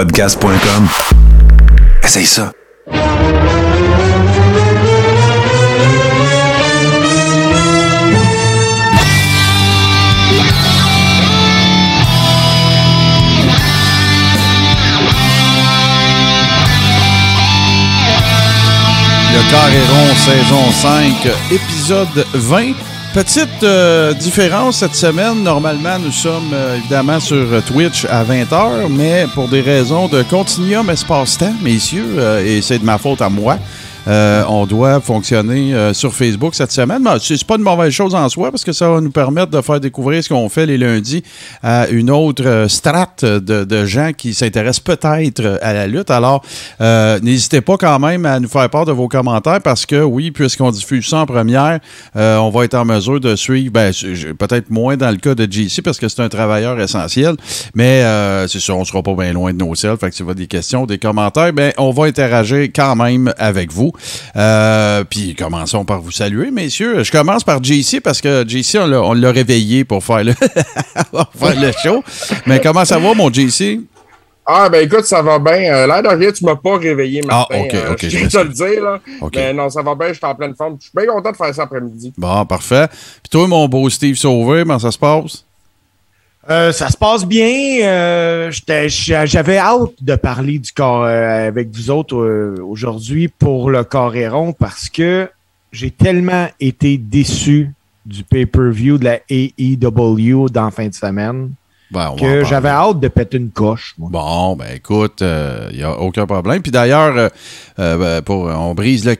podcast.com. Essaye ça. Le Carréron, saison 5, épisode 20. Petite euh, différence cette semaine. Normalement, nous sommes euh, évidemment sur Twitch à 20h, mais pour des raisons de continuum espace-temps, messieurs, euh, et c'est de ma faute à moi. Euh, on doit fonctionner euh, sur Facebook cette semaine. Mais c'est pas une mauvaise chose en soi parce que ça va nous permettre de faire découvrir ce qu'on fait les lundis à une autre euh, strate de, de gens qui s'intéressent peut-être à la lutte. Alors, euh, n'hésitez pas quand même à nous faire part de vos commentaires parce que oui, puisqu'on diffuse ça en première, euh, on va être en mesure de suivre, ben, peut-être moins dans le cas de JC parce que c'est un travailleur essentiel, mais euh, c'est sûr, on sera pas bien loin de nos selles. Fait que si vous avez des questions, des commentaires, ben, on va interagir quand même avec vous. Euh, puis commençons par vous saluer, messieurs. Je commence par JC parce que JC, on l'a- réveillé pour faire le, pour faire le show. Mais comment ça va, mon JC? Ah, ben écoute, ça va bien. Euh, L'air de rien, tu m'as pas réveillé, Martin. Ah, ok, Euh, ok, je de te le dire, là. Mais non, ça va bien, je suis en pleine forme. Je suis bien content de faire ça après-midi. Bon, parfait. Puis toi, mon beau Steve Sauvé, comment ça se passe? Euh, ça se passe bien. Euh, J'avais hâte de parler du corps euh, avec vous autres euh, aujourd'hui pour le Coréron parce que j'ai tellement été déçu du pay-per-view de la AEW dans fin de semaine Ben, que j'avais hâte de péter une coche. moi. Bon, ben écoute, il n'y a aucun problème. Puis d'ailleurs, euh, euh, ben, pour on brise le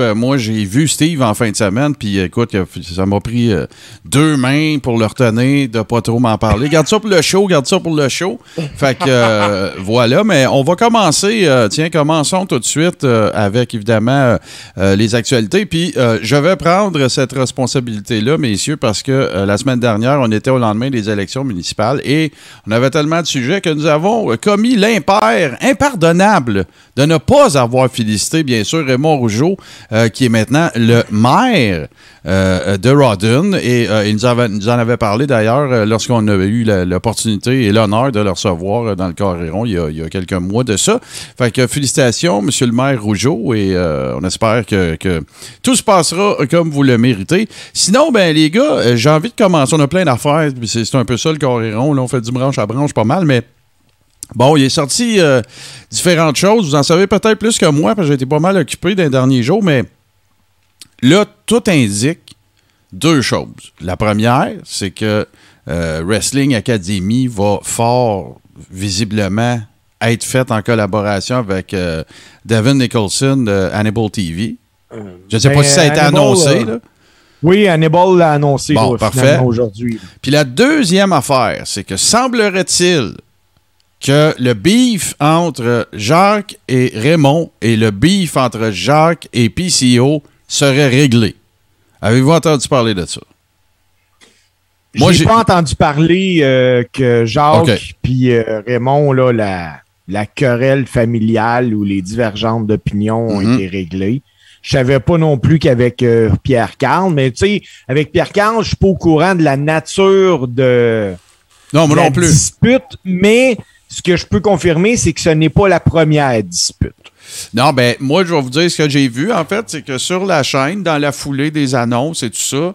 euh, moi j'ai vu Steve en fin de semaine, puis écoute, ça m'a pris euh, deux mains pour le retenir, de pas trop m'en parler. Garde ça pour le show, garde ça pour le show. Fait que euh, voilà, mais on va commencer, euh, tiens, commençons tout de suite euh, avec évidemment euh, euh, les actualités. Puis euh, je vais prendre cette responsabilité-là, messieurs, parce que euh, la semaine dernière, on était au lendemain des élections municipales et on avait tellement de sujets que nous avons euh, commis l'impair impardonnable de ne pas avoir félicité, bien sûr, Raymond Rougeau, euh, qui est maintenant le maire euh, de Rawdon. Et euh, il nous, en avait parlé d'ailleurs euh, lorsqu'on avait eu l'opportunité et l'honneur de le recevoir euh, dans le Coréron il y, a, il quelques mois de ça. Fait que félicitations, monsieur le maire Rougeau, et on espère que, tout se passera comme vous le méritez. Sinon, ben les gars, j'ai envie de commencer. On a plein d'affaires, c'est un peu ça le Coréron. Là, on fait du branche à branche pas mal, mais Bon, il est sorti différentes choses. Vous en savez peut-être plus que moi, parce que j'ai été pas mal occupé dans les derniers jours, mais là, tout indique deux choses. La première, c'est que euh, Wrestling Academy va fort visiblement être faite en collaboration avec euh, Devin Nicholson de Hannibal TV. Je ne sais pas Ben, si ça a été Hannibal, annoncé. euh, là. Oui, Hannibal l'a annoncé Bon, aujourd'hui. Puis la deuxième affaire, c'est que semblerait-il que le beef entre Jacques et Raymond et le beef entre Jacques et PCO serait réglé. Avez-vous entendu parler de ça? Moi, J'ai pas entendu parler euh, que Jacques puis euh, Raymond, là, la, la querelle familiale ou les divergences d'opinion ont Mhm. été réglées. Je savais pas non plus qu'avec euh, Pierre Carl, mais tu sais, avec Pierre Carl, je suis pas au courant de la nature de Non, moi la non plus. dispute, mais ce que je peux confirmer, c'est que ce n'est pas la première dispute. Non, ben, moi, je vais vous dire ce que j'ai vu, en fait, c'est que sur la chaîne, dans la foulée des annonces et tout ça,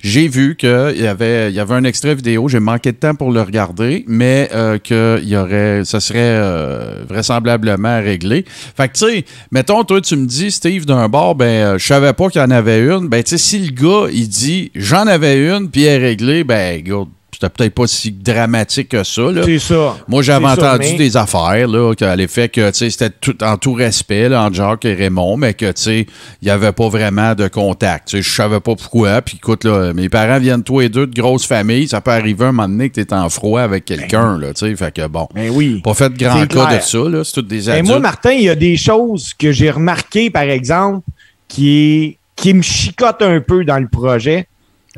j'ai vu qu'il y avait, y avait un extrait vidéo. J'ai manqué de temps pour le regarder, mais euh, que y aurait, ça serait euh, vraisemblablement réglé. Fait que, tu sais, mettons, toi, tu me dis, Steve, d'un bord, ben, euh, je savais pas qu'il y en avait une. Ben, tu sais, si le gars, il dit, j'en avais une, puis elle est réglée, ben, gars, c'était peut-être pas si dramatique que ça, là. C'est ça. Moi, j'avais ça, entendu mais- des affaires, là, qu'à l'effet que, tu sais, c'était tout, en tout respect, là, entre Jacques et Raymond, mais que, tu sais, il n'y avait pas vraiment de contact. Tu sais, je savais pas pourquoi. Puis, écoute, là, mes parents viennent tous et deux de grosses familles. Ça peut arriver un moment donné que tu es en froid avec quelqu'un, là, tu sais. Fait que, bon. Ben oui. Pas fait de grand cas clair. de ça, là. C'est toutes des Mais adultes. moi, Martin, il y a des choses que j'ai remarquées, par exemple, qui, qui me chicotent un peu dans le projet.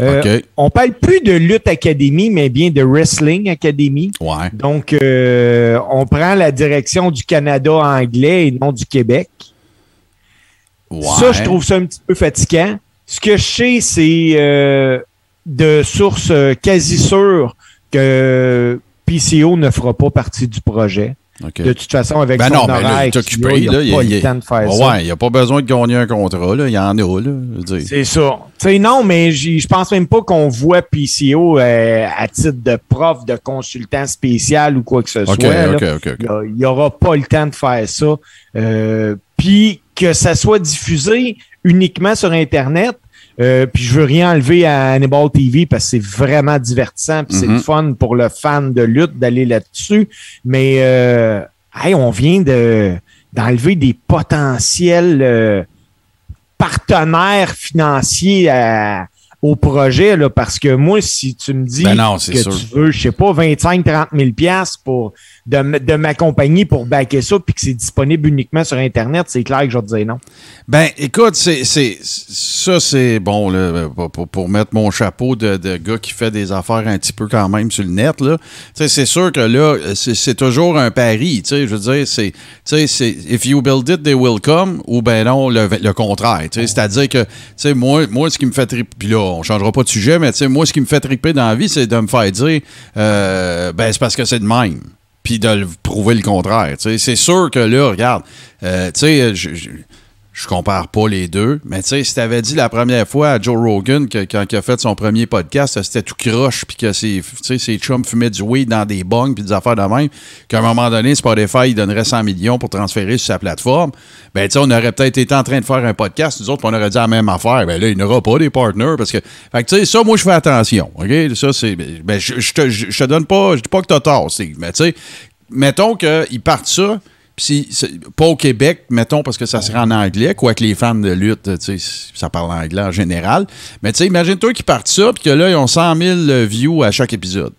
Euh. On parle plus de lutte académie, mais bien de wrestling académie. Ouais. Donc, euh, on prend la direction du Canada anglais et non du Québec. Ouais. Ça, je trouve ça un petit peu fatigant. Ce que je sais, c'est euh, de sources euh, quasi sûres que PCO ne fera pas partie du projet. OK. De toute façon, avec Ben son non, mais là, horaire, il occupé. a, il là, n'a pas le temps de faire ça. Ouais, il n'y a pas besoin de gagner un contrat. Là. Il y en a. Là. C'est ça. Sais, non, mais je pense même pas qu'on voit PCO euh, à titre de prof, de consultant spécial ou quoi que ce soit. là. OK, OK. OK. Il n'y aura pas le temps de faire ça. Euh, Puis que ça soit diffusé uniquement sur Internet. Euh, puis je veux rien enlever à Hannibal TV parce que c'est vraiment divertissant. Puis c'est Mhm. le fun pour le fan de lutte d'aller là-dessus. Mais euh, hey, on vient de d'enlever des potentiels euh, partenaires financiers à- au projet là, parce que moi, si tu me dis Ben non, que sûr. tu veux, je sais pas, 25-30 000 piastres pour de, de m'accompagner pour backer ça puis que c'est disponible uniquement sur Internet, c'est clair que je dire non. Ben, écoute, c'est, ça, c'est bon, pour, pour- mettre mon chapeau de, gars qui fait des affaires un petit peu quand même sur le net, là. C'est sûr que là, c'est, toujours un pari, tu sais, je veux dire, c'est, tu sais, c'est, if you build it, they will come, ou ben non, le, le contraire, tu sais, c'est-à-dire que, tu sais, moi, moi, ce qui me fait triper, puis là, on changera pas de sujet, mais tu sais, moi, ce qui me fait triper dans la vie, c'est de me faire dire, euh, ben, c'est parce que c'est de même. Puis de le prouver le contraire. C'est sûr que là, regarde, euh, tu sais, je, compare pas les deux, mais tu sais, si t'avais dit la première fois à Joe Rogan que quand il a fait son premier podcast, c'était tout croche, puis que ses, ses chums fumaient du weed dans des bongs, puis des affaires de même, qu'à un moment donné, Spotify, il donnerait 100 millions pour transférer sur sa plateforme, ben tu sais, on aurait peut-être été en train de faire un podcast, nous autres, on aurait dit la même affaire. Ben là, il n'y aura pas des partners, parce que, fait que tu sais, ça, moi, je fais attention, OK? Ça, c'est, ben, je, te, donne pas, je dis pas que t'as tort, mais tu sais, mettons qu'ils partent ça, si, pas au Québec, mettons, parce que ça serait en anglais, quoique les fans de lutte, tu sais, ça parle anglais en général. Mais tu sais, imagine-toi qu'ils partent ça, puis que là, ils ont 100 000 views à chaque épisode.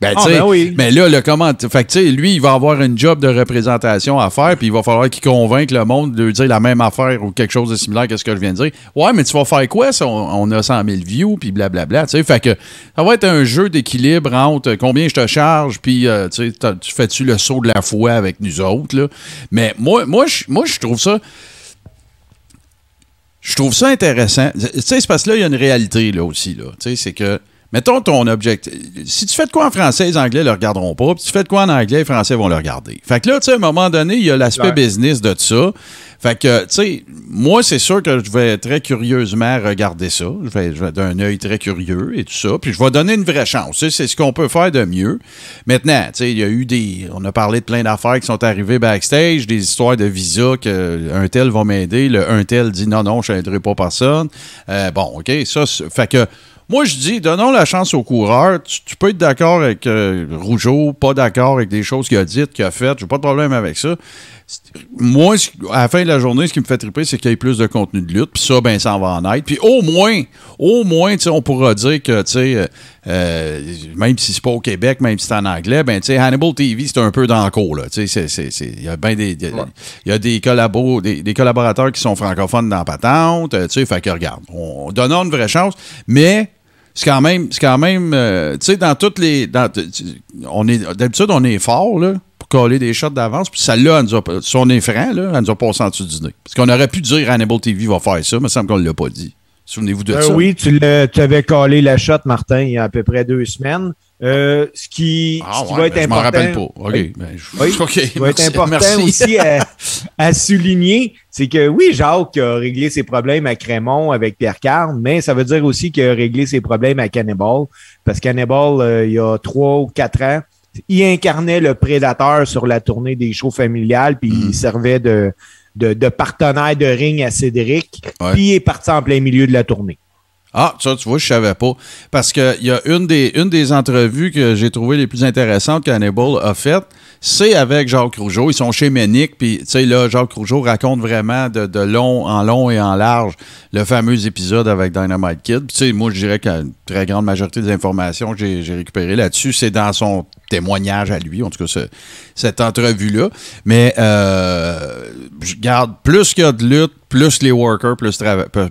Ben, tu Ah, sais, ben oui. mais là, le comment. Fait que, tu sais, lui, il va avoir une job de représentation à faire, puis il va falloir qu'il convainque le monde de lui dire la même affaire ou quelque chose de similaire que ce que je viens de dire. Ouais, mais tu vas faire quoi si on, on a 100 000 views, puis blablabla, tu sais? Fait que ça va être un jeu d'équilibre entre combien je te charge, puis, euh, tu fais-tu le saut de la foi avec nous autres, là? Mais moi, moi, je moi, je trouve ça. Je trouve ça intéressant. Tu sais, c'est parce que là, il y a une réalité, là, aussi, là. Tu sais, c'est que, mettons ton objectif. Si tu fais de quoi en français, les Anglais le regarderont pas. Puis si tu fais de quoi en anglais, les Français vont le regarder. Fait que là, tu sais, à un moment donné, il y a l'aspect business de ça. Fait que, tu sais, moi, c'est sûr que je vais très curieusement regarder ça. Je vais, je vais d'un œil très curieux et tout ça. Puis je vais donner une vraie chance. C'est ce qu'on peut faire de mieux. Maintenant, tu sais, il y a eu des. On a parlé de plein d'affaires qui sont arrivées backstage, des histoires de visa que un tel va m'aider, le un tel dit non, non, je n'aiderai pas personne. Euh, bon, OK, ça, fait que. Moi, je dis, donnons la chance au coureur. Tu, tu peux être d'accord avec euh, Rougeau, pas d'accord avec des choses qu'il a dites, qu'il a faites. J'ai pas de problème avec ça. Moi, à la fin de la journée, ce qui me fait triper, c'est qu'il y ait plus de contenu de lutte. Puis ça, ben, ça en va en être. Puis au moins, au moins, on pourra dire que, tu sais, euh, euh, même si c'est pas au Québec, même si c'est en anglais, ben, tu sais, Hannibal TV, c'est un peu dans le cours, là. Tu sais, il y a bien des, il y a- des, collabos, des, des collaborateurs qui sont francophones dans la patente. Tu sais, fait que regarde, on donnons une vraie chance. Mais, c'est quand même, c'est quand même, euh, tu sais, dans toutes les, dans- on est, d'habitude, on est fort, là, pour coller des shots d'avance. Puis celle-là, nous a si on est franc, là, elle nous a passé en dessous du nez. Parce qu'on aurait pu dire Hannibal TV va faire ça, mais il me semble qu'on ne l'a pas dit. Souvenez-vous de Euh, ça. oui, tu, tu avais collé la shot, Martin, il y a à peu près deux semaines. Euh, ce qui, Ah, ce qui ouais, va être je m'en important. rappelle pas. OK. Oui. ben, je- Oui. OK, Ce qui va être merci, important merci. aussi à, à souligner, c'est que oui, Jacques a réglé ses problèmes à Crémont avec Pierre Carne, mais ça veut dire aussi qu'il a réglé ses problèmes à Cannibal. Parce que Cannibal, euh, il y a trois ou quatre ans, il incarnait le prédateur sur la tournée des shows familiales, puis Mm. il servait de, de, de partenaire de ring à Cédric, puis il est parti en plein milieu de la tournée. Ah, ça, tu vois, je savais pas. Parce qu'il y a une des, une entrevues que j'ai trouvées les plus intéressantes qu'Hannibal a faites, c'est avec Jacques Rougeau. Ils sont chez Ménic, puis, tu sais, là, Jacques Rougeau raconte vraiment de, long en long et en large le fameux épisode avec Dynamite Kid. Tu sais, moi, je dirais que la très grande majorité des informations que j'ai récupérées là-dessus, c'est dans son témoignage à lui, en tout cas, ce- cette entrevue-là. Mais, euh, je garde, plus qu'il y a de lutte, plus les workers plus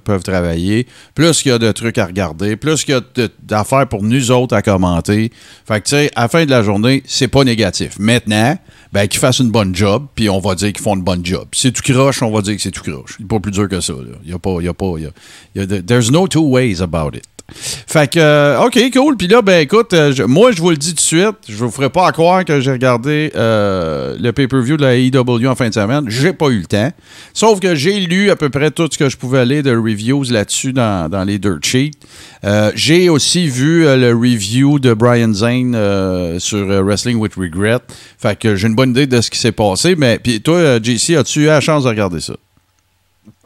peuvent, travailler, plus qu'il y a de trucs à regarder, plus qu'il y a d'affaires pour nous autres à commenter. Fait que, tu sais, à la fin de la journée, c'est pas négatif. Maintenant, ben, qu'ils fassent une bonne job, puis on va dire qu'ils font une bonne job. Si c'est tout croche, on va dire que c'est tout croche. C'est pas plus dur que ça. Il y a pas, il y a pas, y y a there's no two ways about it. Fait que, euh, OK, cool. Puis là, ben écoute, euh, moi, je vous le dis tout de suite, je vous ferai pas croire que j'ai regardé euh, le pay-per-view de la AEW en fin de semaine. J'ai pas eu le temps. Sauf que j'ai lu à peu près tout ce que je pouvais aller de reviews là-dessus dans, dans les dirt sheets. J'ai aussi vu le review de Brian Zane sur Wrestling with Regret. Fait que j'ai une bonne idée de ce qui s'est passé. Mais puis toi, JC, as-tu eu la chance de regarder ça?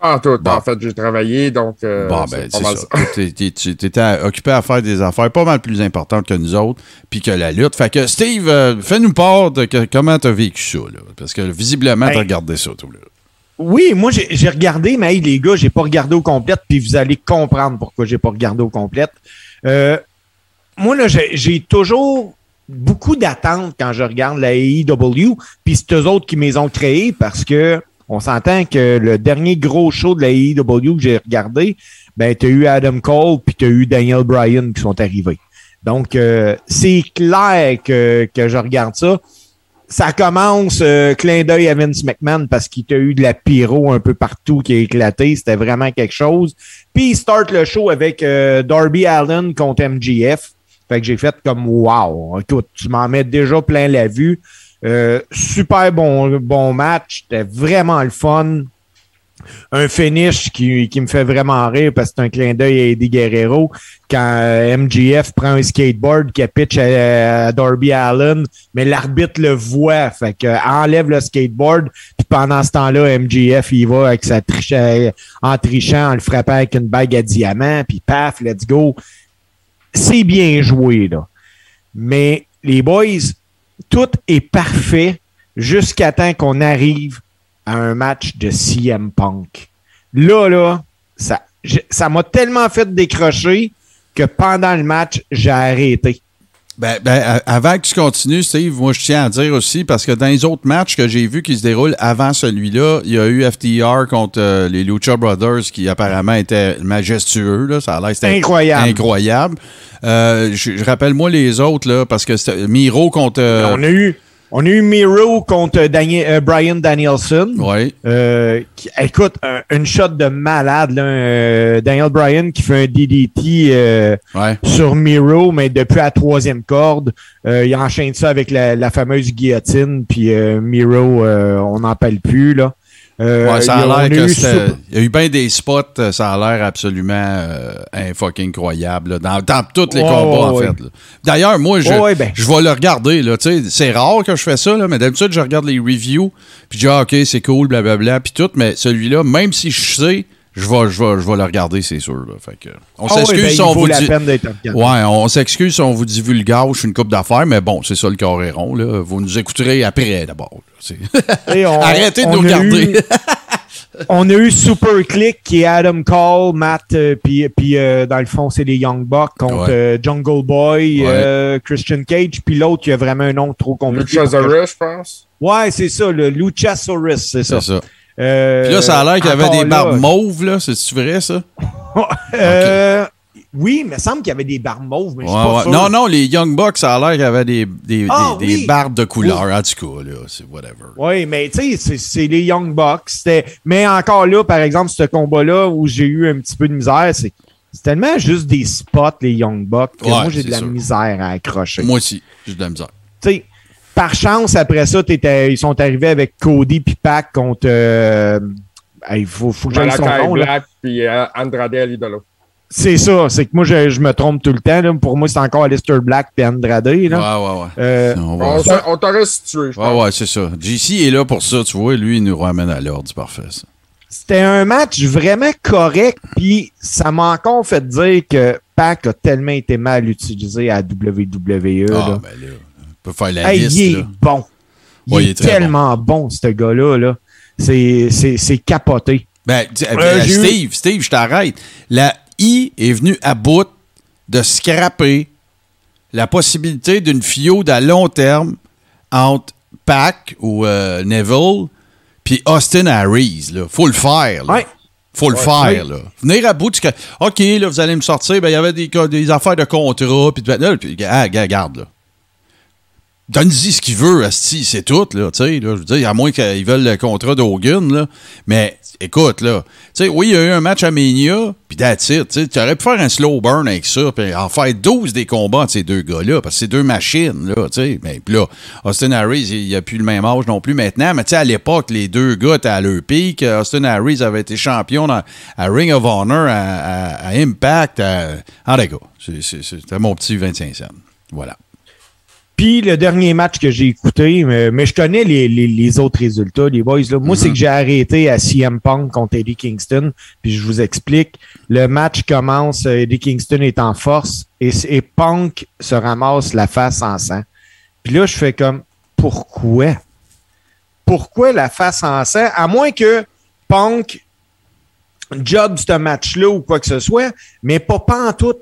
En tout. Bon. En fait, j'ai travaillé, donc. euh, Bon, c'est ben, pas c'est mal ça. Tu étais occupé à faire des affaires pas mal plus importantes que nous autres, puis que la lutte. Fait que, Steve, euh, fais-nous part de que- comment t'as vécu ça, là. Parce que visiblement, Ben, t'as regardé ça, tout là. Oui, moi j'ai regardé, mais hey, les gars, j'ai pas regardé au complète, puis vous allez comprendre pourquoi j'ai pas regardé au complète. Euh, moi, là, j'ai toujours beaucoup d'attentes quand je regarde la AEW, puis c'est eux autres qui me les ont créés parce que on s'entend que le dernier gros show de la AEW que j'ai regardé, ben, t'as eu Adam Cole puis t'as eu Daniel Bryan qui sont arrivés. Donc, euh, c'est clair que, que je regarde ça ça commence euh, clin d'œil à Vince McMahon parce qu'il t'a eu de la pyro un peu partout qui a éclaté. C'était vraiment quelque chose. Puis il start le show avec euh, Darby Allen contre MGF. Fait que j'ai fait comme wow. Écoute, tu m'en mets déjà plein la vue. Euh, super bon, bon match. C'était vraiment le fun. Un finish qui, qui me fait vraiment rire parce que c'est un clin d'œil à Eddie Guerrero. Quand euh, MGF prend un skateboard qui pitch à, Darby Allen, mais l'arbitre le voit, fait que enlève le skateboard, puis pendant ce temps-là, MGF il va avec sa triche, euh, en trichant, en le frappant avec une bague à diamant, puis paf, let's go. C'est bien joué, là. Mais les boys, tout est parfait jusqu'à temps qu'on arrive à un match de CM Punk. Là, là, ça ça m'a tellement fait décrocher que pendant le match, j'ai arrêté. Ben, ben, avant que tu continues, Steve, moi, je tiens à dire aussi, parce que dans les autres matchs que j'ai vus qui se déroulent avant celui-là, il y a eu FTR contre euh, les Lucha Brothers qui apparemment étaient majestueux. Là. Ça a l'air c'était Incroyable. incroyable. Euh, je, je rappelle-moi les autres, là, parce que c'était Miro contre. euh, On a eu, on a eu Miro contre Daniel, euh, Brian Danielson. ouais. Euh, qui- écoute, un- une shot de malade. Là, euh, Daniel Bryan qui fait un DDT euh, Ouais. sur Miro, mais depuis la troisième corde. Euh, il enchaîne ça avec la, la fameuse guillotine. Puis euh, Miro, euh, on n'en parle plus. Là. Euh, Ouais, ça il y a on l'air que eu c'était- super- Il y a eu bien des spots, euh, ça a l'air absolument euh, un fucking incroyable. là, dans, dans tous les Ouais, combats, en fait. D'ailleurs, moi, je, ben. je vais le regarder. C'est rare que je fais ça, là, mais d'habitude, je regarde les reviews, puis je dis, ah, OK, c'est cool, blablabla, puis tout. Mais celui-là, même si je sais, je vais, je vais, je vais le regarder, c'est sûr. Là, fait que, on ouais, s'excuse ben, si on vaut vous la dit. peine. Ouais, on s'excuse si on vous divulgage une coupe d'affaires, mais bon, c'est ça le coréron. Là. Vous nous écouterez après, d'abord. Arrêtez de nous regarder. eu- on a eu Super Click qui est Adam Cole, Matt, euh, puis puis, euh, dans le fond, c'est les Young Bucks contre Ouais. euh, Jungle Boy, Ouais. euh, Christian Cage, puis l'autre, il a vraiment un nom trop compliqué. Luchasaurus, je pense. Ouais, c'est ça, le Luchasaurus, c'est ça. C'est ça. Euh, Puis là, ça a l'air qu'il y avait encore des barbes là, mauves, là. C'est-tu vrai, ça? euh, Oui, mais il me semble qu'il y avait des barbes mauves, mais je suis pas ouais. sûr. Non, non, les Young Bucks, ça a l'air qu'il y avait des, des, Ah, des, des oui. barbes de couleur. En tout cas, là, c'est whatever. Oui, mais tu sais, c'est- les Young Bucks. Mais encore là, par exemple, ce combat-là où j'ai eu un petit peu de misère, c'est c'est tellement juste des spots, les Young Bucks, que Ouais, moi, j'ai de la sûr. misère à accrocher. Moi aussi, j'ai de la misère. Tu sais, par chance, après ça, t'étais- ils sont arrivés avec Cody puis Pac contre... euh, Il faut, faut que j'aille son nom. Black puis euh, Andrade El Idolo. C'est ça, c'est que moi, je, je me trompe tout le temps. là. Pour moi, c'est encore Alistair Black et Andrade. Là. Ouais, ouais, ouais. Euh, On t'aurait situé, je Ouais, pense. ouais, c'est ça. JC est là pour ça, tu vois. Lui, il nous ramène à l'ordre. C'est parfait, ça. C'était un match vraiment correct, puis ça m'a encore fait dire que Pac a tellement été mal utilisé à WWE. Ah, là. ben là, peut faire la Hey, liste, il est là. bon. Il Ouais, il est, tellement bon, ce gars-là. Là. C'est, c'est, c'est capoté. Ben, tu- Euh, ben, j'ai eu- Steve, Steve, je t'arrête. La I est venue à bout de scraper la possibilité d'une feud à long terme entre Pac ou euh, Neville puis Austin Harris. Là. Faut le faire. Là. Ouais. Faut le Ouais, faire, oui. là. Venir à bout de... que- OK, là, vous allez me sortir. Ben, il y avait des, des affaires de contrat. Puis, là, puis ah, gars, garde, là. Donne-y ce qu'il veut, Asti, c'est tout, là, tu sais, là, je veux dire, à moins qu'ils veulent le contrat d'Hogan, là, mais écoute, là, tu sais, oui, il y a eu un match à Mania, puis that's tu sais, aurais pu faire un slow burn avec ça, puis en faire 12 des combats entre ces deux gars-là, parce que c'est deux machines, là, tu sais, mais puis là, Austin Harris, il a plus le même âge non plus maintenant, mais tu sais, à l'époque, les deux gars étaient à leur pic, Austin Harris avait été champion à Ring of Honor, à, Impact, à... en tout c'était mon petit 25 cents, voilà. Puis le dernier match que j'ai écouté, mais, mais je connais les, les- les autres résultats, les boys. Là. Moi, c'est que j'ai arrêté à CM Punk contre Eddie Kingston. Puis je vous explique. Le match commence, euh, Eddie Kingston est en force et, et Punk se ramasse la face en sang. Puis là, je fais comme pourquoi? Pourquoi la face en sang? À moins que Punk job ce match-là ou quoi que ce soit, mais pas, pas en tout.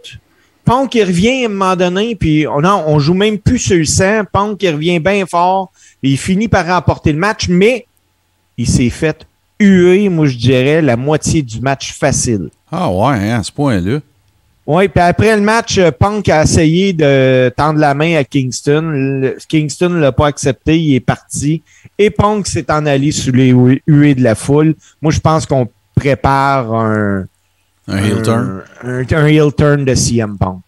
Punk, il revient à un moment donné, puis on, non, on joue même plus sur le sang. Punk, il revient bien fort, il finit par remporter le match, mais il s'est fait huer, moi, je dirais, la moitié du match facile. Ah ouais, hein, à ce point-là. Oui, puis après le match, euh, Punk a essayé de tendre la main à Kingston. Le- Kingston ne l'a pas accepté, il est parti. Et Punk s'est en allé sous les hu- huées de la foule. Moi, je pense qu'on prépare un, Un heel turn? un, un heel turn de CM Punk.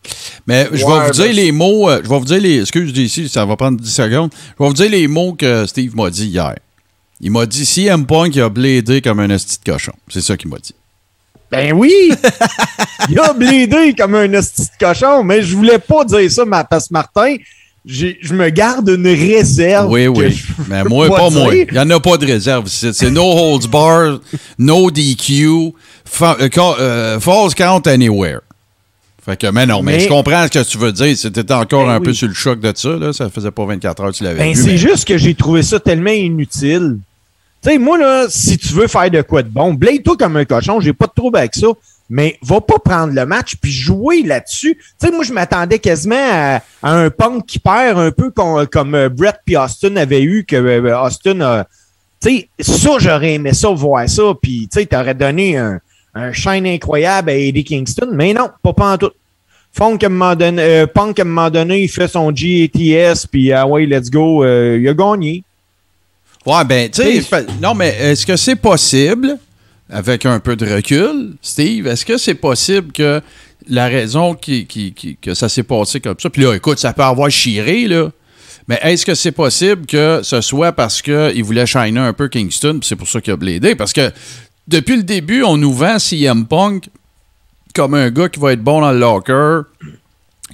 Mais je vais vous dire les mots. euh, je vais vous dire les. Excuse ici, ça va prendre 10 secondes. Je vais vous dire les mots que Steve m'a dit hier. Il m'a dit CM Punk il a blédé comme un esti de cochon. C'est ça qu'il m'a dit. Ben oui! il a blédé comme un hostie de cochon, mais je voulais pas dire ça, ma- que Martin, je me garde une réserve. Oui, oui. Mais moi, pas moi. dire. Il n'y en a pas de réserve. C'est no holds bar, no DQ, euh, euh, false count anywhere. Fait que, mais non, mais, Mais- je comprends ce que tu veux dire. C'était encore Ben un peu sur le choc de ça. Là. Ça faisait pas 24 heures que tu l'avais Ben, vu. c'est mais- juste que j'ai trouvé ça tellement inutile. Tu sais, moi, là, si tu veux faire de quoi de bon, blade-toi comme un cochon, j'ai pas de trouble avec ça, mais va pas prendre le match puis jouer là-dessus. Tu sais, moi, je m'attendais quasiment à, à un punk qui perd un peu com- comme euh, Brett puis Austin avait eu, que Austin a. Tu sais, ça, j'aurais aimé ça, voir ça, puis tu sais, t'aurais donné un, un shine incroyable à Eddie Kingston, mais non, pas, pas en tout. Funk, à un moment donné, euh, Punk, à un moment donné, il fait son GATS, puis ah ouais, let's go, euh, il a gagné. Ouais, ben, tu sais, non, mais est-ce que c'est possible, avec un peu de recul, Steve, est-ce que c'est possible que la raison qui, qui- qui- que ça s'est passé comme ça, puis là, écoute, ça peut avoir chiré, là, mais est-ce que c'est possible que ce soit parce qu'il voulait shiner un peu Kingston, puis c'est pour ça qu'il a blédé? Parce que depuis le début, on nous vend CM Punk comme un gars qui va être bon dans le locker,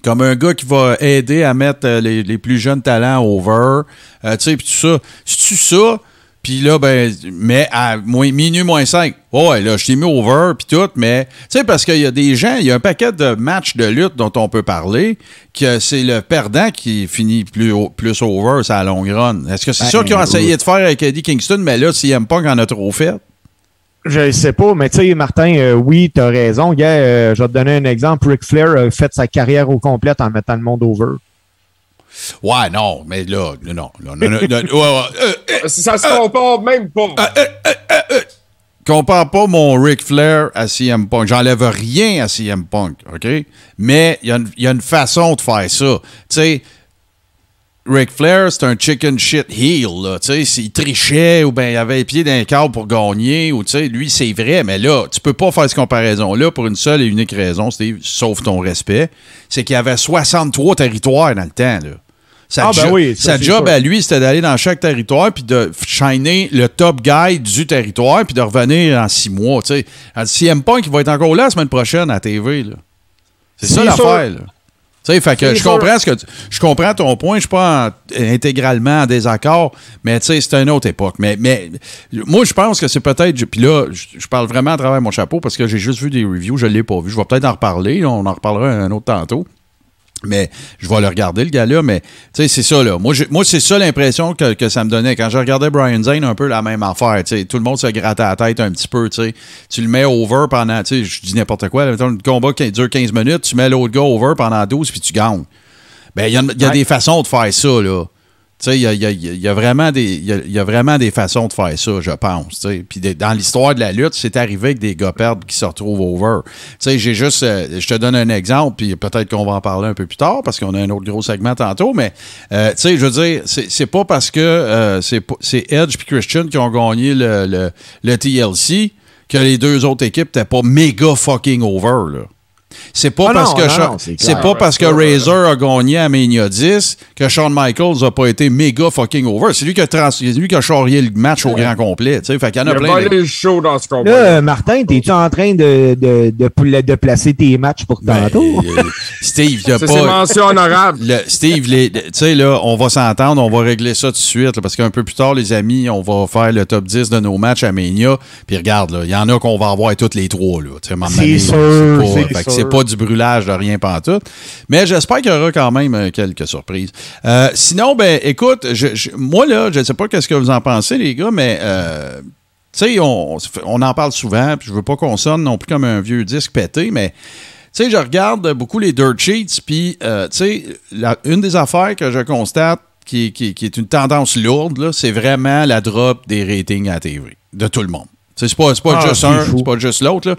comme un gars qui va aider à mettre euh, les, les plus jeunes talents over, euh, tu sais, puis tout ça. C'est-tu ça? Puis là, ben, mais à moins, minuit moins 5. Ouais, là, je t'ai mis over, puis tout, mais, tu sais, parce qu'il y a des gens, il y a un paquet de matchs de lutte dont on peut parler, que c'est le perdant qui finit plus, plus over sa longue run. Est-ce que c'est Ben, ça qu'ils ont essayé de faire avec Eddie Kingston, mais là, CM Punk en a trop fait? Je sais pas, mais tu sais, Martin, euh, oui, t'as raison. Gars, euh, je vais te donner un exemple. Ric Flair a fait sa carrière au complète en mettant le monde over. Ouais, non, mais là, non, non, non, non, non, ouais, ouais, euh, Ça se compare même pas. compare pas mon Ric Flair à CM Punk. J'enlève rien à CM Punk, OK? Mais il y, a une- il y a une façon de faire ça. Tu sais, Ric Flair, c'est un chicken shit heel, là. Tu sais, s'il trichait ou bien il avait les pieds d'un câble pour gagner, ou tu sais, lui, c'est vrai, mais là, tu peux pas faire cette comparaison-là pour une seule et unique raison, Steve, sauf ton respect. C'est qu'il y avait 63 territoires dans le temps, là. Sa, Ah, ben jo- oui, ça, sa job sûr. à lui, c'était d'aller dans chaque territoire puis de shiner le top guy du territoire puis de revenir en six mois. Tu sais, CM Punk, il va être encore là la semaine prochaine à TV. là. C'est ça l'affaire. Sais, fait que C'est je comprends ce que tu- je comprends ton point. Je suis pas en- intégralement en désaccord, mais tu sais, c'est une autre époque. Mais, mais moi, je pense que c'est peut-être. Puis là, je, je parle vraiment à travers mon chapeau parce que j'ai juste vu des reviews, je l'ai pas vu. Je vais peut-être en reparler. On en reparlera un autre tantôt. Mais je vais le regarder, le gars-là. Mais, tu sais, c'est ça, là. Moi, moi c'est ça l'impression que, que ça me donnait. Quand je regardais Brian Zane, un peu la même affaire. Tu sais, tout le monde se grattait la tête un petit peu, tu sais. Tu le mets over pendant, tu sais, je dis n'importe quoi. Là, le combat qui dure 15 minutes, tu mets l'autre gars over pendant 12 puis tu gagnes. Ben, il y a, y a Ouais. des façons de faire ça, là. Tu sais, il y a, y a- y a vraiment des, y a, vraiment des façons de faire ça, je pense. tu sais. Puis dans l'histoire de la lutte, c'est arrivé avec des gars perdent qui se retrouvent over. Tu sais, j'ai juste, euh, je te donne un exemple, puis peut-être qu'on va en parler un peu plus tard parce qu'on a un autre gros segment tantôt. Mais euh, tu sais, je veux dire, c'est pas parce que euh, c'est Edge puis Christian qui ont gagné le, le, le TLC que les deux autres équipes n'étaient pas méga fucking over là. C'est pas Ah parce non, que non, Sha- non, c'est c'est clair. pas parce que Razor a gagné à Mania 10 que Shawn Michaels a pas été méga fucking over. C'est lui qui a, trans- c'est lui qui a charrié le match au grand complet. tu sais. Fait qu'il y en a a plein. de- show dans ce combat. Là, Martin, t'es-tu en train de, de, de, pla- de placer tes matchs pour Ben, tantôt? euh, Steve, il a C'est pas. mentions honorables. Le- Steve, les- tu sais, là, on va s'entendre, on va régler ça tout de suite, là, parce qu'un peu plus tard, les amis, on va faire le top 10 de nos matchs à Mania. Puis regarde, là, il y en a qu'on va avoir toutes les trois. C'est sûr, c'est pas, du brûlage de rien pantoute. Mais j'espère qu'il y aura quand même euh, quelques surprises. Euh, sinon, ben, écoute, je- je- moi, là, je sais pas qu'est-ce que vous en pensez, les gars, mais. euh, tu sais, on, on en parle souvent, puis je veux pas qu'on sonne non plus comme un vieux disque pété, mais tu sais, je regarde beaucoup les dirt sheets, puis, tu sais, une des affaires que je constate qui, qui- est une tendance lourde, c'est vraiment la drop des ratings à la TV, de tout le monde. C'est pas, pas Ah, juste un, c'est pas juste l'autre.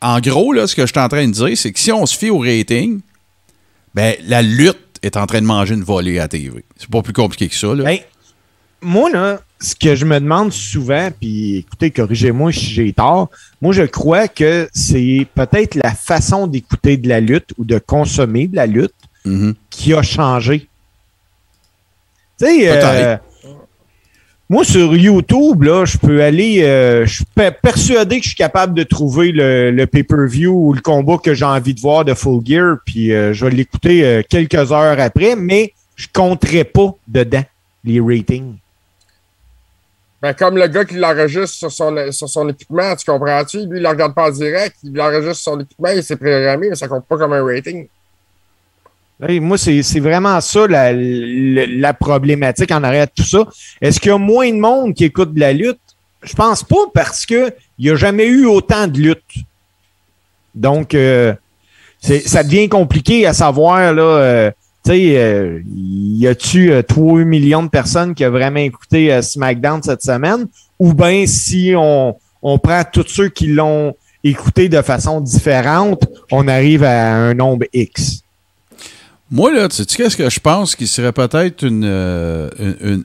En gros, là, ce que je suis en train de dire, c'est que si on se fie au rating, ben, la lutte est en train de manger une volée à la TV. C'est pas plus compliqué que ça. Là. Ben, moi, là, ce que je me demande souvent, puis écoutez, corrigez-moi si j'ai tort, moi, je crois que c'est peut-être la façon d'écouter de la lutte ou de consommer de la lutte Mhm. qui a changé. Tu sais, euh. Moi, sur YouTube, je peux aller, euh, je suis pe- persuadé que je suis capable de trouver le, pay-per-view ou le combat que j'ai envie de voir de Full Gear, puis euh, je vais l'écouter euh, quelques heures après, mais je compterai pas dedans les ratings. Ben, comme le gars qui l'enregistre sur son, sur son équipement, tu comprends-tu? Lui, il le regarde pas en direct, il l'enregistre sur son équipement, il s'est programmé, mais ça compte pas comme un rating. Moi, c'est vraiment ça la, la, la problématique en arrière de tout ça. Est-ce qu'il y a moins de monde qui écoute de la lutte? Je pense pas parce que il n'y a jamais eu autant de lutte. Donc, euh, ça devient compliqué à savoir, là, euh, tu sais, euh, y a-tu euh, 3 millions de personnes qui ont vraiment écouté euh, SmackDown cette semaine? Ou bien si on, on prend tous ceux qui l'ont écouté de façon différente, on arrive à un nombre X? Moi, là, tu sais qu'est-ce que je pense qui serait peut-être une, euh,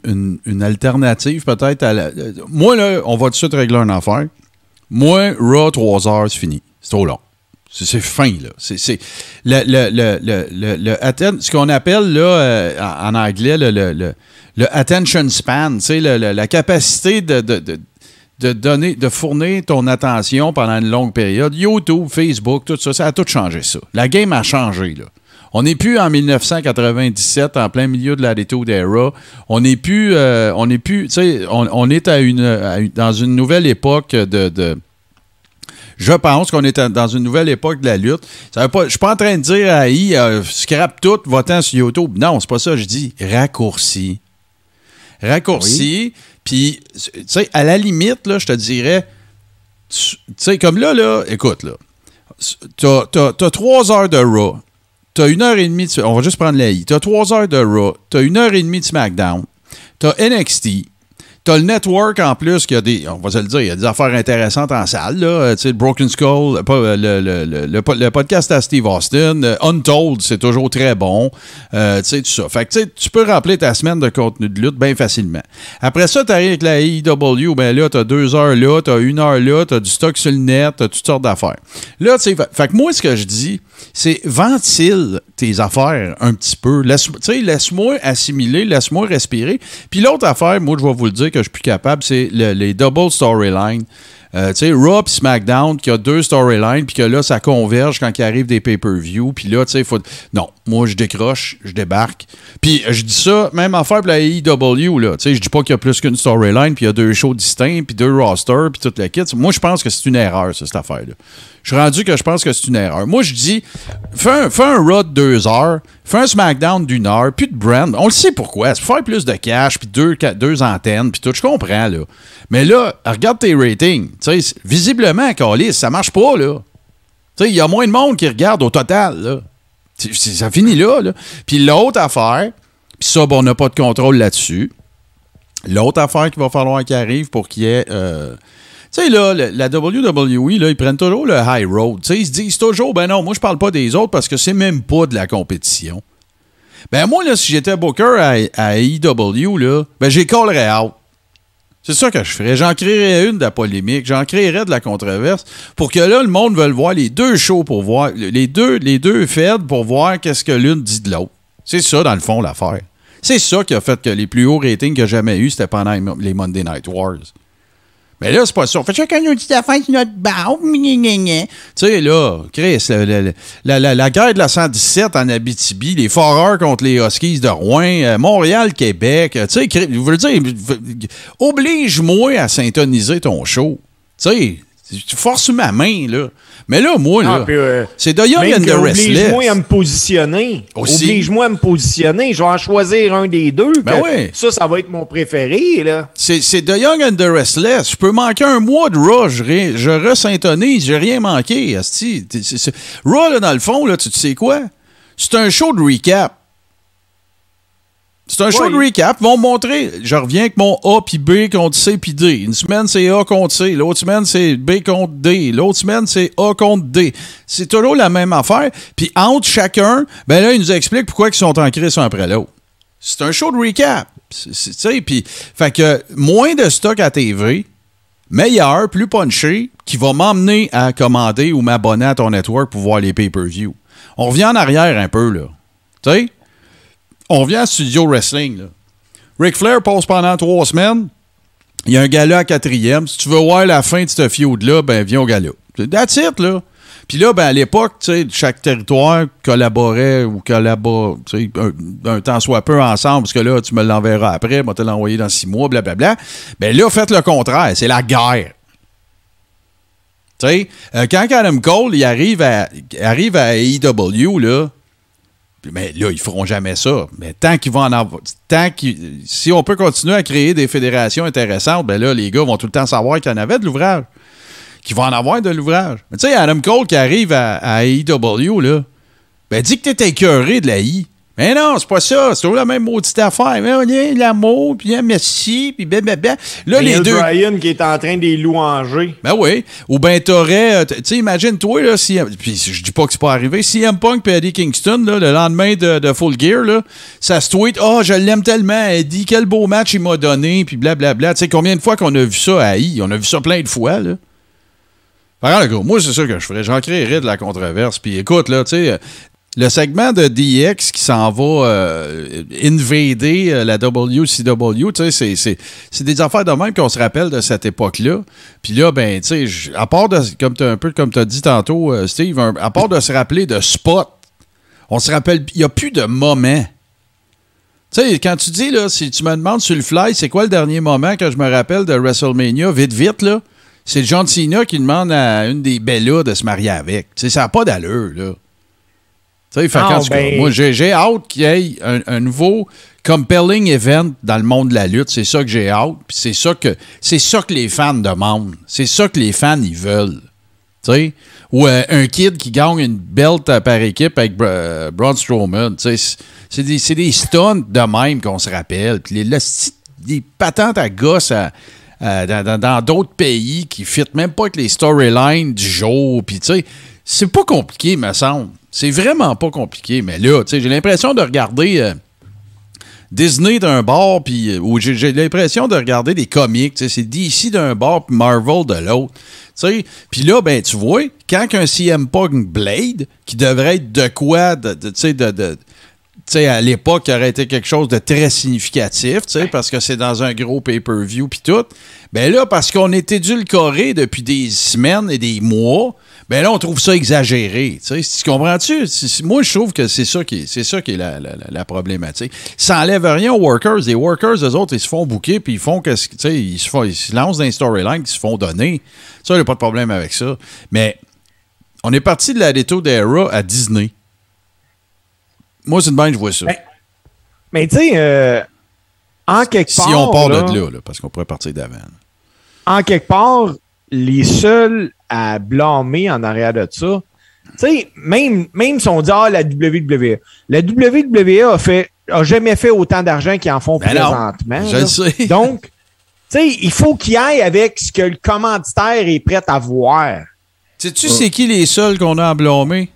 une, une- alternative, peut-être à la. euh, Moi, là, on va tout de suite régler une affaire. Moi, Raw, 3 heures, c'est fini. C'est trop long. C'est fin, là. C'est le, le, le, le, ce qu'on appelle, là, euh, en, anglais, le, attention span, tu la capacité de, de, de, de donner, de fournir ton attention pendant une longue période. YouTube, Facebook, tout ça, ça a tout changé, ça. La game a changé, là. On n'est plus en 1997, en plein milieu de la Attitude Era. On n'est plus, euh, on n'est plus, tu sais, on, on est à une, à une- dans une nouvelle époque de, de je pense qu'on est dans une nouvelle époque de la lutte. Ça veut pas, je suis pas en train de dire à I, euh, scrap tout, votant sur YouTube. Non, c'est pas ça. Je dis raccourci. Raccourci. Puis, tu sais, à la limite, là, je te dirais, tu sais, comme là, là, écoute, là, t'as, t'as, t'as trois heures de Raw. T'as une heure et demie de, On va juste prendre la I. T'as trois heures de Raw. T'as une heure et demie de SmackDown. T'as NXT. T'as le network en plus qui a des. On va se le dire, il y a des affaires intéressantes en salle. Là. Tu sais, Broken Skull, le, le, le, le po- le podcast à Steve Austin. euh, Untold, c'est toujours très bon. Euh, tu sais, tout ça. Fait que tu peux remplir ta semaine de contenu de lutte bien facilement. Après ça, t'arrives avec la AEW, ben là, t'as deux heures là, t'as une heure là, t'as du stock sur le net, t'as toutes sortes d'affaires. Là, tu sais, fait, fait que moi, ce que je dis, c'est ventile tes affaires un petit peu. Laisse, tu sais, laisse-moi assimiler, laisse-moi respirer. Puis l'autre affaire, moi, je vais vous le dire que je suis plus capable, c'est le- les double storylines. Euh, tu sais, Raw pis SmackDown, qui a deux storylines, puis que là, ça converge quand il arrive des pay-per-view. Puis là, tu sais, faut. Non, moi, je décroche, je débarque. Puis je dis ça, même affaire pour la AEW, là. Tu sais, je dis pas qu'il y a plus qu'une storyline, puis il y a deux shows distincts, puis deux rosters, puis toute la kit. Moi, je pense que c'est une erreur, ça, cette affaire-là. Je suis rendu que je pense que c'est une erreur. Moi, je dis, fais un, fais un Raw de deux heures, fais un SmackDown d'une heure, puis de brand. On le sait pourquoi. C'est pour faire plus de cash, puis deux, deux antennes, puis tout. Je comprends, là. Mais là, regarde tes ratings. Tu sais, visiblement, Calis, ça marche pas, là. Il y a moins de monde qui regarde au total, là. Ça finit là, là. Puis l'autre affaire, puis ça, ben, on n'a pas de contrôle là-dessus. L'autre affaire qu'il va falloir qu'il arrive pour qu'il y ait. euh, sais, là, la WWE, là, ils prennent toujours le high road. Tu sais, ils se disent toujours, ben non, moi, je parle pas des autres parce que c'est même pas de la compétition. Ben moi, là, si j'étais Booker à, à AEW, là, ben j'ai collerais out. C'est ça que je ferais. J'en créerais une de la polémique, j'en créerais de la controverse pour que là, le monde veuille voir les deux shows pour voir, les deux, les deux feds pour voir qu'est-ce que l'une dit de l'autre. C'est ça, dans le fond, l'affaire. C'est ça qui a fait que les plus hauts ratings y a jamais eu, c'était pendant les Monday Night Wars. Mais là, c'est pas ça. On fait chacun une petite affaire sur notre barbe. Tu sais, là, Chris, la, la- la- guerre de la 117 en Abitibi, les Foreurs contre les Huskies de Rouen, euh, Montréal, Québec. euh, Tu sais, je veux dire, oblige-moi à syntoniser ton show. Tu sais, tu forces ma main, là. Mais là, moi, là, Ah, puis, euh, c'est The Young and the Restless. Oblige-moi à me positionner. Aussi. Oblige-moi à me positionner. Je vais en choisir un des deux. Ben ouais. Ça, ça va être mon préféré. Là. C'est c'est The Young and the Restless. Je peux manquer un mois de Raw, je, ré- je resyntonise, j'ai rien manqué. asti. Raw, là, dans le fond, là, tu tu sais quoi? C'est un show de recap. C'est un show de recap. Ils vont montrer. Je reviens avec mon A puis B contre C puis D. Une semaine, c'est A contre C. L'autre semaine, c'est B contre D. L'autre semaine, c'est A contre D. C'est toujours la même affaire. Puis entre chacun, ben là, ils nous expliquent pourquoi ils sont en crise un après l'autre. C'est un show de recap. Tu sais, puis, fait que moins de stock à TV, meilleur, plus punché, qui va m'emmener à commander ou m'abonner à ton network pour voir les pay-per-view. On revient en arrière un peu, là. Tu sais? On revient à Studio Wrestling. Ric Flair passe pendant trois semaines. Il y a un gala à quatrième. Si tu veux voir la fin de ce feud-là, ben viens au gala. That's it, là. Puis là, ben, à l'époque, chaque territoire collaborait ou collabore, un, un temps soit peu ensemble, parce que là, tu me l'enverras après, moi, te l'envoyer dans six mois, blablabla. Ben là, faites le contraire. C'est la guerre. Tu euh, quand Adam Cole, il arrive à, arrive à AEW, là, mais là, ils feront jamais ça. Mais tant qu'ils vont en avoir. Tant. Si on peut continuer à créer des fédérations intéressantes, ben là, les gars vont tout le temps savoir qu'il y en avait de l'ouvrage. Qu'ils vont en avoir de l'ouvrage. Mais tu sais, Adam Cole qui arrive à, à AEW, là, ben dis que t'es écœuré de la I. Mais non, c'est pas ça. C'est toujours la même maudite affaire. Mais on est l'amour, puis hein, merci, puis blablabla. Là, les deux. Bryan qui est en train de les louanger. Ben oui. Ou ben t'aurais. euh, Tu sais, imagine-toi, là, si. Puis je dis pas que c'est pas arrivé. Si M Punk et Eddie Kingston, là, le lendemain de, de Full Gear, là, ça se tweet. Oh, je l'aime tellement, Eddie. Quel beau match il m'a donné. Puis blablabla. Tu sais, combien de fois qu'on a vu ça à I? On a vu ça plein de fois, là. Par contre, gros, moi, c'est ça que je ferais. J'en créerais de la controverse. Puis écoute, là, tu sais. Le segment de DX qui s'en va euh, invader euh, la WCW, c'est- des affaires de même qu'on se rappelle de cette époque-là. Puis là, ben, tu sais, à part de, comme tu as dit tantôt, euh, Steve, à part de se rappeler de spot, on se rappelle, il n'y a plus de moment. Tu sais, quand tu dis, là, si tu me demandes sur le fly, c'est quoi le dernier moment que je me rappelle de WrestleMania, vite, vite, là, c'est John Cena qui demande à une des Bellas de se marier avec. Tu sais, ça n'a pas d'allure, là. Sais, Ah, ben- moi, j'ai hâte qu'il y ait un, un nouveau compelling event dans le monde de la lutte. C'est ça que j'ai hâte. Puis c'est ça que c'est ça que les fans demandent. C'est ça que les fans ils veulent. Ou euh, un kid qui gagne une belt euh, par équipe avec Bra- Braun Strowman. C'est- des, c'est des stunts de même qu'on se rappelle. Puis les, le sti- des patentes à gosse à- à- dans- d'autres pays qui fit même pas avec les storylines du jour. Puis tu sais, c'est pas compliqué, me semble. C'est vraiment pas compliqué. Mais là, j'ai l'impression de regarder. euh, Disney d'un bord, puis euh, j'ai l'impression de regarder des comics. C'est DC d'un bord, puis Marvel de l'autre. Puis là, ben, tu vois, quand un CM Punk Blade, qui devrait être de quoi, de, de- tu sais, de, de- à l'époque, aurait été quelque chose de très significatif, parce que c'est dans un gros pay-per-view puis tout. Ben là, parce qu'on est édulcoré depuis des semaines et des mois, ben là, on trouve ça exagéré, tu sais. Tu comprends-tu? Moi, je trouve que c'est ça qui est, c'est ça qui est la, la- la- problématique. Ça enlève rien aux workers. Les workers, eux autres, ils se font bouquer puis ils font que, tu sais, ils se, font- ils se lancent dans les storylines qui se font donner. Ça, il n'y a pas de problème avec ça. Mais on est parti de la Leto d'Era à Disney. Moi, c'est une bonne, je vois ça. Ben, Mais tu sais, euh, en quelque Si part. on part là, de là, là, parce qu'on pourrait partir d'avant. en quelque part, les seuls à blâmer en arrière de ça, tu sais, même, même si on dit, ah, la WWE, la WWE a fait a jamais fait autant d'argent qu'ils en font Ben non, présentement. je là. le sais. Donc, tu sais, il faut qu'il aille avec ce que le commanditaire est prêt à voir. Sais-tu c'est qui les seuls qu'on a emblâmés? C'est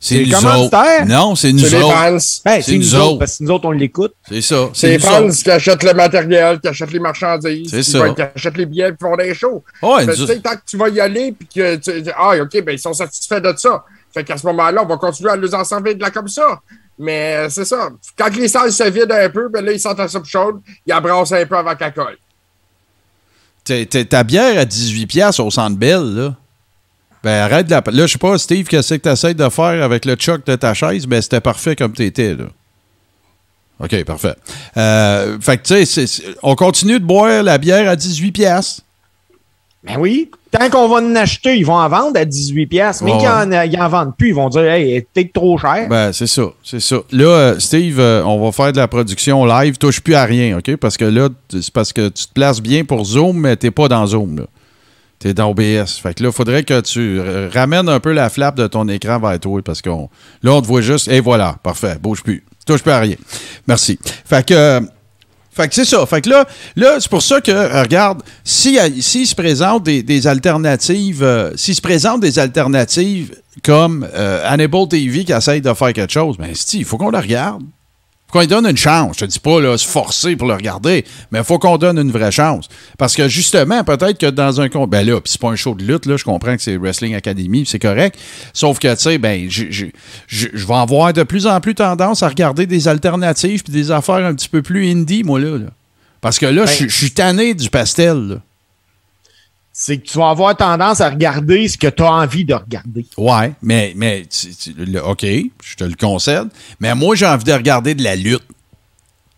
C'est les nous autres. commanditaires? Non, c'est nous C'est les autres. fans. Ben, C'est nous, nous autres, parce que nous autres, on l'écoute. C'est ça. C'est les fans autres. qui achètent le matériel, qui achètent les marchandises, C'est qui, ça. vont- qui achètent les billets, qui font des shows. Ouais, Fait nous- tu sais, tant que tu vas y aller, puis que tu dis, ah, OK, ben, ils sont satisfaits de ça. Fait qu'à ce moment-là, on va continuer à nous en servir de là comme ça. Mais euh, c'est ça. Quand les salles se vident un peu, ben là, ils sentent la soupe chaude, ils abrassent un peu avant qu'elle colle. Ta bière à 18$ piastres au Centre Bell, là. Ben, arrête de la. Là, je sais pas, Steve, qu'est-ce que tu essaies de faire avec le choc de ta chaise? Ben, c'était parfait comme t'étais, là. OK, parfait. Euh, fait que, tu sais, on continue de boire la bière à 18$. piastres. Ben oui. Tant qu'on va en acheter, ils vont en vendre à 18 pièces. Mais qu'ils en, ils en vendent plus, ils vont dire, hey, peut-être trop cher. Ben, c'est ça, c'est ça. Là, euh, Steve, euh, on va faire de la production live. Touche plus à rien, OK? Parce que là, c'est parce que tu te places bien pour Zoom, mais t'es pas dans Zoom, là. T'es dans OBS. Fait que là, il faudrait que tu ramènes un peu la flappe de ton écran vers toi parce qu'on là, on te voit juste. Et voilà, parfait. Bouge plus. Touche plus à rien. Merci. Fait que. fait que c'est ça. Fait que là, là c'est pour ça que, euh, regarde, s'il si, se présente des, alternatives, euh, s'il se présente des alternatives comme euh, Hannibal TV qui essaye de faire quelque chose, ben, si, il faut qu'on le regarde. Faut qu'on lui donne une chance. Je te dis pas là, se forcer pour le regarder, mais il faut qu'on donne une vraie chance. Parce que justement, peut-être que dans un compte. Ben là, puis c'est pas un show de lutte, là, je comprends que c'est Wrestling Academy, c'est correct. Sauf que, tu sais, ben, je vais avoir de plus en plus tendance à regarder des alternatives puis des affaires un petit peu plus indie, moi, là. là. Parce que là, suis- je suis tanné du pastel, là. C'est que tu vas avoir tendance à regarder ce que tu as envie de regarder. Ouais, mais, mais tu- tu- le- OK, je te le concède. Mais moi, j'ai envie de regarder de la lutte.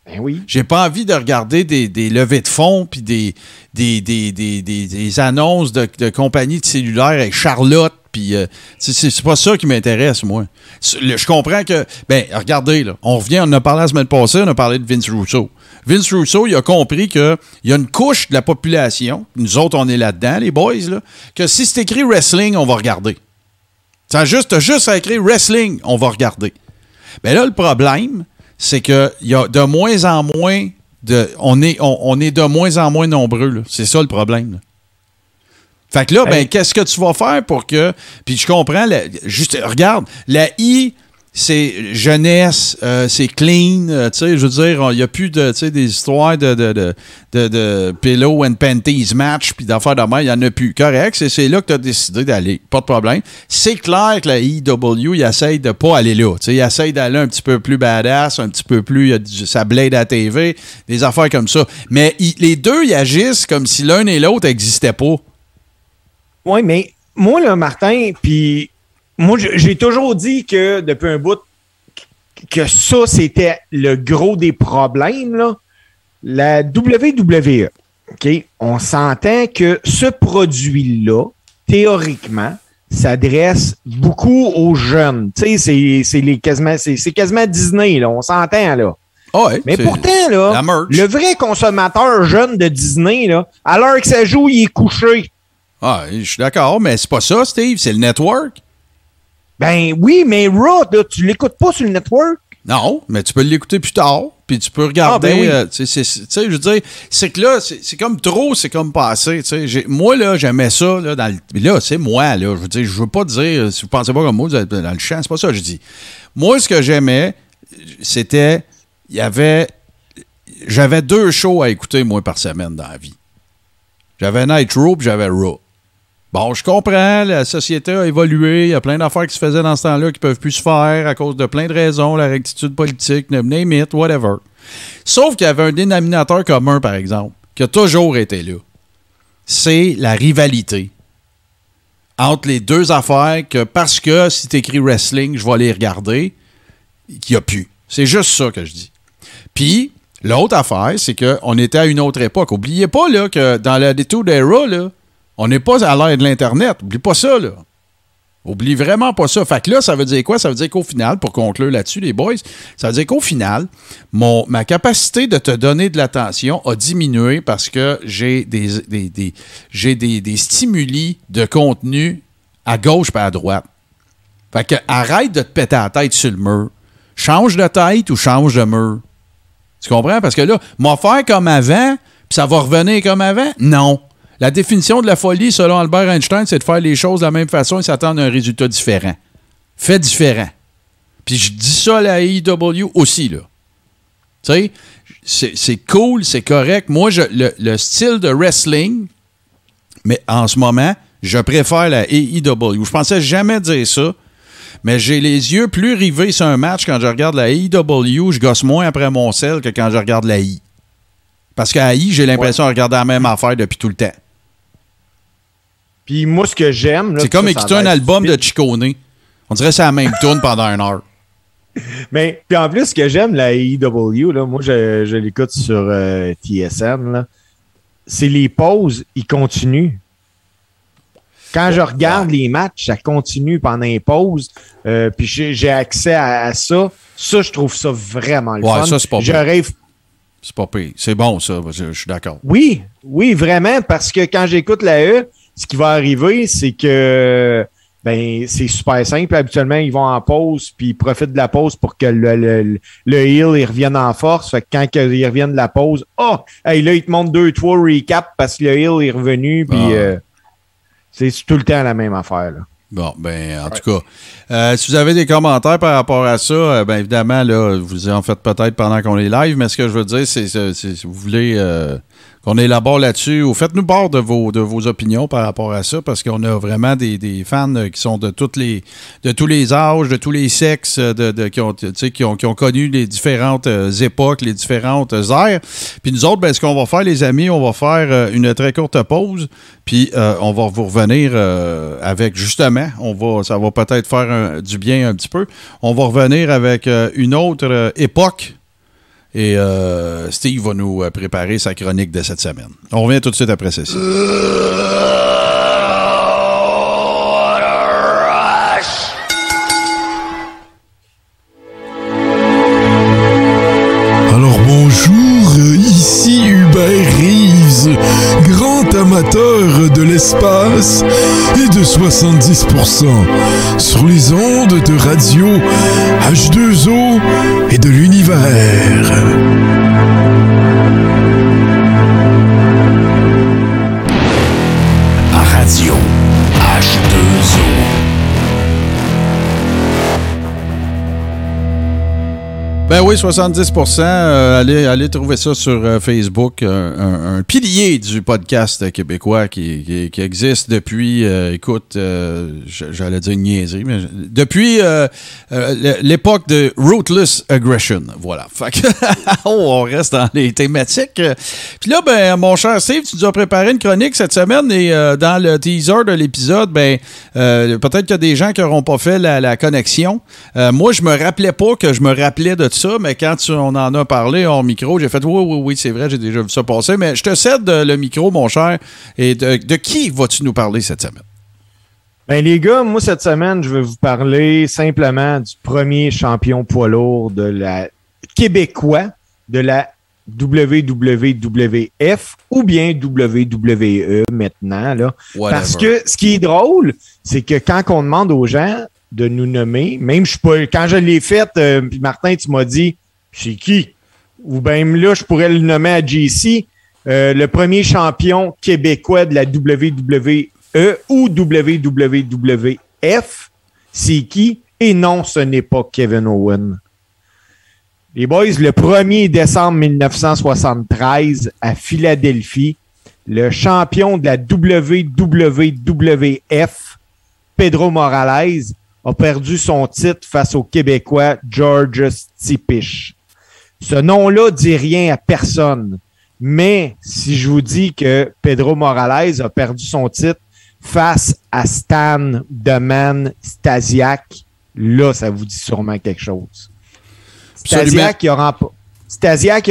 Ben oui. J'ai pas envie de regarder des, des levées de fonds puis des, des, des, des, annonces de, de compagnies de cellulaires avec Charlotte. Puis euh, c'est- pas ça qui m'intéresse, moi. Je comprends que. Ben, regardez, là, on revient, on en a parlé la semaine passée, on a parlé de Vince Russo. Vince Russo, il a compris qu'il y a une couche de la population, nous autres, on est là-dedans, les boys, là, que si c'est écrit wrestling, on va regarder. T'as juste, juste à écrire wrestling, on va regarder. Mais là, le problème, c'est qu'il y a de moins en moins. On est, on, on est de moins en moins nombreux. C'est ça le problème. Fait que là, ben, Hey. qu'est-ce que tu vas faire pour que. Puis je comprends, la- juste, regarde, la I, c'est jeunesse, euh, c'est clean, euh, tu sais, je veux dire, il n'y a plus de, tu sais, des histoires de, de, de, de, de pillow and panties match, puis d'affaires de main, il n'y en a plus. Correct, c'est, c'est là que tu as décidé d'aller, pas de problème. C'est clair que la IW, il essaye de pas aller là, tu sais, il essaye d'aller un petit peu plus badass, un petit peu plus, il y a du- sa blade à TV, des affaires comme ça. Mais les deux, ils agissent comme si l'un et l'autre n'existaient pas. Oui, mais moi, là, Martin, puis moi, j'ai toujours dit que depuis un bout, que ça, c'était le gros des problèmes, là. La WWE, OK, on s'entend que ce produit-là, théoriquement, s'adresse beaucoup aux jeunes. Tu sais, c'est- quasiment, Disney, là. On s'entend, là. Ouais, Mais pourtant, là, le vrai consommateur jeune de Disney, là, à l'heure que ça joue, il est couché. Ah, je suis d'accord, mais c'est pas ça, Steve, c'est le network. Ben oui, mais Raw, là, tu l'écoutes pas sur le network. Non, mais tu peux l'écouter plus tard, puis tu peux regarder. Ah, ben oui. euh, tu sais, je veux dire, c'est que là, c'est comme trop, c'est comme passé. Moi, là, j'aimais ça. Là, dans le- là c'est moi, là. Je veux dire, je veux pas dire, si vous pensez pas comme moi, vous êtes dans le champ, c'est pas ça que je dis. Moi, ce que j'aimais, c'était, il y avait, j'avais deux shows à écouter, moi, par semaine dans la vie. J'avais Nitro, puis j'avais Raw. Bon, je comprends, la société a évolué, il y a plein d'affaires qui se faisaient dans ce temps-là qui peuvent plus se faire à cause de plein de raisons, la rectitude politique, name it, whatever. Sauf qu'il y avait un dénominateur commun, par exemple, qui a toujours été là. C'est la rivalité entre les deux affaires que parce que si tu écris wrestling, je vais les regarder, qu'il n'y a plus. C'est juste ça que je dis. Puis, l'autre affaire, c'est qu'on était à une autre époque. Oubliez pas là, que dans la détour d'Era, là, on n'est pas à l'ère de l'Internet. Oublie pas ça, là. Oublie vraiment pas ça. Fait que là, ça veut dire quoi? Ça veut dire qu'au final, pour conclure là-dessus, les boys, ça veut dire qu'au final, mon, ma capacité de te donner de l'attention a diminué parce que j'ai des, des, stimuli de contenu à gauche et à droite. Fait que arrête de te péter la tête sur le mur. Change de tête ou change de mur. Tu comprends? Parce que là, m'en faire comme avant, puis ça va revenir comme avant? Non. La définition de la folie, selon Albert Einstein, c'est de faire les choses de la même façon et s'attendre à un résultat différent. Fait différent. Puis je dis ça à la AEW aussi, là. Tu sais, c'est- cool, c'est correct. Moi, je, le, le style de wrestling, mais en ce moment, je préfère la AEW. Je pensais jamais dire ça, mais j'ai les yeux plus rivés sur un match quand je regarde la AEW. Je gosse moins après mon sel que quand je regarde la I. Parce qu'à I, j'ai l'impression de regarder la même affaire depuis tout le temps. Puis moi, ce que j'aime. C'est comme écouter un album de. Chicone. On dirait que c'est la même tune pendant une heure. Mais puis en plus, ce que j'aime, la AEW, là, moi, je, je l'écoute sur euh, TSN, c'est les pauses, ils continuent. Quand je regarde les matchs, ça continue pendant les pauses. euh, puis j'ai accès à, à ça. Ça, je trouve ça vraiment le Ouais, fun. ça, c'est pas Je rêve C'est pas pire. C'est bon, ça. Je, je suis d'accord. Oui, oui, vraiment, parce que quand j'écoute la E, ce qui va arriver, c'est que ben c'est super simple. Habituellement, ils vont en pause, puis ils profitent de la pause pour que le, le, le heel il revienne en force. Fait que quand ils reviennent de la pause, oh, hey, là, ils te montrent deux, trois recaps parce que le heel est revenu, puis Ah. euh, c'est tout le temps la même affaire. Là. Bon, ben, en tout cas, euh, si vous avez des commentaires par rapport à ça, euh, ben évidemment, là, vous en faites peut-être pendant qu'on est live, mais ce que je veux dire, c'est- si vous voulez euh, qu'on élabore là-dessus, ou faites-nous part de vos, de vos opinions par rapport à ça, parce qu'on a vraiment des, des fans euh, qui sont de toutes les de tous les âges, de tous les sexes, euh, de, qui, ont, qui, ont, qui ont connu les différentes euh, époques, les différentes ères. Puis nous autres, ben, ce qu'on va faire, les amis, on va faire une très courte pause, puis on va vous revenir avec justement, on va, ça va peut-être faire du bien un petit peu. On va revenir avec une autre époque. Et euh, Steve va nous euh, préparer sa chronique de cette semaine. On revient tout de suite après ceci. Alors bonjour, ici Hubert Reeves, grand amateur de l'espace de 70% sur les ondes de radio H2O et de l'univers. Ben oui, 70 euh, allez, allez trouver ça sur euh, Facebook. euh, un, pilier du podcast québécois qui, existe depuis, euh, écoute, j'allais dire une niaiserie, mais depuis l'époque de Ruthless Aggression. Voilà. Fait que, oh, on reste dans les thématiques. Puis là, ben, mon cher Steve, tu nous as préparé une chronique cette semaine et dans le teaser de l'épisode, ben, peut-être qu'il y a des gens qui n'auront pas fait la, connexion. Moi, je me rappelais pas que je me rappelais de ça, mais quand tu- on en a parlé en micro, j'ai fait oui, oui, oui, c'est vrai, j'ai déjà vu ça passer. Mais je te cède euh, le micro, mon cher. Et de, de qui vas-tu nous parler cette semaine? Ben les gars, moi cette semaine, je vais vous parler simplement du premier champion poids lourd de la québécois de la WWF ou bien WWE maintenant là. Parce que ce qui est drôle, c'est que quand on demande aux gens de nous nommer, même je pas quand je l'ai fait, euh, Martin, tu m'as dit c'est qui? Ou bien là, je pourrais le nommer à JC, euh, le premier champion québécois de la WWE ou WWF, c'est qui? Et non, ce n'est pas Kevin Owen. Les boys, le 1er décembre 1973 à Philadelphie, le champion de la WWF, Pedro Morales, a perdu son titre face au Québécois George Stipich. Ce nom-là dit rien à personne. Mais si je vous dis que Pedro Morales a perdu son titre face à Stan The Stasiak, là, ça vous dit sûrement quelque chose. Stasiak qui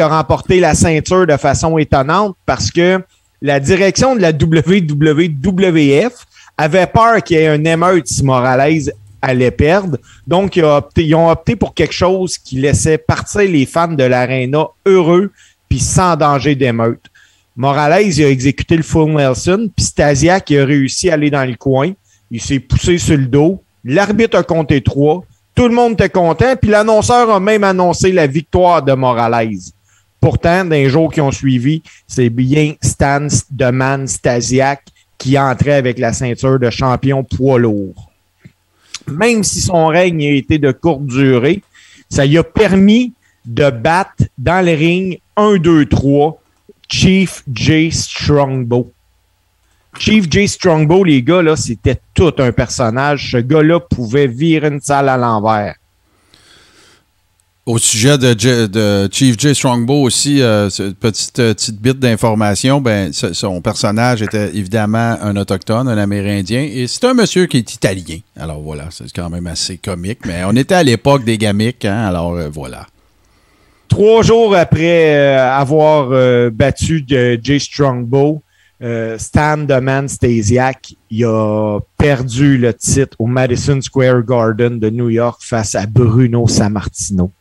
a, remporté la ceinture de façon étonnante parce que la direction de la WWF avait peur qu'il y ait un émeute si Morales allait perdre. Donc, ils ont, opté, pour quelque chose qui laissait partir les fans de l'aréna heureux puis sans danger d'émeute. Morales, il a exécuté le full Nelson, puis Stasiak il a réussi à aller dans le coin. Il s'est poussé sur le dos. L'arbitre a compté trois. Tout le monde était content. Puis l'annonceur a même annoncé la victoire de Morales. Pourtant, dans les jours qui ont suivi, c'est bien Stan de Man Stasiak qui entrait avec la ceinture de champion poids lourd. Même si son règne a été de courte durée, ça lui a permis de battre dans le ring 1, 2, 3 Chief J. Strongbow. Chief J. Strongbow, les gars, là, c'était tout un personnage. Ce gars-là pouvait virer une salle à l'envers. Au sujet de, Chief J. Strongbow aussi, euh, petite, euh, petite bite d'information, ben, son personnage était évidemment un autochtone, un amérindien, et c'est un monsieur qui est italien. Alors voilà, c'est quand même assez comique, mais on était à l'époque des gamiques, hein, alors euh, voilà. Trois jours après avoir battu Jay Strongbow, Stan de Man Stasiak, il a perdu le titre au Madison Square Garden de New York face à Bruno Sammartino.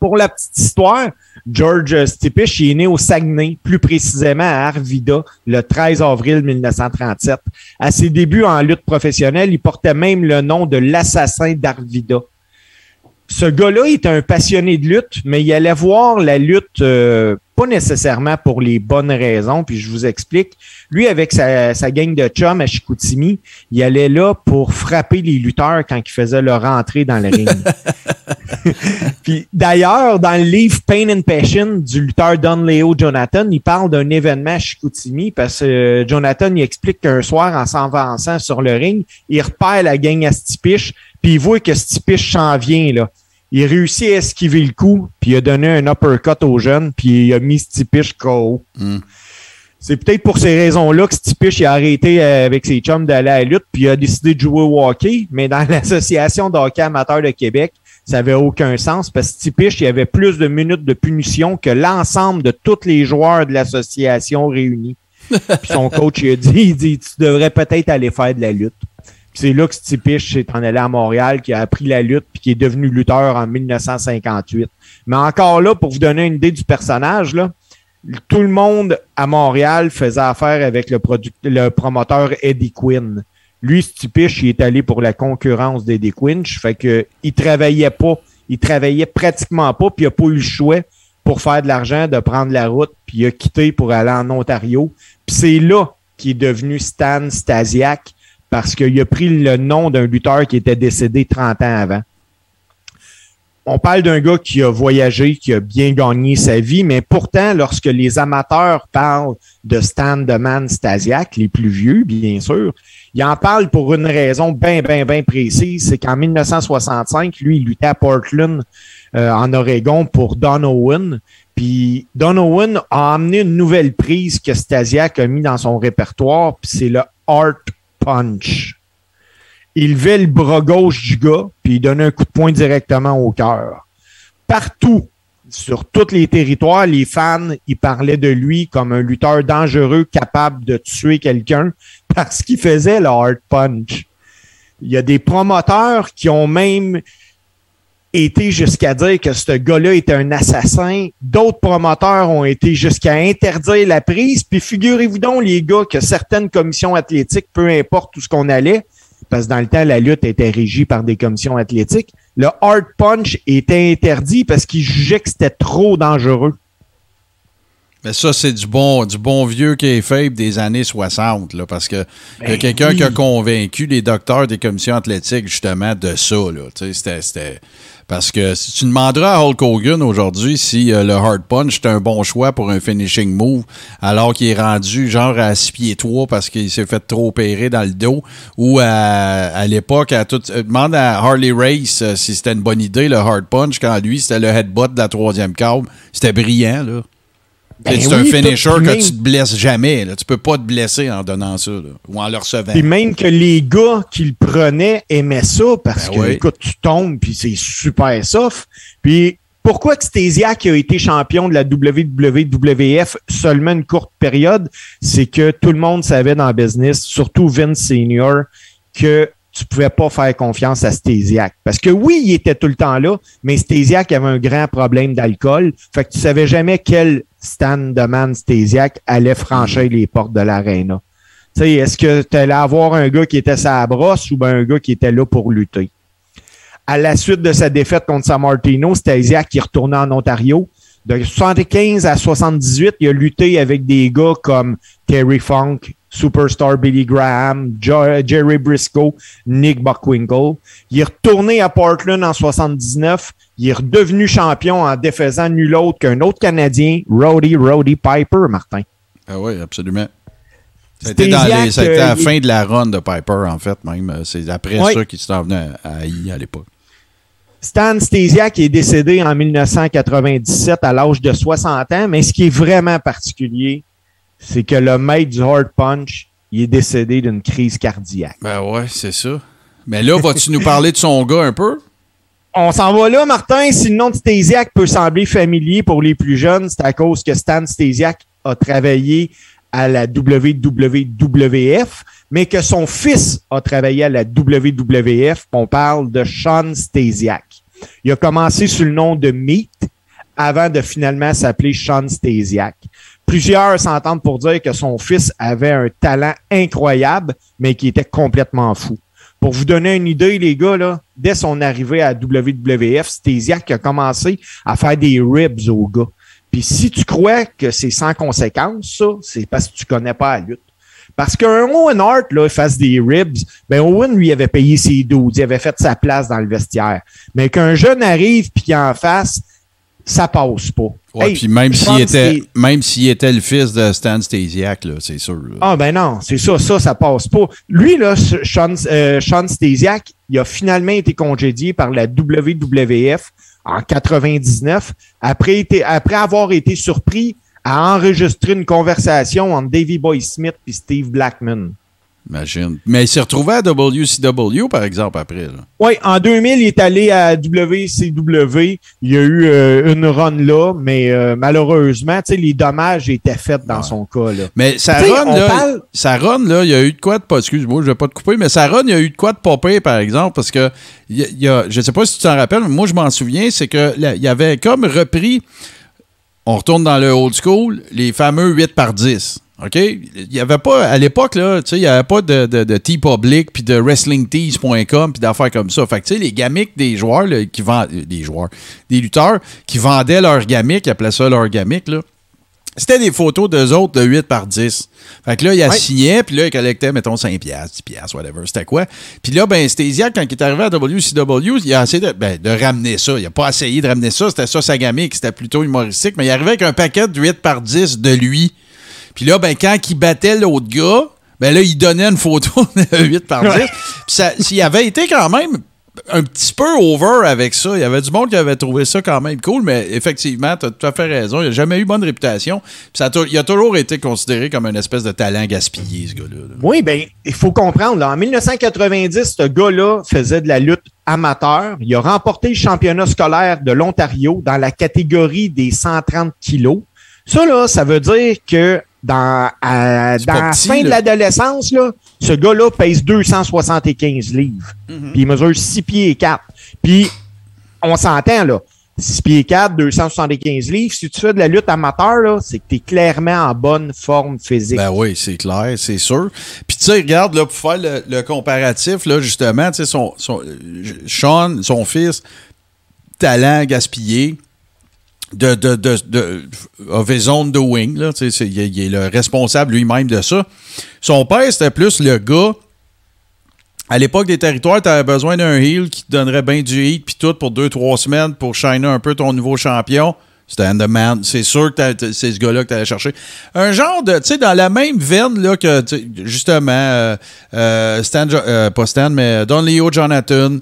Pour la petite histoire, George Stipish est né au Saguenay, plus précisément à Arvida, le 13 avril 1937. À ses débuts en lutte professionnelle, il portait même le nom de l'assassin d'Arvida ce gars-là est un passionné de lutte, mais il allait voir la lutte euh, pas nécessairement pour les bonnes raisons, puis je vous explique. Lui, avec sa, sa gang de chums à Chicoutimi, il allait là pour frapper les lutteurs quand ils faisaient leur entrée dans le ring. puis d'ailleurs, dans le livre Pain and Passion du lutteur Don Leo Jonathan, il parle d'un événement à Chicoutimi parce que euh, Jonathan il explique qu'un soir, en s'avançant sur le ring, il repère la gang à Stipiche, puis il voit que Stipiche s'en vient, là. Il réussit à esquiver le coup, puis il a donné un uppercut aux jeunes, puis il a mis Stipish KO. Hmm. C'est peut-être pour ces raisons-là que Stipish a arrêté euh, avec ses chums d'aller à la lutte, puis il a décidé de jouer au hockey. Mais dans l'Association d'hockey amateur de Québec, ça n'avait aucun sens parce que Stipish, il y avait plus de minutes de punition que l'ensemble de tous les joueurs de l'association réunis. puis son coach il a dit, il dit, tu devrais peut-être aller faire de la lutte. C'est là que Stipish s'est en allé à Montréal, qui a appris la lutte, puis qui est devenu lutteur en 1958. Mais encore là, pour vous donner une idée du personnage, là, tout le monde à Montréal faisait affaire avec le, le promoteur Eddie Quinn. Lui, Stipish, il est allé pour la concurrence d'Eddie Quinn. Fait que il travaillait pas. Il travaillait pratiquement pas, puis il a pas eu le choix pour faire de l'argent, de prendre la route, puis il a quitté pour aller en Ontario. Puis c'est là qu'il est devenu Stan Stasiak, parce qu'il a pris le nom d'un lutteur qui était décédé 30 ans avant. On parle d'un gars qui a voyagé, qui a bien gagné sa vie, mais pourtant, lorsque les amateurs parlent de Stan de Man Stasiak, les plus vieux, bien sûr, ils en parlent pour une raison bien, bien, bien précise. C'est qu'en 1965, lui, il luttait à Portland, euh, en Oregon, pour Don Owen. Puis Don Owen a amené une nouvelle prise que Stasiak a mis dans son répertoire, puis c'est le Art punch. Il levait le bras gauche du gars, puis il donnait un coup de poing directement au cœur. Partout, sur tous les territoires, les fans, ils parlaient de lui comme un lutteur dangereux capable de tuer quelqu'un parce qu'il faisait le hard punch. Il y a des promoteurs qui ont même été jusqu'à dire que ce gars-là était un assassin. D'autres promoteurs ont été jusqu'à interdire la prise. Puis figurez-vous donc, les gars, que certaines commissions athlétiques, peu importe où ce qu'on allait, parce que dans le temps, la lutte était régie par des commissions athlétiques, le hard punch était interdit parce qu'ils jugeaient que c'était trop dangereux. Mais ça, c'est du bon, du bon vieux qui est faible des années 60, là, parce que y a Ben quelqu'un qui a convaincu les docteurs des commissions athlétiques, justement, de ça. Là. C'était- Parce que si tu demanderas à Hulk Hogan aujourd'hui si euh, le hard punch est un bon choix pour un finishing move, alors qu'il est rendu genre à 6 pieds 3 parce qu'il s'est fait trop opérer dans le dos, ou à, l'époque, à tout, euh, demande à Harley Race euh, si c'était une bonne idée, le hard punch, quand lui, c'était le headbutt de la troisième corde. C'était brillant, là. Ben c'est un finisher que même- tu te blesses jamais. Là? Tu peux pas te blesser en donnant ça là, ou en le recevant. Puis même que les gars qui le prenaient aimaient ça parce Ben que, oui. écoute, tu tombes puis c'est super soft. Puis pourquoi que Stasiak a été champion de la WWF seulement une courte période? C'est que tout le monde savait dans le business, surtout Vince Senior, que tu pouvais pas faire confiance à Stasiak. Parce que oui, il était tout le temps là, mais Stasiak avait un grand problème d'alcool. Fait que tu savais jamais quel stand de man Stasiak allait franchir les portes de l'aréna. Est-ce que tu allais avoir un gars qui était sa brosse ou ben un gars qui était là pour lutter? À la suite de sa défaite contre San Martino, Stasiak qui retournait en Ontario. De 75 à 78, il a lutté avec des gars comme Terry Funk, Superstar Billy Graham, Jo- Jerry Briscoe, Nick Buckwinkle. Il est retourné à Portland en 79. Il est redevenu champion en défaisant nul autre qu'un autre Canadien, Roddy Roddy Piper, Martin. Ah oui, absolument. Ça a été, dans Stasiak, les- ça a été à la euh, il- fin de la run de Piper, en fait, même. Euh, C'est après Oui. ça qu'il s'en venait à, à I à l'époque. Stan Stasiak est décédé en 1997 à l'âge de 60 ans, mais ce qui est vraiment particulier, c'est que le maître du Hard Punch, il est décédé d'une crise cardiaque. Ben ouais, c'est ça. Mais là, vas-tu nous parler de son gars un peu? On s'en va là, Martin. Si le nom de Stasiak peut sembler familier pour les plus jeunes, c'est à cause que Stan Stasiak a travaillé à la WWF, mais que son fils a travaillé à la WWF. On parle de Sean Stasiak. Il a commencé sous le nom de Meat avant de finalement s'appeler Sean Stasiak. Plusieurs s'entendent pour dire que son fils avait un talent incroyable, mais qui était complètement fou. Pour vous donner une idée, les gars, là, dès son arrivée à WWF, Stasiak a commencé à faire des ribs aux gars. Puis si tu crois que c'est sans conséquence, ça, c'est parce que tu connais pas la lutte. Parce qu'un Owen Hart, là, fasse des ribs, ben Owen lui avait payé ses doudes, il avait fait sa place dans le vestiaire. Mais qu'un jeune arrive puis qu'il en fasse, ça passe pas. Ouais, Hey, puis même s'il était, même s'il était le fils de Stan Stasiak, là, c'est sûr. là. Ah ben non, c'est ça, ça, ça passe pas. Lui, là, Sean, euh, Sean Stasiak, il a finalement été congédié par la WWF en 99, après, été, après avoir été surpris à enregistrer une conversation entre Davey Boy Smith et Steve Blackman. Imagine. Mais il s'est retrouvé à WCW, par exemple, après. Oui, en 2000, il est allé à WCW. Il y a eu euh, une run là, mais euh, malheureusement, les dommages étaient faits dans Ouais. son cas. Là. Mais sa run, là, parle- sa run, là, il y a eu de quoi de pas. Excuse-moi, je vais pas te couper, mais sa run, il y a eu de quoi de pire, par exemple, parce que il y a- je sais pas si tu t'en rappelles, mais moi, je m'en souviens, c'est que là, il y avait comme repris. On retourne dans le old school, les fameux 8 par 10. OK? Il y avait pas, à l'époque, là, tu sais, il n'y avait pas de, de, de T-Public puis de WrestlingTees.com puis d'affaires comme ça. Fait que, tu sais, les gamiques des joueurs, là, qui vendent, des joueurs, des lutteurs qui vendaient leurs gamiques, ils appelaient ça leurs gamiques, là. C'était des photos d'eux autres de 8 par 10. Fait que là, il a Ouais. signé, puis là, il collectait, mettons, 5 piastres, 10 piastres, whatever, c'était quoi? Puis là, ben, Stasiak, quand il est arrivé à WCW, il a essayé de, ben, de ramener ça. Il a pas essayé de ramener ça, c'était ça sa gamique, c'était plutôt humoristique, mais il arrivait avec un paquet de 8 par 10 de lui. Puis là, ben, quand il battait l'autre gars, ben là, il donnait une photo de 8 par 10. Ouais. Puis ça, s'il avait été quand même un petit peu over avec ça. Il y avait du monde qui avait trouvé ça quand même cool, mais effectivement, tu as tout à fait raison. Il n'a jamais eu bonne réputation. Ça a il a toujours été considéré comme une espèce de talent gaspillé, ce gars-là. là. Oui, ben, il faut comprendre. Là, en 1990, ce gars-là faisait de la lutte amateur. Il a remporté le championnat scolaire de l'Ontario dans la catégorie des 130 kilos. Ça, là, ça veut dire que dans, à- la fin de l'adolescence, là, ce gars-là pèse 275 livres. Mhm. Puis il mesure 6 pieds et 4. Puis, on s'entend, là. 6 pieds 4, 275 livres. Si tu fais de la lutte amateur, là, c'est que tu es clairement en bonne forme physique. Ben oui, c'est clair, c'est sûr. Puis tu sais, regarde, là, pour faire le, le comparatif, là, justement, tu sais, son, son, euh, Sean, son fils, talent gaspillé, de, de, de, de of là, c'est- il, est- il est le responsable lui-même de ça. Son père, c'était plus le gars. À l'époque des territoires, tu avais besoin d'un heel qui te donnerait bien du heat puis tout pour deux, trois semaines pour shiner un peu ton nouveau champion. C'était Man. C'est sûr que c'est ce gars-là que tu allais chercher. Un genre de, tu sais, dans la même veine là, que, justement, euh, euh, Stan, euh, pas Stan, mais Don Leo Jonathan,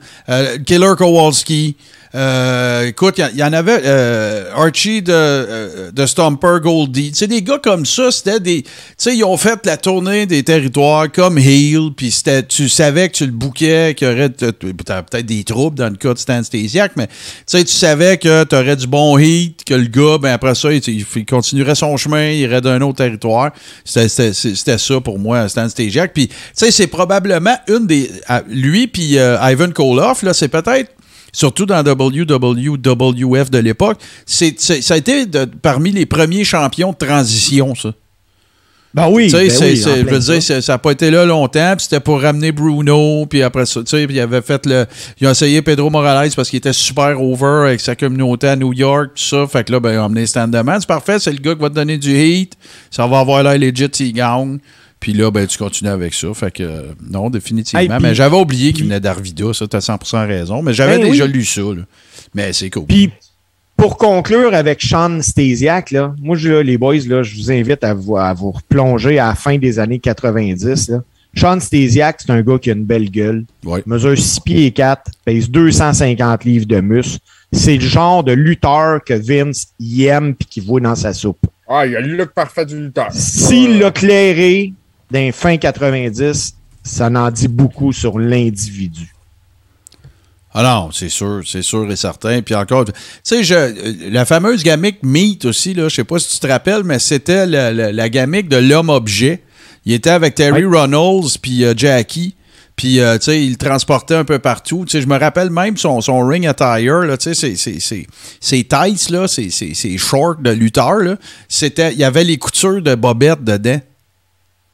Killer Kowalski. Euh, écoute, il y, en avait euh, Archie de, euh, de Stomper Goldie. Sais, des gars comme ça, c'était des. Tu sais, ils ont fait la tournée des territoires comme Hill, puis tu savais que tu le bouquais, qu'il y aurait peut-être des troubles dans le cas de Stan Stasiak, mais tu sais, tu savais que tu aurais du bon heat, que le gars, ben après ça, il, continuerait son chemin, il irait d'un autre territoire. C'était- ça pour moi, Stan Stasiak. Puis, tu sais, c'est probablement une des. Lui, puis euh, Ivan Koloff, là, c'est peut-être surtout dans WWF de l'époque, c'est, ça a été de- parmi les premiers champions de transition, ça. Ben oui, ben oui, je veux dire, ça n'a pas été là longtemps, puis c'était pour ramener Bruno, puis après ça, tu sais, il avait fait le. Ils ont essayé Pedro Morales parce qu'il était super over avec sa communauté à New York, tout ça. Fait que là, ben, ils ont amené Stan Deman. C'est parfait, c'est le gars qui va te donner du heat. Ça va avoir l'air legit s'il gagne. Puis là, ben, tu continues avec ça. Fait que, euh, non, définitivement. Hey, mais j'avais oublié qu'il venait d'Arvida, ça, t'as 100% raison. Mais j'avais Ben déjà oui. lu ça, là. Mais c'est cool. Puis, pour conclure avec Sean Stasiak, là, moi, je, là, les boys, là, je vous invite à vous, à vous replonger à la fin des années 90. Là. Sean Stasiak, c'est un gars qui a une belle gueule. Ouais. Mesure 6 pieds et 4, pèse 250 livres de muscle. C'est le genre de lutteur que Vince y aime puis qui voit dans sa soupe. Ah, il a le look parfait du lutteur. S'il l'a clairé d'un fin 90, ça n'en dit beaucoup sur l'individu. Ah non, c'est sûr, c'est sûr et certain. Puis encore, tu sais, je- euh, la fameuse gamique Meat aussi, là, je sais pas si tu te rappelles, mais c'était la, la, la gamique de l'homme-objet. Il était avec Terry Reynolds puis euh, Jackie. Puis, euh, tu sais, il le transportait un peu partout. Tu sais, je me rappelle même son, son ring attire, là, tu sais, ses tights, là, ses, shorts de lutteur, là, c'était, il y avait les coutures de Bobette dedans.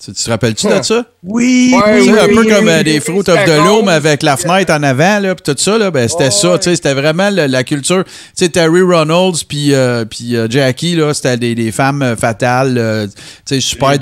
Tu, te rappelles-tu de ça? Oui, Ouais, un peu oui, comme euh, des Fruit of the. Loom avec la fenêtre en avant, là, puis tout ça, là, ben, c'était ça, tu sais, c'était vraiment la, la culture. Tu sais, Terry Reynolds puis euh, euh, Jackie, là, c'était des, des femmes fatales, euh, tu sais, super.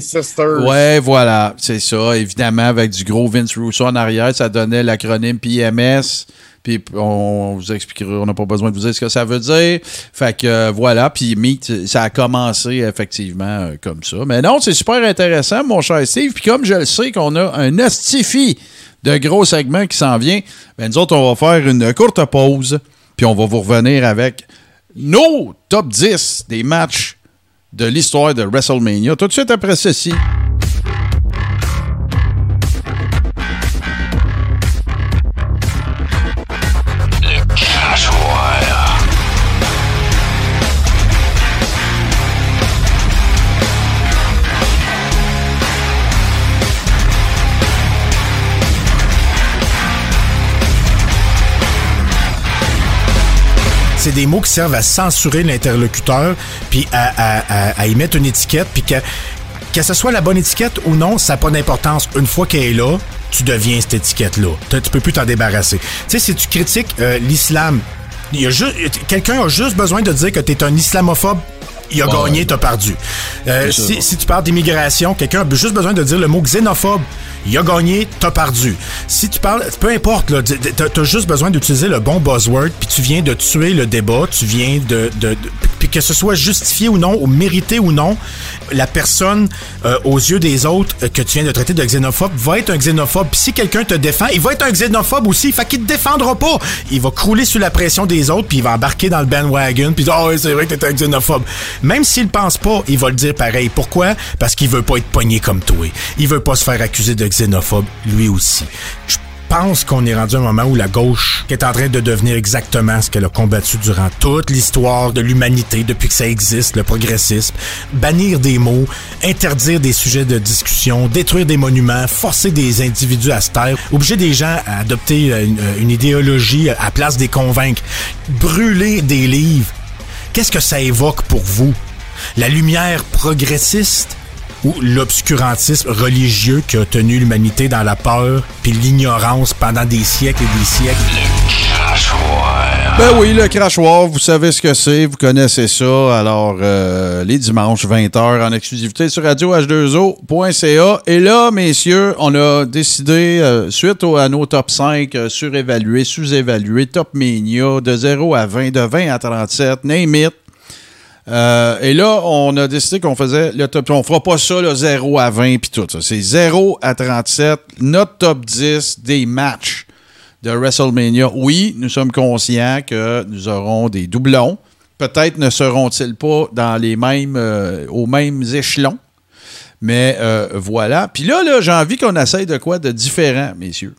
Sisters. Ouais, voilà, c'est ça, évidemment, avec du gros Vince Russo en arrière, ça donnait l'acronyme PMS. Puis on vous expliquera, on n'a pas besoin de vous dire ce que ça veut dire. Fait que euh, voilà, puis Meat, ça a commencé effectivement euh, comme ça. Mais non, c'est super intéressant, mon cher Steve. Puis comme je le sais qu'on a un astifi de gros segments qui s'en vient, ben nous autres, on va faire une courte pause. Puis on va vous revenir avec nos top 10 des matchs de l'histoire de WrestleMania. Tout de suite après ceci. C'est des mots qui servent à censurer l'interlocuteur, puis à, à, à, à y mettre une étiquette, puis que, que ce soit la bonne étiquette ou non, ça n'a pas d'importance. Une fois qu'elle est là, tu deviens cette étiquette-là. Tu tu peux plus t'en débarrasser. Tu sais, si tu critiques euh, l'islam, quelqu'un a juste besoin de dire que tu es un islamophobe. Il a Ouais. gagné, t'as perdu. Euh, si, si tu parles d'immigration, quelqu'un a juste besoin de dire le mot xénophobe. Il a gagné, t'as perdu. Si tu parles, peu importe, t'as t'as juste besoin d'utiliser le bon buzzword, puis tu viens de tuer le débat, tu viens de, puis que ce soit justifié ou non, ou mérité ou non, la personne euh, aux yeux des autres euh, que tu viens de traiter de xénophobe va être un xénophobe. Puis si quelqu'un te défend, il va être un xénophobe aussi. Fait qu'il te défendra pas. Il va crouler sous la pression des autres, puis il va embarquer dans le bandwagon, puis ah ouais, c'est vrai que t'es un xénophobe. Même s'il pense pas, il va le dire pareil. Pourquoi? Parce qu'il veut pas être pogné comme toi. Il veut pas se faire accuser de xénophobe lui aussi. Je pense qu'on est rendu à un moment où la gauche est en train de devenir exactement ce qu'elle a combattu durant toute l'histoire de l'humanité depuis que ça existe, le progressisme. Bannir des mots, interdire des sujets de discussion, détruire des monuments, forcer des individus à se taire, obliger des gens à adopter euh, une, une idéologie à place des convaincre, brûler des livres. Qu'est-ce que ça évoque pour vous? La lumière progressiste? Ou l'obscurantisme religieux qui a tenu l'humanité dans la peur puis l'ignorance pendant des siècles et des siècles? Ben oui, le crachoir, vous savez ce que c'est, vous connaissez ça. Alors, euh, les dimanches, 20h, en exclusivité sur radioh2o.ca. Et là, messieurs, on a décidé, euh, suite au- à nos top 5 euh, surévalués, sous-évalués, top mania, de 0 à 20, de 20 à 37, name it. Euh, et là, on a décidé qu'on faisait le top. On fera pas ça, le 0 à 20 puis tout ça. C'est 0 à 37, notre top 10 des matchs de WrestleMania. Oui, nous sommes conscients que nous aurons des doublons. Peut-être ne seront-ils pas dans les mêmes, euh, aux mêmes échelons. Mais euh, voilà. Puis là, là j'ai envie qu'on essaye de quoi de différent, messieurs.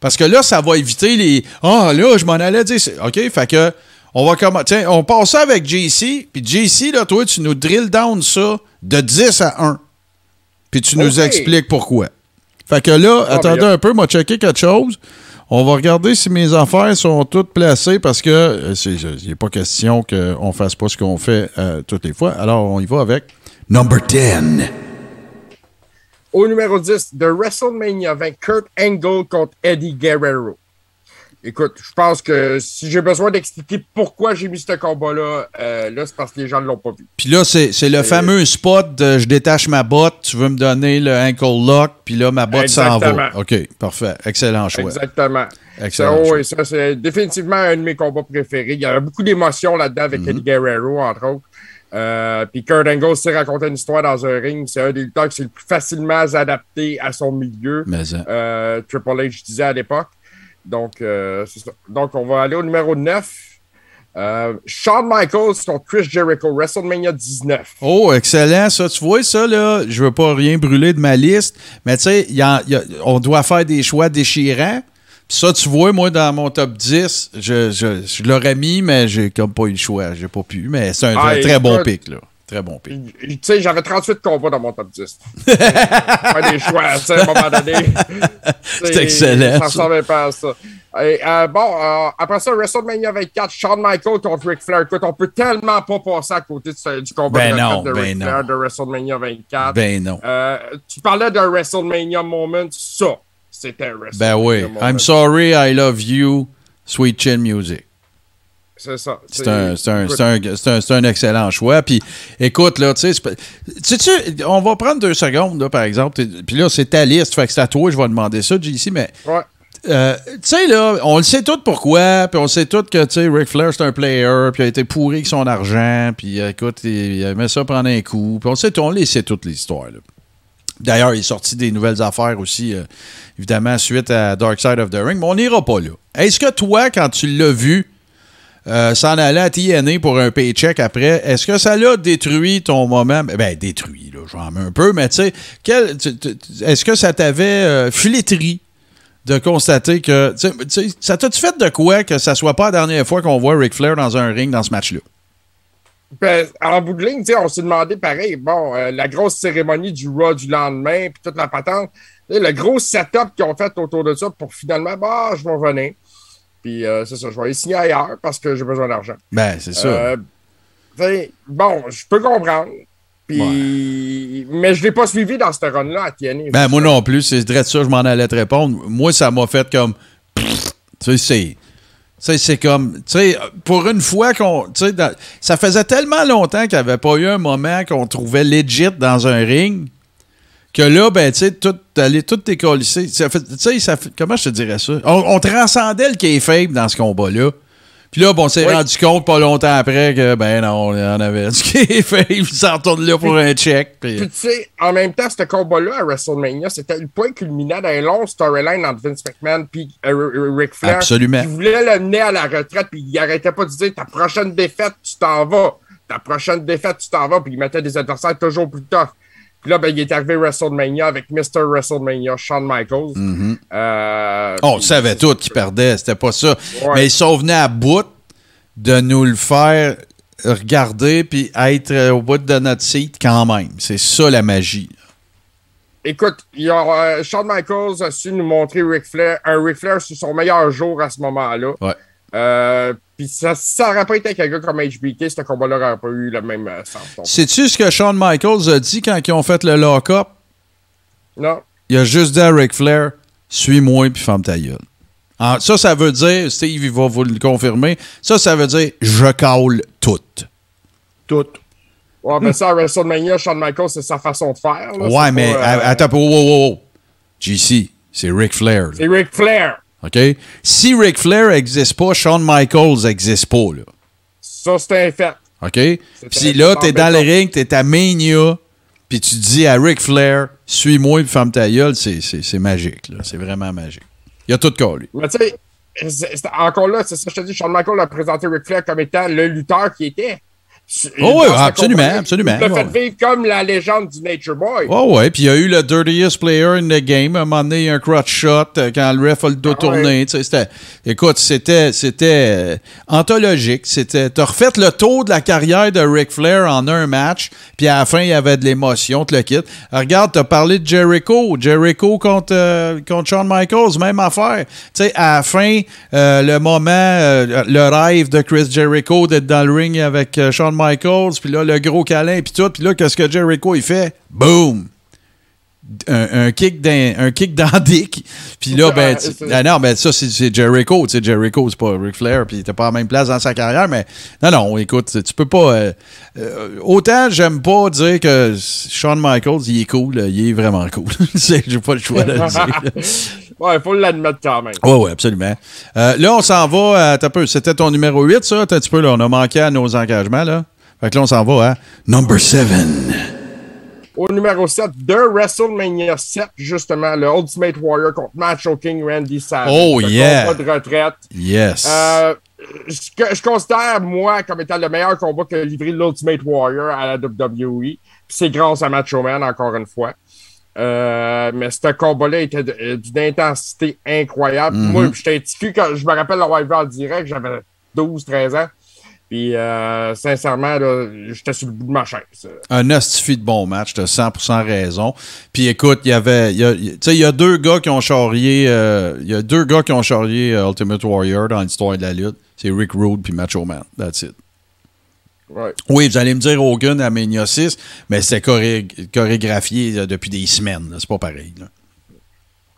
Parce que là, ça va éviter les. Ah, là, je m'en allais dire. OK, fait que. On va commencer. Tiens, on passe ça avec JC. Puis JC, là, toi, tu nous drill down ça de 10 à 1. Puis tu nous expliques pourquoi. Fait que là, Ah, attendez ben, un peu, m'a checké quelque chose. On va regarder si mes affaires sont toutes placées parce que euh, c'est- il n'est pas question qu'on fasse pas ce qu'on fait euh, toutes les fois. Alors, on y va avec Number 10. Au numéro 10, de WrestleMania 20, Kurt Angle contre Eddie Guerrero. Écoute, je pense que si j'ai besoin d'expliquer pourquoi j'ai mis ce combat-là, euh, là, c'est parce que les gens ne l'ont pas vu. Puis là, c'est le fameux spot de je détache ma botte, tu veux me donner le ankle lock, puis là, ma botte s'en va. OK, parfait. Excellent choix. Exactement. Excellent Ça, oui, ça, c'est définitivement un de mes combats préférés. Il y avait beaucoup d'émotions là-dedans avec Mhm. Eddie Guerrero, entre autres. Euh, puis Kurt Angle s'est raconté une histoire dans un ring. C'est un des lutteurs qui s'est le plus facilement adapté à son milieu. Mais, hein. Euh, Triple H disait à l'époque. Donc, euh, ça. Donc, on va aller au numéro 9. Euh, Shawn Michaels contre Chris Jericho, WrestleMania 19. Oh, excellent, ça. Tu vois, ça, là, je veux pas rien brûler de ma liste, mais tu sais, on doit faire des choix déchirants. Puis ça, tu vois, moi, dans mon top 10, je, je, je l'aurais mis, mais j'ai comme pas eu le choix. J'ai pas pu. Mais c'est un Ah, très, très bon pic, là. Très bon pic. Tu sais, j'avais 38 combats dans mon top 10. Faire des choix, tu sais, à un moment donné. C'est excellent, Ça ressemblait pas à ça. Et, euh, bon, euh, après ça, WrestleMania 24, Shawn Michaels contre Ric Flair. Écoute, on peut tellement pas passer à côté de du combat Ben de, non, de ben Ric non. Flair de WrestleMania 24. Ben non. Euh, tu parlais d'un WrestleMania moment, ça, c'était un WrestleMania Ben oui. moment. I'm sorry, I love you, Sweet Chin Music. C'est ça. C'est un, un, un, un- excellent choix. Puis, écoute, là, tu sais, on va prendre deux secondes, là, par exemple. Puis là, c'est ta liste. Fait que c'est à toi, je vais demander ça, JC, mais Ouais. euh, tu sais, là, on le sait tout pourquoi, puis on sait tout que, tu sais, Ric Flair, c'est un player, puis il a été pourri avec son argent, puis euh, écoute, il, il aimait ça prendre un coup, puis on sait, on les sait toutes les histoires, là. D'ailleurs, il est sorti des nouvelles affaires aussi, euh, évidemment, suite à Dark Side of the Ring, mais on n'ira pas là. Est-ce que toi, quand tu l'as vu euh, s'en aller à TNA pour un paycheck après, est-ce que ça l'a détruit ton moment? Ben, détruit, là, j'en mets un peu, mais tu sais, est-ce que ça t'avait euh, de constater que. ça t'a-tu fait de quoi que ça soit pas la dernière fois qu'on voit Ric Flair dans un ring dans ce match-là? Ben, en bout de ligne, on s'est demandé pareil, bon, euh, la grosse cérémonie du Raw du lendemain, puis toute la patente, le gros setup qu'ils ont fait autour de ça pour finalement, bah, je vais revenir. Puis euh, c'est ça, je vais aller signer ailleurs parce que j'ai besoin d'argent. Ben, c'est ça. Euh, tu sais, bon, je peux comprendre. Puis, mais je l'ai pas suivi dans cette run-là à TNA. Ben, moi non plus, c'est direct ça, je m'en allais te répondre. Moi, ça m'a fait comme. Pff, Tu sais, c'est. Tu sais, c'est comme. Tu sais, pour une fois qu'on. Tu sais, ça faisait tellement longtemps qu'il n'y avait pas eu un moment qu'on trouvait legit dans un ring que là, ben, tu sais, tout, aller tout décollisser. Ça fait- Tu sais, comment je te dirais ça? On, on transcendait le kayfabe dans ce combat-là. Puis là, bon, on s'est Oui. rendu compte pas longtemps après que, ben non, on en avait du kayfabe, il s'en retourne là pour un check. puis- Puis tu sais, en même temps, ce combat-là à WrestleMania, c'était le point culminant d'un long storyline entre Vince McMahon et Ric Flair. Absolument. Qui voulait l'amener à la retraite, puis il arrêtait pas de dire ta prochaine défaite, tu t'en vas. Ta prochaine défaite, tu t'en vas, puis il mettait des adversaires toujours plus tough. Puis là, ben, il est arrivé WrestleMania avec Mr. WrestleMania, Shawn Michaels. Euh, On puis- savait tout qu'il perdait, c'était pas ça. Ouais. Mais ils sont venus à bout de nous le faire regarder puis être euh, au bout de notre site quand même. C'est ça la magie. Écoute, il y a, euh, Shawn Michaels a su nous montrer Ric Flair, un Ric Flair sur son meilleur jour à ce moment-là. Ouais. Euh, Puis ça, ça n'aurait pas été avec un gars comme HBK, ce combat-là n'aurait pas eu le même euh, sens. Sais-tu ce que Shawn Michaels a dit quand ils ont fait le lock-up? non. Il a juste dit à Ric Flair Suis-moi puis ferme ta gueule. Ah, ça, ça veut dire, Steve, il va vous le confirmer, ça, ça veut dire je cale tout. Tout. Ouais, mais ça, à WrestleMania, Shawn Michaels, c'est sa façon de faire. là. Ouais, mais pas, euh, à- attends, wow, wow, wow. GC, c'est Ric Flair. C'est Ric Flair. OK? Si Ric Flair n'existe pas, Shawn Michaels n'existe pas. Là. Ça, c'est un fait. OK? Puis là, t'es dans le ring, t'es à Mania, puis tu dis à Ric Flair, suis-moi, puis ferme ta gueule, c'est, magique. Là. C'est vraiment magique. Il a tout collé. Mais tu sais, encore là, c'est ça que je te dis, Shawn Michaels a présenté Ric Flair comme étant le lutteur qui était. Oh oui, absolument, absolument. Il l'a fait Ouais. vivre comme la légende du Nature Boy. Oh ouais, puis il y a eu le dirtiest player in the game. À un moment donné, il y a un crotch shot euh, quand le ref a le dos Ah tourné. C'était, écoute, c'était, c'était euh, anthologique. C'était, t'as refait le tour de la carrière de Ric Flair en un match, puis à la fin, il y avait de l'émotion, tu le quittes. Euh, Regarde, t'as parlé de Jericho. Jericho contre, euh, contre Shawn Michaels, même affaire. Tu sais, à la fin, euh, le moment, euh, le rêve de Chris Jericho d'être dans le ring avec Shawn Michaels, puis là, le gros câlin, puis tout. Puis là, qu'est-ce que Jericho, il fait? Boom! Un, un kick dans, un kick dans Dick. Puis là, ben, tu- ah non, ben ça, c'est Jericho. Tu sais, Jericho, c'est pas Ric Flair, puis il était pas à la même place dans sa carrière, mais non, non, écoute, tu peux pas. euh, euh, autant j'aime pas dire que Shawn Michaels, il est cool, il est vraiment cool. J'ai pas le choix de le dire. ouais, faut l'admettre quand même. Oui, oui, absolument. Euh, là, on s'en va à. t'as peu, C'était ton numéro 8, ça? T'as un petit peu, là, on a manqué à nos engagements, là. Fait que là, on s'en va à number 7. Au numéro 7 de WrestleMania 7, justement, le Ultimate Warrior contre Macho King Randy Savage. Oh, yeah. combat de retraite. Yes. Euh, je considère, moi, comme étant le meilleur combat que livré l'Ultimate Warrior à la WWE. C'est grâce à Macho Man, encore une fois. Euh, mais ce combat-là était de- euh, d'une intensité incroyable. Mhm. Moi, j'étais un petit cul quand je me rappelle l'avoir vu en direct, j'avais 12-13 ans. Puis, euh, sincèrement, j'étais sur le bout de ma chaise. un hostifi de bon match, t'as 100% raison. Puis écoute, il y avait. Tu sais, il y a deux gars qui ont charrié. euh, Il y a deux gars qui ont charrié Ultimate Warrior dans l'histoire de la lutte. C'est Rick Rude puis Macho Man. That's it. Ouais. Oui, vous allez me dire Hogan à Mania 6, mais c'était choré- chorégraphié depuis des semaines. C'est pas pareil. là.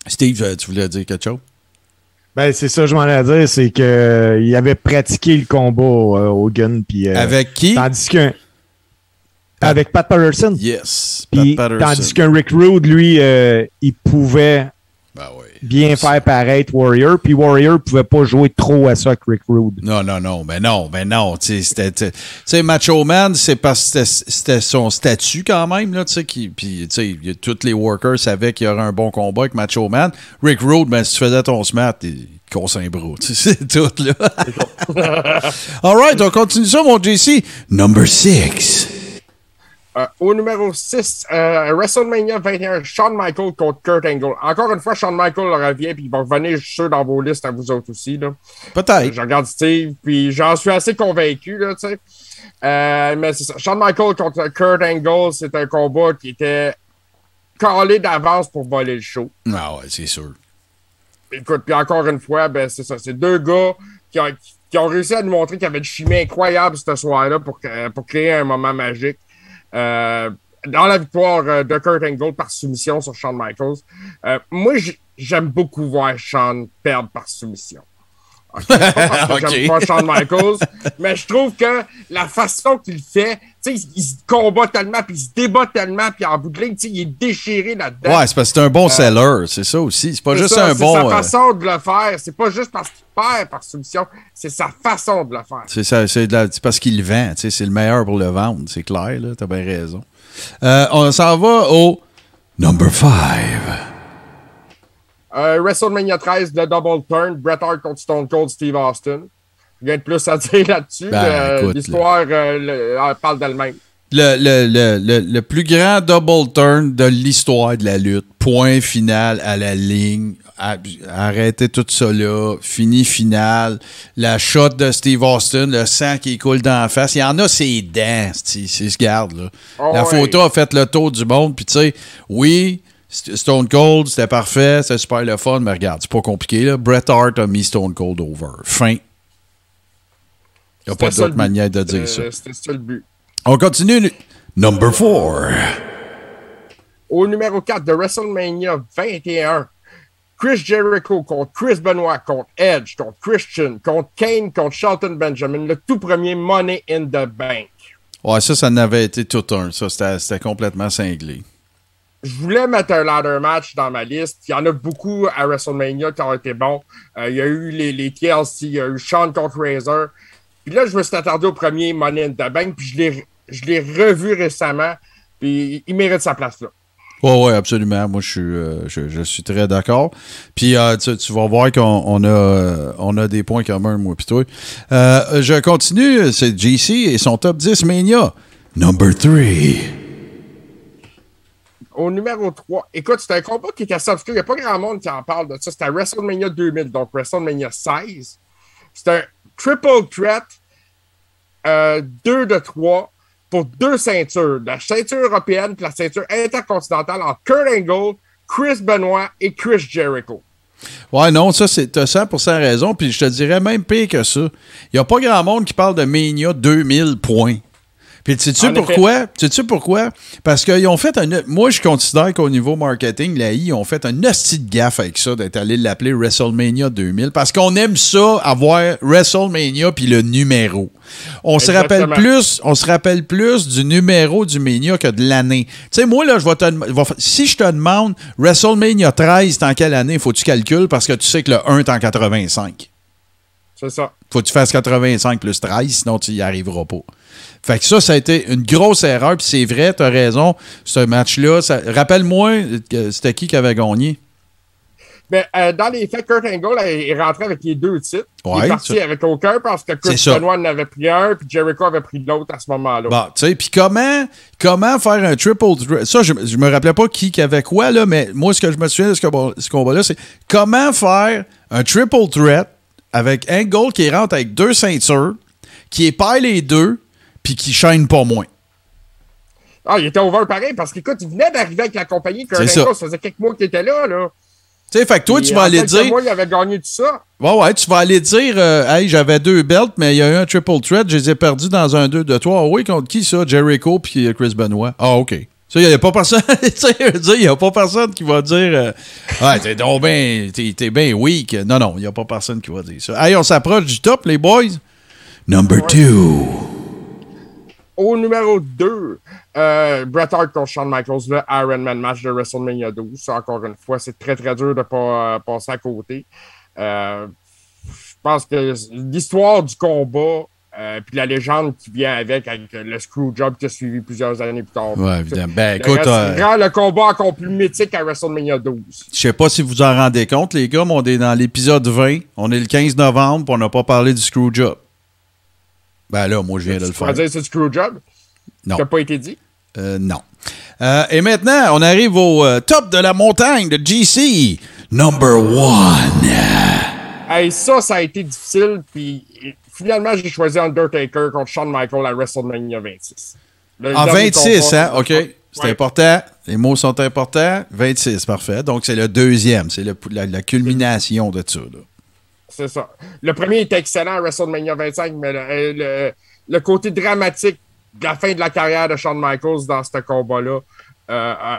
Steve, euh, tu voulais dire quelque chose? Ben, c'est ça, je m'en allais dire, c'est que euh, il avait pratiqué le combat euh, Hogan, puis. euh, Avec qui? Tandis qu'un. Avec Pat Patterson. Yes. Pat Patterson. tandis qu'un Rick Rude, lui, euh, il pouvait Ben oui. Bien faire paraître Warrior, puis Warrior pouvait pas jouer trop à ça avec Rick Rude. Non, non, non, ben non, ben non. Tu sais, c'était- tu sais, Macho Man, c'est parce que c'était- son statut quand même, là, tu sais, qui- puis, tu sais, tous les workers savaient qu'il y aurait un bon combat avec Macho Man. Rick Rude, ben, si tu faisais ton smart, tu sais, c'est tout, là. All right, on continue ça, mon JC. Number 6. Euh, au numéro 6, euh, WrestleMania 21, Shawn Michaels contre Kurt Angle. Encore une fois, Shawn Michaels revient, puis il va revenir, je suis sûr, dans vos listes à vous autres aussi. Peut-être. Je regarde Steve, puis j'en suis assez convaincu, là, tu sais. Euh, mais c'est ça. Shawn Michaels contre Kurt Angle, c'est un combat qui était calé d'avance pour voler le show. Ah ouais, c'est sûr. Écoute, puis encore une fois, ben c'est ça. C'est deux gars qui ont, qui ont réussi à nous montrer qu'il y avait une chimie incroyable ce soir-là pour, pour créer un moment magique. Euh, dans la victoire euh, de Kurt Angle par soumission sur Shawn Michaels, euh, moi, j'aime beaucoup voir Shawn perdre par soumission. Ok, c'est pas parce que Ok. j'aime pas Shawn Michaels, mais je trouve que la façon qu'il fait, tu sais, il, il se combat tellement, puis il se débat tellement, puis en bout de ligne, tu sais, il est déchiré là-dedans. Ouais, c'est parce que c'est un bon seller, c'est ça aussi. C'est pas C'est juste ça, un c'est bon. sa euh, façon de le faire. C'est pas juste parce qu'il perd par soumission, c'est sa façon de le faire. C'est ça, c'est de la- c'est parce qu'il le vend. tu sais, C'est le meilleur pour le vendre. C'est clair, là. T'as bien raison. Euh, on s'en va au number 5. Euh, WrestleMania 13, le Double Turn, Bret Hart contre Stone Cold, Steve Austin. Rien de plus à dire là-dessus. Ben, euh, L'histoire euh, elle parle d'elle-même. Le, le, le, le, le plus grand double turn de l'histoire de la lutte. Point final à la ligne. Arrêtez tout ça là. Fini final. La shot de Steve Austin, le sang qui coule dans la face. Il y en a ses dents, c'est ce garde là. Oh, la ouais. photo a fait le tour du monde. Puis tu sais, oui, Stone Cold, c'était parfait, c'était super le fun, mais regarde, c'est pas compliqué. Là. Bret Hart a mis Stone Cold over. Fin. Il n'y a pas d'autre manière de dire Euh, ça. C'était ça le but. On continue. Number 4. Au numéro 4 de WrestleMania 21, Chris Jericho contre Chris Benoit, contre Edge, contre Christian, contre Kane, contre Shelton Benjamin, le tout premier Money in the Bank. Ouais, ça, ça n'avait été tout un. Ça, c'était complètement cinglé. Je voulais mettre un ladder match dans ma liste. Il y en a beaucoup à WrestleMania qui ont été bons. Euh, il y a eu les, les TLC, il y a eu Sean contre Razor. Puis là, je me suis attardé au premier Money in the Bank, puis je l'ai, revu récemment. Puis il mérite sa place là. Ouais, ouais, absolument. Moi, je suis, euh, je, suis très d'accord. Puis, euh, tu, vas voir qu'on on a, on a des points communs, moi, puis je continue. C'est JC et son top 10 Mania. Number 3. Au numéro 3, écoute, c'était un combat qui était assez. Il n'y a pas grand monde qui en parle de ça. C'était WrestleMania 2000, donc WrestleMania 16. C'était un triple threat, 2 de 3 pour deux ceintures. La ceinture européenne et la ceinture intercontinentale entre Kurt Angle, Chris Benoit et Chris Jericho. Ouais, non, ça, c'est t'as 100% raison. Puis, je te dirais même pire que ça. Il n'y a pas grand monde qui parle de Mania 2000 points. Puis sais-tu En pourquoi? Sais-tu pourquoi? Parce qu'ils ont fait un. Moi, je considère qu'au niveau marketing, la I, ils ont fait un hostie de gaffe avec ça, d'être allé l'appeler WrestleMania 2000. Parce qu'on aime ça, avoir WrestleMania puis le numéro. On se rappelle plus, on se rappelle plus du numéro du Mania que de l'année. Tu sais, moi, là, je vais te. si je te demande WrestleMania 13, c'est en quelle année? Faut que tu calcules parce que tu sais que le 1 est en 85 C'est ça. faut que tu fasses 85 plus 13, sinon tu y arriveras pas. Fait que ça, ça a été une grosse erreur, puis c'est vrai, tu as raison, ce match-là. ça- Rappelle-moi, euh, c'était qui qui avait gagné? Ben, euh, dans les faits, Kurt Angle est est rentré avec les deux titres. il est parti ça- avec aucun parce que ça. Benoit en avait pris un, puis Jericho avait pris l'autre à ce moment-là. Bon, tu sais, puis comment, comment faire un triple threat? Ça, je, je me rappelais pas qui, qui avait quoi, là, mais moi, ce que je me souviens de ce combat-là, c'est comment faire un triple threat avec Angle qui rentre avec deux ceintures, qui épaille les deux, puis qui chaîne pas moins. Ah, il était over pareil parce qu'écoute, il venait d'arriver avec la compagnie Angle. ça. Ça faisait quelques mois qu'il était là. là. Tu sais, fait que toi, tu vas aller dire. mois, il avait gagné tout ça. Ouais, ouais, tu vas aller dire, euh, hey, j'avais deux belts, mais il y a eu un triple threat, je les ai perdus dans un 2 de 3. Ah oui, contre qui ça? Jericho puis Chris Benoit. Ah, OK. Ça, il n'y a pas personne, il y a pas personne qui va dire, euh, ouais, t'es donc bien, t'es, t'es bien weak. Non, non, il n'y a pas personne qui va dire ça. Hey, on s'approche du top, les boys. Number two. Au numéro 2, euh, Bret Hart contre Shawn Michaels, le Iron Man match de WrestleMania 12. Ça, encore une fois, c'est très, très dur de ne pas euh, passer à côté. Euh, je pense que l'histoire du combat, puis la légende qui vient avec, avec le Screwjob qui a suivi plusieurs années plus tard. Ouais, évidemment. Ben, Le écoute, rend le combat encore plus mythique à WrestleMania 12. je sais pas si vous en rendez compte, les gars, mais on est dans l'épisode 20. On est le 15 novembre, puis on n'a pas parlé du Screwjob. Ben là, moi, je viens de le Tu faire. dire que c'est Screwjob? Non. Qui n'a pas été dit? Euh, non. Euh, et maintenant, on arrive au euh, top de la montagne de GC. Number one. Hey, ça, ça a été difficile. Puis finalement, j'ai choisi Undertaker contre Shawn Michaels à WrestleMania 26. Le En dernier 26, combat. hein? OK. C'est Ouais. important. Les mots sont importants. 26, parfait. Donc, c'est le deuxième. C'est la, la culmination de ça. là. C'est ça. Le premier était excellent à WrestleMania 25, mais le, euh, le- le côté dramatique de la fin de la carrière de Shawn Michaels dans ce combat-là, euh, euh,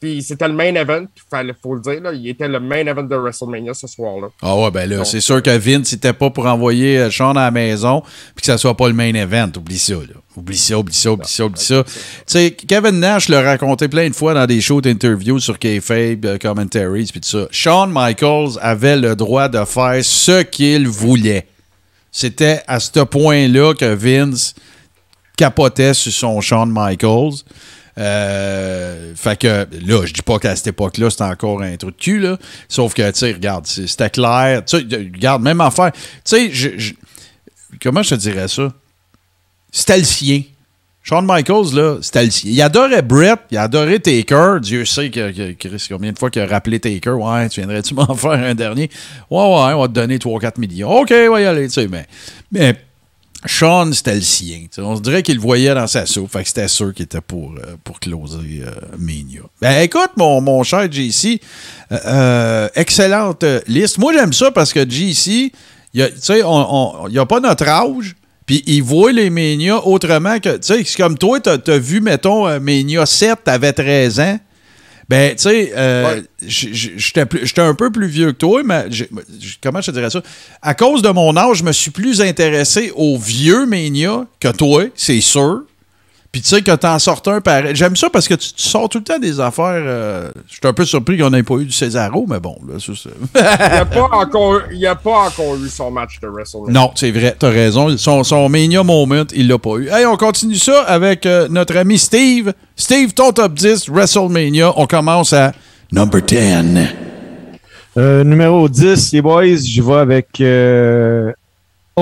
puis c'était le main event, il faut le dire, là, il était le main event de WrestleMania ce soir-là. Ah ouais, ben là, c'est sûr que Vince n'était pas pour envoyer euh, Sean à la maison puis que ça soit pas le main event. Oublie ça, là. Oublie ça, oublie ça, oublie ça, oublie ça. Tu sais, Kevin Nash l'a raconté plein de fois dans des shows d'interviews sur Kayfabe, euh, commentaries puis tout ça. Shawn Michaels avait le droit de faire ce qu'il voulait. C'était à ce point-là que Vince capotait sur son Shawn Michaels. Euh, fait que là, je dis pas qu'à cette époque-là, c'était encore un trou de cul, là. Sauf que, tu sais, regarde, c'était clair. Tu sais, regarde, même affaire. Tu sais, je- comment je te dirais ça? C'était le sien. Shawn Michaels, là, c'était le sien. Il adorait Brett, il adorait Taker. Dieu sait que, Chris, combien de fois qu'il a rappelé Taker. Ouais, tu viendrais-tu m'en faire un dernier? Ouais, ouais, on va te donner 3-4 millions. OK, y aller, tu sais, mais. Mais Sean, c'était le sien. On se dirait qu'il le voyait dans sa soupe. Fait que c'était sûr qu'il était pour, euh, pour closer euh. Ben écoute, mon, mon cher JC, euh, euh, excellente liste. Moi, j'aime ça parce que JC, il a- pas notre âge. Puis il voit les Mania autrement que. Tu sais, c'est comme toi, t'as as vu, mettons, Mania 7, t'avais 13 ans. Ben, tu sais, euh, Ouais. j'étais un peu plus vieux que toi, mais comment je te dirais ça? À cause de mon âge, je me suis plus intéressé aux vieux Mania que toi, c'est sûr. Puis tu sais que t'en sortes un pareil. J'aime ça parce que tu, tu sors tout le temps des affaires. euh, je suis un peu surpris qu'on n'ait pas eu du Césaro, mais bon, là, ça, c'est- Il n'a pas, encore- il a pas encore eu son match de WrestleMania. Non, c'est vrai, t'as raison. Son, son Mania Moment, il l'a pas eu. Hey, on continue ça avec euh, notre ami Steve. Steve, ton top 10, WrestleMania. On commence à number 10. Euh, numéro 10, les boys, je vais avec euh,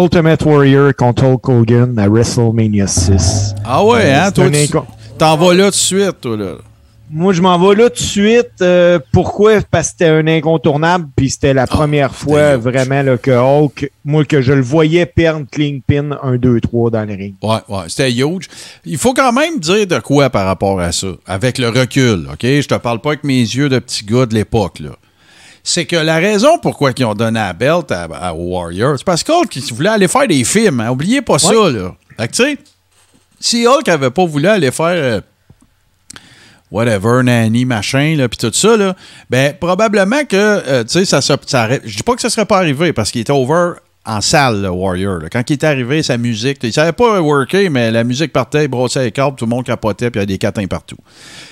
Ultimate Warrior contre Hulk Hogan à WrestleMania 6. Ah ouais, Euh, hein? Toi, tu t'en vas là tout de suite, toi, là. Moi, je m'en vais là tout de suite. euh, pourquoi? Parce que c'était un incontournable, puis c'était la première fois huge. vraiment là, que Hulk, moi, que je le voyais perdre clean pin 1, 2, 3 dans le ring. Ouais, ouais, c'était huge. Il faut quand même dire de quoi par rapport à ça, avec le recul, OK? Je te parle pas avec mes yeux de petit gars de l'époque, là. C'est que la raison pourquoi ils ont donné la belt à, à Warrior, c'est parce qu'ils voulaient aller faire des films. Hein? Oubliez pas ça, là. Fait que, tu sais, si Hulk avait pas voulu aller faire euh, whatever, nanny, machin, là, puis tout ça, là, ben, probablement que, euh, tu sais, ça, ça aurait- je dis pas que ça serait pas arrivé parce qu'il était over en salle, le Warrior. Quand il est arrivé, sa musique, il savait pas worker, mais la musique partait, il brossait les câbles, tout le monde capotait, puis il y a des catins partout.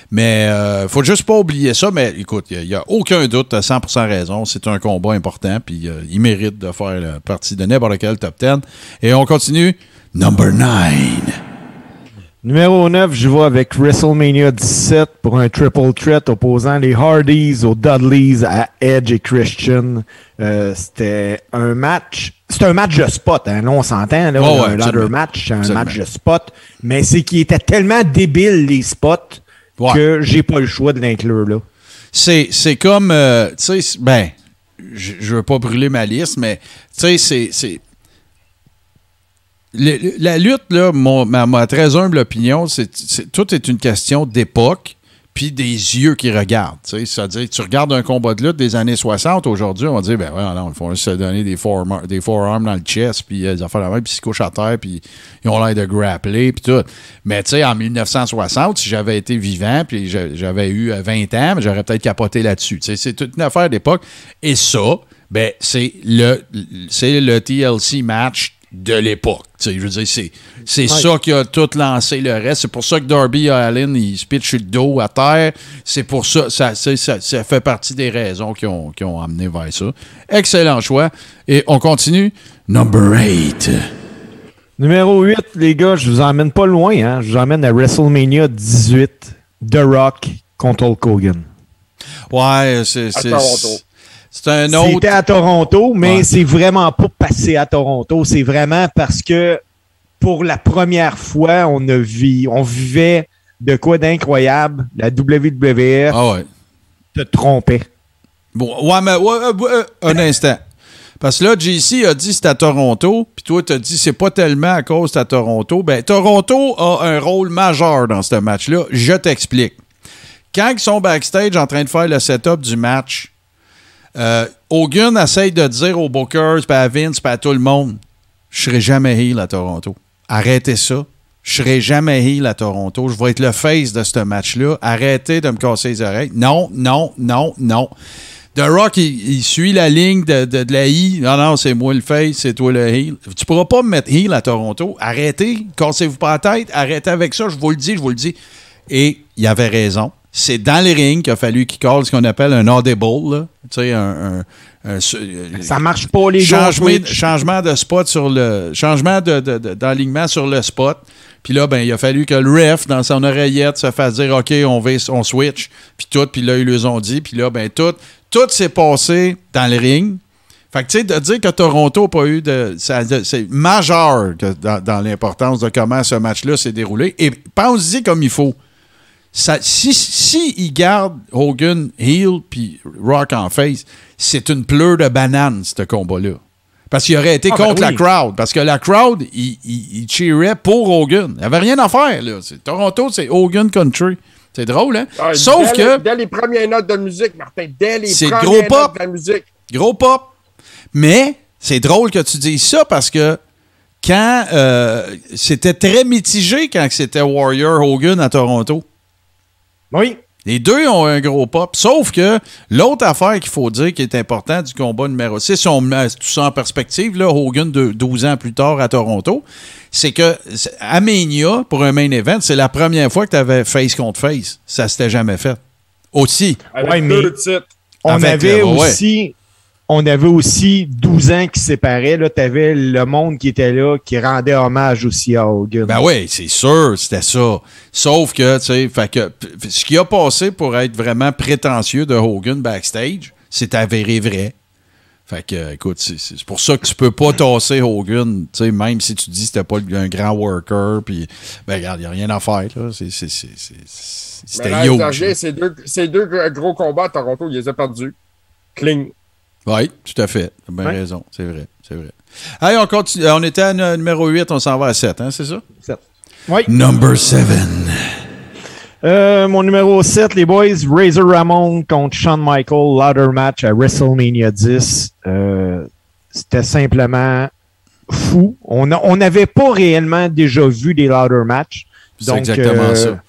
Mais euh, faut juste pas oublier ça. Mais écoute, il n'y a, aucun doute, as 100% raison. C'est un combat important, puis euh, il mérite de faire la partie de n'importe quel top 10. Et on continue. Number 9. Numéro 9, je vais avec WrestleMania 17 pour un triple threat opposant les Hardys aux Dudleys à Edge et Christian. Euh, c'était un match. C'est un match de spot, hein. Là, on s'entend, là. Ouais, ouais, un ladder match, c'est un Absolument. match de spot. Mais c'est qu'il était tellement débile, les spots, Ouais. que j'ai pas le choix de l'inclure, là. C'est, c'est comme, euh, tu sais, ben, je je veux pas brûler ma liste, mais, tu sais, c'est, c'est- le- la lutte, là, mon- ma, très humble opinion, c'est, c'est- tout est une question d'époque puis des yeux qui regardent. C'est-à-dire, tu regardes un combat de lutte des années 60, aujourd'hui, on va dire, ben ouais, non, font juste se donner des, forearm- des forearms dans le chest, puis euh, des affaires la même, puis ils se couchent à terre, puis ils ont l'air de grappler, puis tout. Mais tu sais, en 1960, si j'avais été vivant, puis j'a- j'avais eu euh, 20 ans, ben, j'aurais peut-être capoté là-dessus. C'est toute une affaire d'époque. Et ça, ben, c'est le, c'est le TLC match de l'époque. Tu sais, je veux dire, c'est, c'est ça qui a tout lancé le reste. C'est pour ça que Darby Allin, il se pitch sur le dos à terre. C'est pour ça, ça, ça, ça fait partie des raisons qui ont, qui ont amené vers ça. Excellent choix. Et on continue. Number 8. Numéro 8, les gars, je vous emmène pas loin, hein. Je vous emmène à WrestleMania 18, The Rock contre Hulk Hogan. Ouais, c'est, À c'est, Toronto. C'est un autre. C'était à Toronto, mais Ouais. c'est vraiment pas passé à Toronto. C'est vraiment parce que pour la première fois, on a vu, on vivait de quoi d'incroyable. La WWF Ah ouais. te trompait. Bon, ouais, mais ouais, euh, ouais, euh, un instant. Parce que là, JC a dit c'est à Toronto, puis toi, tu as dit c'est pas tellement à cause à Toronto. Ben, Toronto a un rôle majeur dans ce match-là. Je t'explique. Quand ils sont backstage en train de faire le setup du match, euh, Hogan essaye de dire aux Bookers, à Vince, à tout le monde Je serai jamais heel à Toronto. Arrêtez ça. Je serai jamais heel à Toronto. Je vais être le face de ce match-là. Arrêtez de me casser les oreilles. Non, non, non, non. The Rock, il, il suit la ligne de, de- de la I. Non, non, c'est moi le face, c'est toi le heel. Tu pourras pas me mettre heel à Toronto. Arrêtez, cassez-vous pas la tête. Arrêtez avec ça, je vous le dis, je vous le dis. Et il avait raison. C'est dans les rings qu'il a fallu qu'il call ce qu'on appelle un audible. Tu sais, un... un- un- Ça marche pas, les changement, changement de spot sur le. Changement de, de- sur le spot. Puis là, ben, il a fallu que le ref, dans son oreillette, se fasse dire OK, on, va, on switch. Puis tout, puis là, ils les ont dit. Puis là, ben, tout, tout s'est passé dans le ring. Fait que, tu sais, de dire que Toronto n'a pas eu de. c'est majeur que dans, dans l'importance de comment ce match-là s'est déroulé. Et pense-y comme il faut. Ça, si, si il garde Hogan heel puis Rock en face, c'est une pleure de banane, ce combat-là. Parce qu'il aurait été Ah, ben contre la crowd. Parce que la crowd, il, il, il cheerait pour Hogan. Il n'y avait rien à faire. Là. C'est- Toronto, c'est Hogan Country. C'est drôle, hein? Ah, Sauf dès que, dès les premières notes de musique, Martin, dès les C'est premières gros notes pop. de la musique. gros pop. Mais c'est drôle que tu dises ça parce que quand euh, c'était très mitigé quand c'était Warrior Hogan à Toronto. Oui. Les deux ont un gros pop. Sauf que l'autre affaire qu'il faut dire qui est important du combat numéro 6, si on met tout ça en perspective, là, Hogan de 12 ans plus tard à Toronto, c'est que Mania, pour un main event, c'est la première fois que tu avais face contre face. Ça s'était jamais fait. Aussi. Avec Ouais, mais- deux titres. On avait euh, ouais. aussi. On avait aussi 12 ans qui séparaient. Là, t'avais le monde qui était là, qui rendait hommage aussi à Hogan. Ben oui, c'est sûr, c'était ça. Sauf que, tu sais, fait que ce qui a passé pour être vraiment prétentieux de Hogan backstage, c'est avéré vrai. Fait que, écoute, c'est c'est pour ça que tu peux pas tasser Hogan, tu sais, même si tu dis que c'était pas un grand worker, puis, ben regarde, il n'y a rien à faire, là. C'est- c'est- c'est- c'est- Mais C'était. Sergei, ces deux, ces deux gros combats à Toronto, il les a perdus. Cling. Oui, tout à fait. T'as bien Ouais. raison, c'est vrai, c'est vrai. Allez, on continue. On était à numéro 8, on s'en va à 7, hein, c'est ça? Oui. Number 7. Euh, mon numéro 7, les boys, Razor Ramon contre Shawn Michael, ladder match à WrestleMania 10. Euh, C'était simplement fou. On a- on n'avait pas réellement déjà vu des ladder matchs. C'est exactement euh, ça.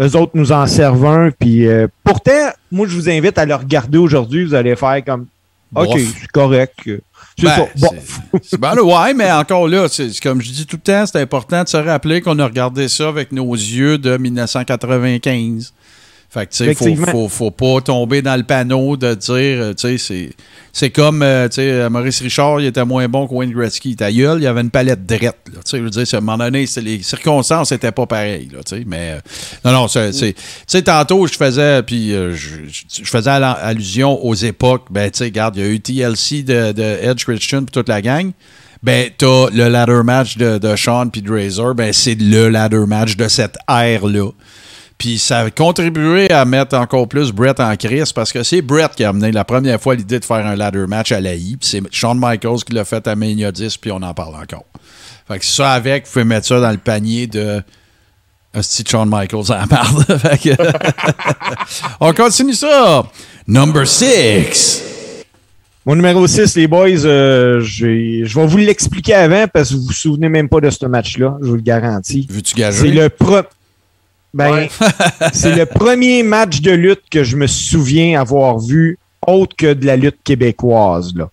Eux autres nous en servent un. Puis pourtant, moi, je vous invite à le regarder aujourd'hui. Vous allez faire comme OK, c'est correct. C'est Ben, ça. Ben là, ouais, mais encore là, comme je dis tout le temps, c'est important de se rappeler qu'on a regardé ça avec nos yeux de 1995. Fait que, tu sais, faut, faut, faut pas tomber dans le panneau de dire, euh, tu sais, c'est- c'est comme, euh, tu sais, Maurice Richard, il était moins bon que Wayne Gretzky. Ta gueule, il y avait une palette drette, là. Tu sais, je veux dire, à un moment donné, c'est- les circonstances n'étaient pas pareilles, là, tu sais. Mais, euh, non, non, c'est, tu sais, tantôt, je faisais, puis euh, je, faisais allusion aux époques. Ben, tu sais, regarde, il y a eu TLC de, de Edge Christian puis toute la gang. Ben, t'as le ladder match de, de Sean puis de Razor. Ben, c'est le ladder match de cette ère-là. Puis ça a contribué à mettre encore plus Brett en crise parce que c'est Brett qui a amené la première fois l'idée de faire un ladder match à la I. Puis c'est Shawn Michaels qui l'a fait à Mania 10, puis on en parle encore. Fait que ça avec, vous pouvez mettre ça dans le panier de. Hostie de Shawn Michaels à la marde. Fait que- on continue ça. Number 6. Mon numéro 6, les boys, euh, je vais vous l'expliquer avant parce que vous vous souvenez même pas de ce match-là, je vous le garantis. Veux-tu C'est gager? le pro- ben, Ouais. c'est le premier match de lutte que je me souviens avoir vu autre que de la lutte québécoise. Là.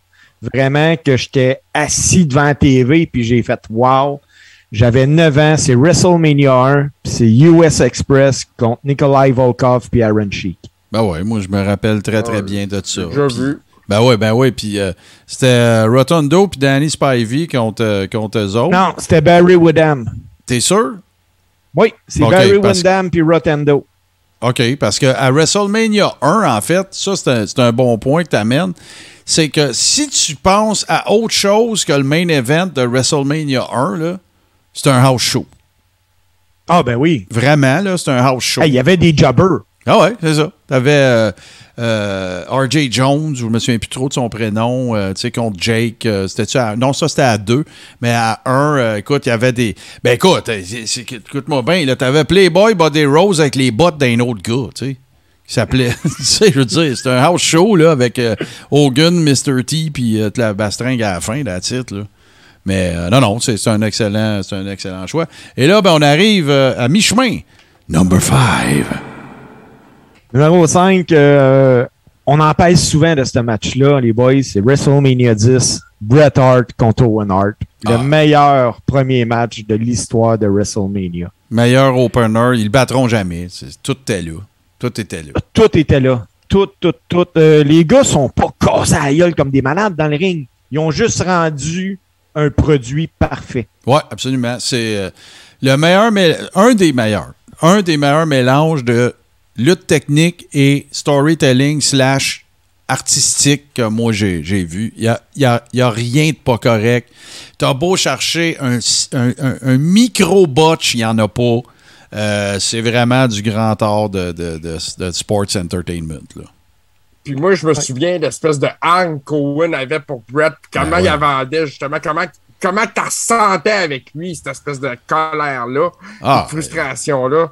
Vraiment que j'étais assis devant la TV puis j'ai fait wow. J'avais 9 ans, c'est WrestleMania 1, puis c'est US Express contre Nikolai Volkov puis Aaron Sheik. Ben ouais, moi je me rappelle très très bien de ça. J'ai vu. Ben ouais, ben ouais. Puis euh, c'était euh, Rotundo puis Danny Spivey contre, euh, contre eux autres. Non, c'était Barry Windham. T'es sûr? Oui, c'est Barry Windham puis Rotendo. OK, parce qu'à WrestleMania 1, en fait, ça, c'est un, bon point que tu amènes. C'est que si tu penses à autre chose que le main event de WrestleMania 1, là, c'est un house show. Ah ben oui. Vraiment, là, c'est un house show. Hey, Il y avait des jobbers. Ah ouais, c'est ça. T'avais euh, euh, R.J. Jones, je me souviens plus trop de son prénom, euh, tu sais, contre Jake. euh, c'était-tu à- Non, ça, c'était à deux. Mais à un, écoute, il y avait des... Ben écoute, écoute-moi bien, t'avais Playboy Body Rose avec les bottes d'un autre gars, tu sais. Qui s'appelait... tu sais, je veux dire, c'était un house show, là, avec Hogan, Mr. T, puis la bastringue à la fin, la titre, là. Mais non, non, c'est un, excellent, un excellent choix. Et là, ben, on arrive à mi-chemin. Number five. Numéro 5, on en parle souvent de ce match-là, les boys. C'est WrestleMania 10, Bret Hart contre Owen Hart. Le Ah. meilleur premier match de l'histoire de WrestleMania. Meilleur opener, ils le battront jamais. Tout était là. Tout était là. Tout était là. Tout, tout, tout. Euh, les gars sont pas cassés à la gueule comme des malades dans le ring. Ils ont juste rendu un produit parfait. Ouais, absolument. C'est euh, le meilleur, mais un des meilleurs. Un des meilleurs mélanges de lutte technique et storytelling slash artistique que moi j'ai j'ai vu. Il n'y a, y a- y a rien de pas correct. T'as beau chercher un, un- un- un micro-botch, il n'y en a pas. Euh, c'est vraiment du grand art de, de, de- de sports entertainment. Là. Puis moi, je me souviens de l'espèce de hang qu'Owen avait pour Brett, comment Ben il ouais. vendait, justement, comment comment tu ressentais avec lui, cette espèce de colère-là, Ah, cette frustration-là. Euh,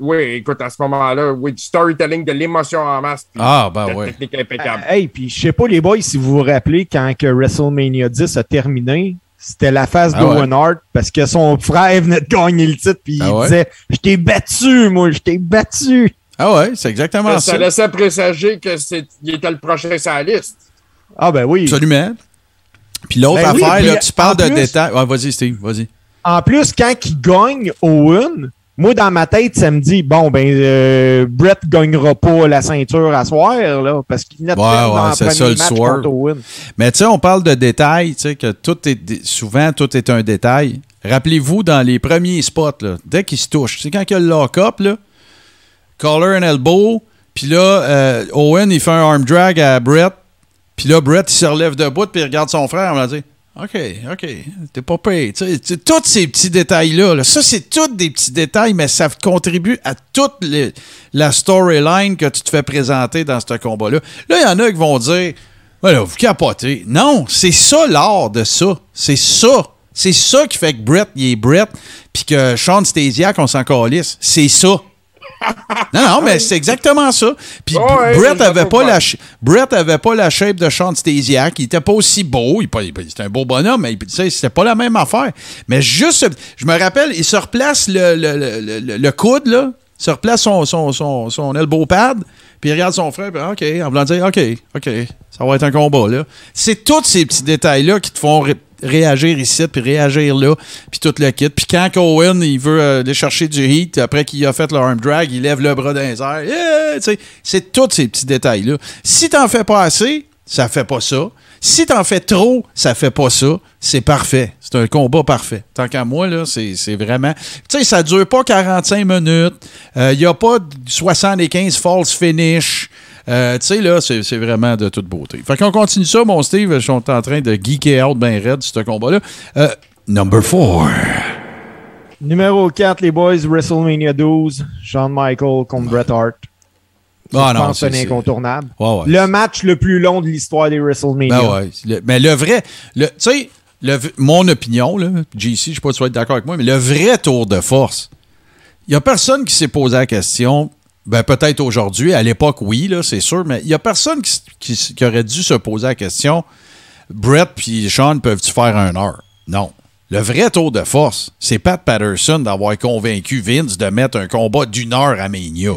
oui, écoute, à ce moment-là, oui, du storytelling, de l'émotion en masse, puis Ah, de ben ouais. technique impeccable. Hey, puis je sais pas les boys si vous vous rappelez quand que WrestleMania 10 a terminé, c'était la phase Ah d'Owen Hart parce que son frère venait de gagner le titre puis Ah il ouais? disait je t'ai battu moi, je t'ai battu. Ah ouais, c'est exactement ça ça. laissait présager qu'il était le prochain sur la liste. Ah ben oui. Absolument. Puis l'autre Ben oui, affaire, puis là, tu parles de détails. Ouais, vas-y, Steve, vas-y. En plus quand il gagne Owen, moi dans ma tête ça me dit bon ben euh, Brett gagnera pas la ceinture à soir là parce qu'il venait de Ouais, perdre ouais, dans le premier match contre Owen. Mais tu sais, on parle de détails, tu sais, que tout est. Souvent, tout est un détail. Rappelez-vous, dans les premiers spots, là, dès qu'ils se touchent, c'est quand il y a le lock-up, là, collar and elbow, puis là, euh, Owen, il fait un arm drag à Brett, puis là, Brett, il se relève debout, puis il regarde son frère, on va dire. OK, OK, t'es pas payé. Tous ces petits détails-là, là, ça, c'est tous des petits détails, mais ça contribue à toute la storyline que tu te fais présenter dans ce combat-là. Là, il y en a qui vont dire voilà, vous capotez. Non, c'est ça l'art de ça. C'est ça. C'est ça qui fait que Brett, il est Brett, puis que Sean Stasiak, on s'en calisse. C'est ça. Non, non, mais c'est exactement ça. Puis Brett avait pas la Brett avait pas la shape de Sean Stasiak. Il était pas aussi beau. Il, c'était un beau bonhomme, mais tu sais, c'était pas la même affaire. Mais juste, je me rappelle, il se replace le, le, le, le- le coude, là. Il se replace son, son, son, son elbow pad, puis il regarde son frère, puis OK, en voulant dire OK, OK, ça va être un combat, là. C'est tous ces petits détails-là qui te font réagir ici, puis réagir là, puis tout le kit. Puis quand Cohen, il veut euh, aller chercher du heat, après qu'il a fait le arm drag, il lève le bras dans les airs. Yeah! C'est tous ces petits détails-là. Si t'en fais pas assez, ça fait pas ça. Si t'en fais trop, ça fait pas ça. C'est parfait. C'est un combat parfait. Tant qu'à moi, là, c'est vraiment. Tu sais, ça dure pas 45 minutes. Il n'y a pas de 75 false finish. Euh, tu sais, là, c'est vraiment de toute beauté. Fait qu'on continue ça, mon Steve. Je suis en train de geeker out bien raide, ce combat-là. Euh, number 4. Numéro 4, les boys, WrestleMania 12, Shawn Michael contre Bret Hart. Ah je non, pense c'est- incontournable. Ouais, ouais. Le match le plus long de l'histoire des WrestleMania. Ben ouais. Le- mais le vrai, tu sais, mon opinion, là, JC, je sais pas si tu vas être d'accord avec moi, mais le vrai tour de force, il n'y a personne qui s'est posé la question. Ben, peut-être aujourd'hui, à l'époque, oui, là, c'est sûr, mais il n'y a personne qui, aurait dû se poser la question Brett puis Sean peuvent-tu faire un heure? Non. Le vrai tour de force, c'est Pat Patterson d'avoir convaincu Vince de mettre un combat d'une heure à Mania.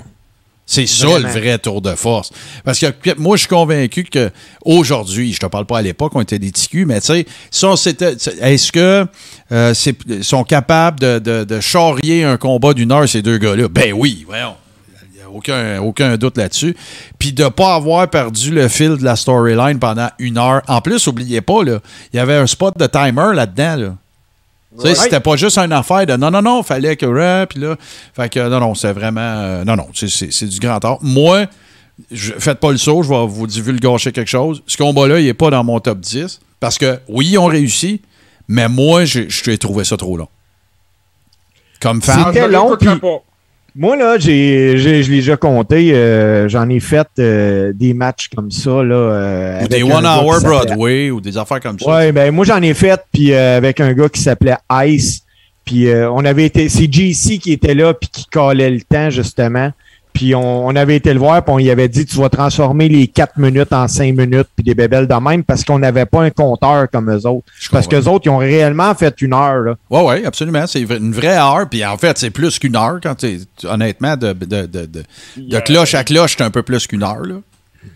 C'est ça le vrai tour de force. Parce que moi, je suis convaincu que aujourd'hui, je te parle pas à l'époque, on était des ticus, mais tu sais, si est-ce que euh, sont capables de, de, de charrier un combat d'une heure, ces deux gars-là? Ben oui, voyons. Aucun, aucun doute là-dessus. Puis de ne pas avoir perdu le fil de la storyline pendant une heure. En plus, n'oubliez pas, là, il y avait un spot de timer là-dedans. Là. Tu sais, Ouais. C'était pas juste une affaire de non, non, non, fallait que rap, puis là. Fait que non, non, c'est vraiment. euh, non, non, c'est- du grand art. Moi, je, faites pas le saut, je vais vous divulgacher quelque chose. Ce combat-là, il est pas dans mon top 10. Parce que oui, ils ont réussi, mais moi, j'ai- trouvé ça trop long. Comme fan. Je C'était ne long, puis-. Moi, là, j'ai, j'ai- je l'ai déjà compté. euh, j'en ai fait euh, des matchs comme ça. Là, euh, ou des One Hour Broadway, ou des affaires comme ça. Ouais, ben moi j'en ai fait puis euh, avec un gars qui s'appelait Ice. Puis euh, on avait été, c'est JC qui était là puis qui calait le temps justement. Puis on, on avait été le voir puis on y avait dit tu vas transformer les 4 minutes en 5 minutes puis des bébelles de même parce qu'on n'avait pas un compteur comme eux autres. Je Parce qu'eux autres ils ont réellement fait une heure là. Oui, oui, absolument. C'est une vraie heure. Puis en fait, c'est plus qu'une heure. Quand t'es- honnêtement, de, de, de, de, de Yeah. cloche à cloche, c'est un peu plus qu'une heure. Là.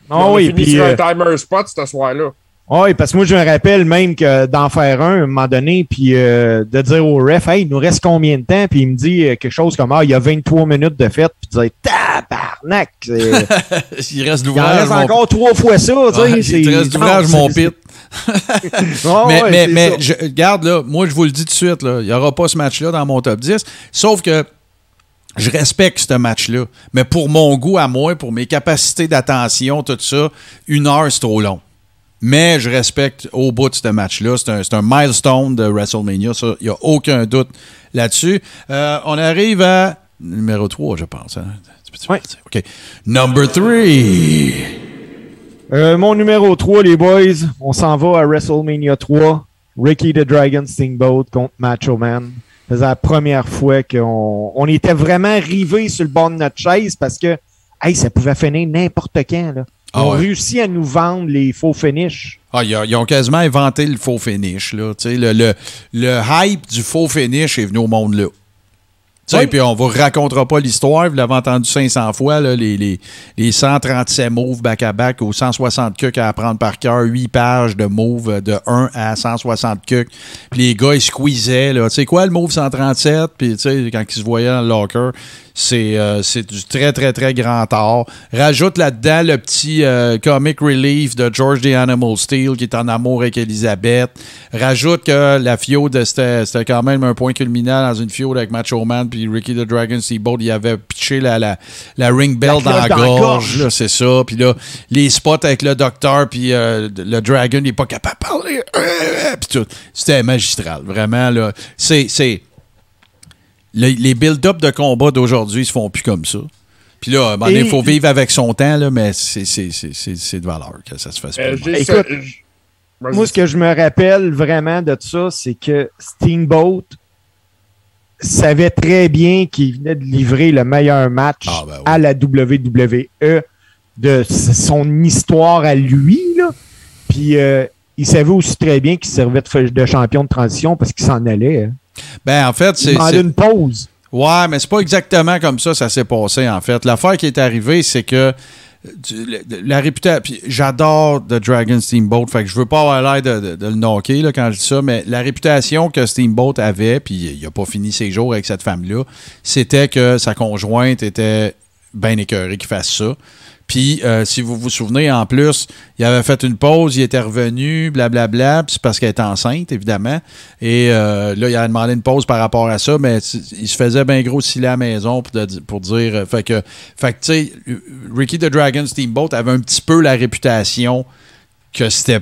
Ah on a oui, fini puis sur euh, un timer spot ce soir-là. Ah Oui, parce que moi, je me rappelle même que d'en faire un, à un moment donné, puis euh, de dire au ref, hey, il nous reste combien de temps? Puis il me dit euh, quelque chose comme, ah, il y a 23 minutes de fête, puis tu dis, tabarnak! Il reste Il en d'ouvrage. reste mon- encore trois fois ça, tu sais. Ouais, il te reste d'ouvrage, mon pit. Mais ouais, mais, mais je, regarde, là, moi, je vous le dis tout de suite, là, il n'y aura pas ce match-là dans mon top 10. Sauf que je respecte ce match-là. Mais pour mon goût à moi, pour mes capacités d'attention, tout ça, une heure, c'est trop long. Mais je respecte au bout de ce match-là. C'est un, un milestone de WrestleMania. Ça, il n'y a aucun doute là-dessus. Euh, on arrive à numéro 3, je pense. hein. OK. Number 3. Euh, mon numéro 3, les boys, on s'en va à WrestleMania 3. Ricky the Dragon Steamboat contre Macho Man. C'est la première fois qu'on on était vraiment rivés sur le bord de notre chaise parce que hey, ça pouvait finir n'importe quand. Là. Ah on ouais. réussit à nous vendre les faux finishes. Ah, ils, ont- ils ont quasiment inventé le faux finish. Là. Le, le, le hype du faux finish est venu au monde là. Oui. Puis on vous racontera pas l'histoire, vous l'avez entendu 500 fois, là, les, les, les 137 moves back-à-back ou 160 cucs à apprendre par cœur, 8 pages de moves de 1 à 160 cucs. Puis les gars, ils squeezaient. là. Tu sais quoi, le move 137? Puis tu sais, quand ils se voyaient dans le locker, c'est euh, c'est du très, très, très grand art. Rajoute là-dedans le petit euh, comic relief de George the Animal Steel qui est en amour avec Elisabeth. Rajoute que la fiode, c'était c'était quand même un point culminant dans une fiode avec Macho Man puis Ricky the Dragon Steamboat. Il avait pitché la, la, la ring bell La dans la gorge. gorge. là, C'est ça. Puis là, les spots avec le docteur puis euh, le Dragon, il n'est pas capable de parler. Puis tout. C'était magistral. Vraiment, là. C'est... c'est- le- les build-up de combat d'aujourd'hui se font plus comme ça. Puis là, il faut vivre avec son temps, là, mais c'est c'est- c'est- c'est- c'est de valeur que ça se fasse pas. Euh, Écoute, ça- Vas-y. Moi, ce que je me rappelle vraiment de ça, c'est que Steamboat, savait très bien qu'il venait de livrer le meilleur match Ah, ben oui. à la WWE de son histoire à lui. Là. Puis euh, il savait aussi très bien qu'il servait de, champion de transition parce qu'il s'en allait. hein. Ben, en fait, Il c'est. c'est- une pause. Ouais, mais c'est pas exactement comme ça ça s'est passé, en fait. L'affaire qui est arrivée, c'est que la, réputation. J'adore The Dragon Steamboat, fait que je veux pas avoir l'air de, de- de le knocker là, quand je dis ça, mais la réputation que Steamboat avait, puis il a pas fini ses jours avec cette femme-là, c'était que sa conjointe était bien écœurée qu'il fasse ça. Puis, euh, si vous vous souvenez, en plus, il avait fait une pause, il était revenu, blablabla, puis c'est parce qu'elle était enceinte, évidemment. Et euh, là, il a demandé une pause par rapport à ça, mais il se faisait bien gros s'il à la maison pour, pour dire. euh, fait que, fait que tu sais, Ricky the Dragon Steamboat avait un petit peu la réputation que c'était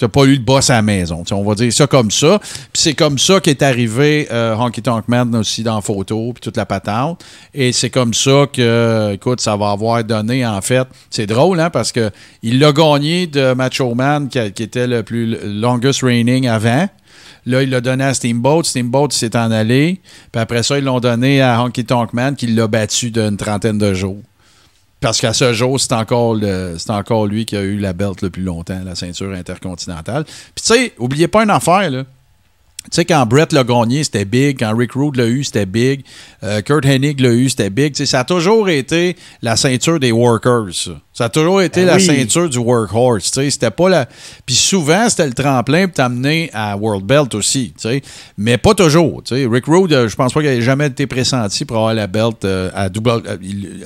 c'était pas lui le boss à la maison. On va dire ça comme ça. Puis c'est comme ça qu'est arrivé euh, Honky Tonk Man aussi dans photo, puis toute la patente. Et c'est comme ça que, écoute, ça va avoir donné, en fait. C'est drôle, hein, parce que il l'a gagné de Macho Man, qui, était le plus longest reigning avant. Là, il l'a donné à Steamboat. Steamboat s'est en allé. Puis après ça, ils l'ont donné à Honky Tonk Man, qui l'a battu d'une trentaine de jours. Parce qu'à ce jour, c'est encore, lui qui a eu la belt le plus longtemps, la ceinture intercontinentale. Puis tu sais, oubliez pas une affaire, là. Tu sais, quand Brett l'a gagné, c'était big. Quand Rick Rude l'a eu, c'était big. Euh, Kurt Hennig l'a eu, c'était big. Tu sais, ça a toujours été la ceinture des workers. Ça a toujours été Ben la oui. ceinture du workhorse. Tu sais, c'était pas la. Puis souvent, c'était le tremplin pour t'amener à World Belt aussi. Tu sais, mais pas toujours. Tu sais, Rick Rude, euh, je pense pas qu'il ait jamais été pressenti pour avoir la belt euh, à, euh,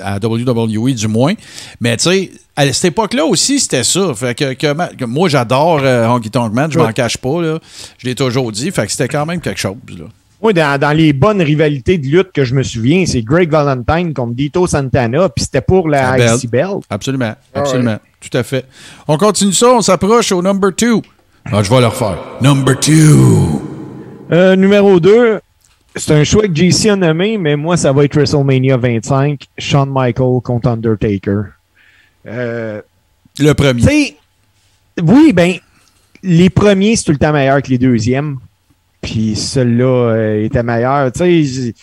à WWE du moins. Mais tu sais, à cette époque-là aussi, c'était ça. Fait que, que moi, j'adore euh, Honky Tonk Man, je m'en cache pas. Là. Je l'ai toujours dit. Fait que c'était quand même quelque chose. Là. Moi, dans, dans les bonnes rivalités de lutte que je me souviens, c'est Greg Valentine contre Dito Santana, puis c'était pour la La IC Belt. Absolument. Ah Absolument. Tout à fait. On continue ça, on s'approche au number two. Ah, je vais le refaire. Number two. Euh, numéro 2, c'est un choix que JC a nommé, mais moi, ça va être WrestleMania 25, Shawn Michael contre Undertaker. Euh, Le premier. oui, ben, les premiers, c'est tout le temps meilleur que les deuxièmes. Puis celui-là euh, était meilleur. Tu sais,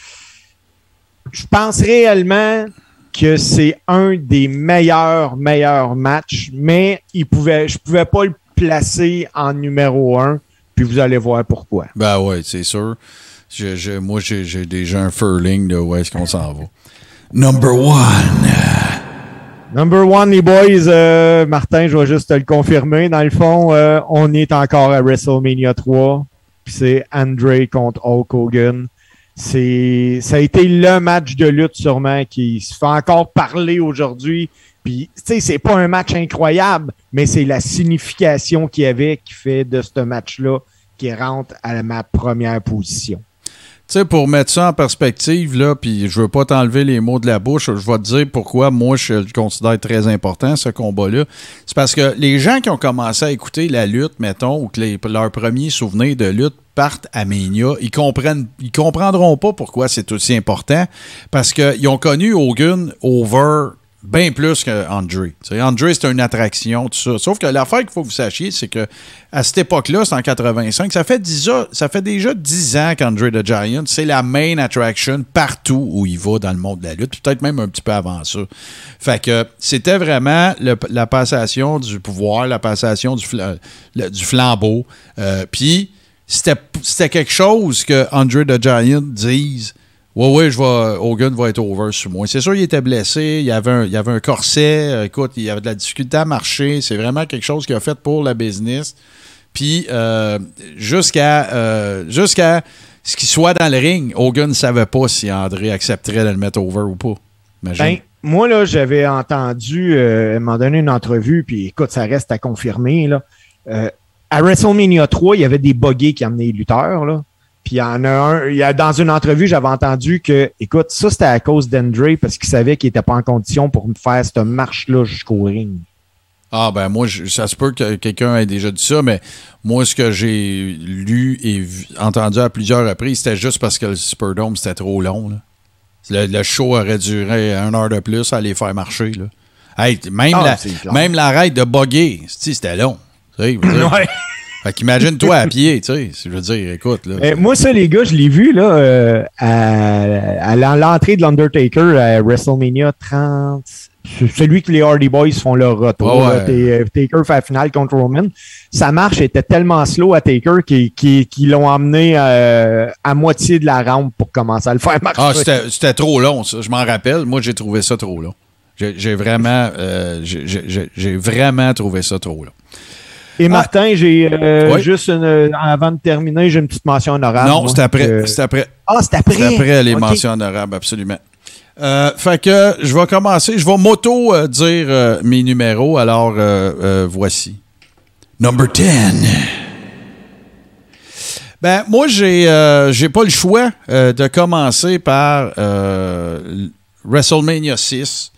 je- pense réellement que c'est un des meilleurs, meilleurs matchs, mais il pouvait, je pouvais pas le placer en numéro un, puis vous allez voir pourquoi. Ben ouais, c'est sûr. Je- je- moi, j'ai j'ai déjà un furling de où est-ce qu'on s'en va. Number one. Number one, les boys, euh, Martin, je vais juste te le confirmer. Dans le fond, euh, on est encore à WrestleMania 3. Puis C'est Andre contre Hulk Hogan. C'est, ça a été le match de lutte sûrement qui se fait encore parler aujourd'hui. Puis, tu sais, c'est pas un match incroyable, mais c'est la signification qu'il y avait qui fait de ce match-là qui rentre à ma première position. Pour mettre ça en perspective, là, puis je veux pas t'enlever les mots de la bouche, je vais te dire pourquoi moi je considère très important, ce combat-là. C'est parce que les gens qui ont commencé à écouter la lutte, mettons, ou que leurs premiers souvenirs de lutte partent à Mania, ils comprennent, comprendront pas pourquoi c'est aussi important, parce qu'ils ont connu Hogan over bien plus sais, Andre, c'est une attraction, tout ça. Sauf que l'affaire qu'il faut que vous sachiez, c'est que à cette époque-là, c'est en 85, ça fait, 10 ans- ça fait déjà 10 ans qu'Andre the Giant, c'est la main attraction partout où il va dans le monde de la lutte, peut-être même un petit peu avant ça. Fait que c'était vraiment la passation du pouvoir, la passation du, flambeau. Euh, puis c'était quelque chose que Andre the Giant dise Ouais, ouais, je Hogan va être over sur moi. C'est sûr, il était blessé, il avait un, il avait un corset, euh, écoute, il avait de la difficulté à marcher. C'est vraiment quelque chose qu'il a fait pour la business. Puis, euh, jusqu'à euh, jusqu'à ce qu'il soit dans le ring, Hogan ne savait pas si André accepterait de le mettre over ou pas. Ben, moi, là, j'avais entendu, euh, m'a donné une entrevue, puis écoute, ça reste à confirmer, là. À WrestleMania 3, il y avait des buggés qui amenaient les lutteurs, là. Puis il y en a un, il y a, dans une entrevue, j'avais entendu que, écoute, ça, c'était à cause d'Andre parce qu'il savait qu'il était pas en condition pour me faire cette marche-là jusqu'au ring. Ah ben moi, je- ça se peut que quelqu'un ait déjà dit ça, mais moi, ce que j'ai lu et vu- entendu à plusieurs reprises, c'était juste parce que le Superdome, c'était trop long. là. Le, le show aurait duré une heure de plus à les faire marcher. Là. Hey, même, Ah, la, c'est clair. même la raid de bugger, c'était long. Fait qu'imagine-toi à pied, tu sais. Je veux dire, écoute, là. Euh, moi, ça, les gars, je l'ai vu là, euh, à, à l'entrée de l'Undertaker à WrestleMania 30. C'est Celui que les Hardy Boys font leur retour. Ouais. là. Euh, Taker fait la finale contre Roman. Sa marche était tellement slow à Taker qu'ils l'ont emmené euh, à moitié de la rampe pour commencer à le faire marcher. Ah, c'était trop long, ça. Je m'en rappelle. Moi, j'ai trouvé ça trop long. J'ai vraiment, j'ai vraiment trouvé ça trop long. Et Martin, j'ai euh, Oui. juste une- avant de terminer, j'ai une petite mention honorable. non, c'est après. que- C'est après. Ah, c'est après? C'est après les Ok. mentions honorables, absolument. Euh, fait que je vais commencer. Je vais m'auto euh, dire mes numéros. Alors, voici. Number 10. Ben, moi, j'ai j'ai pas le choix de commencer par WrestleMania 6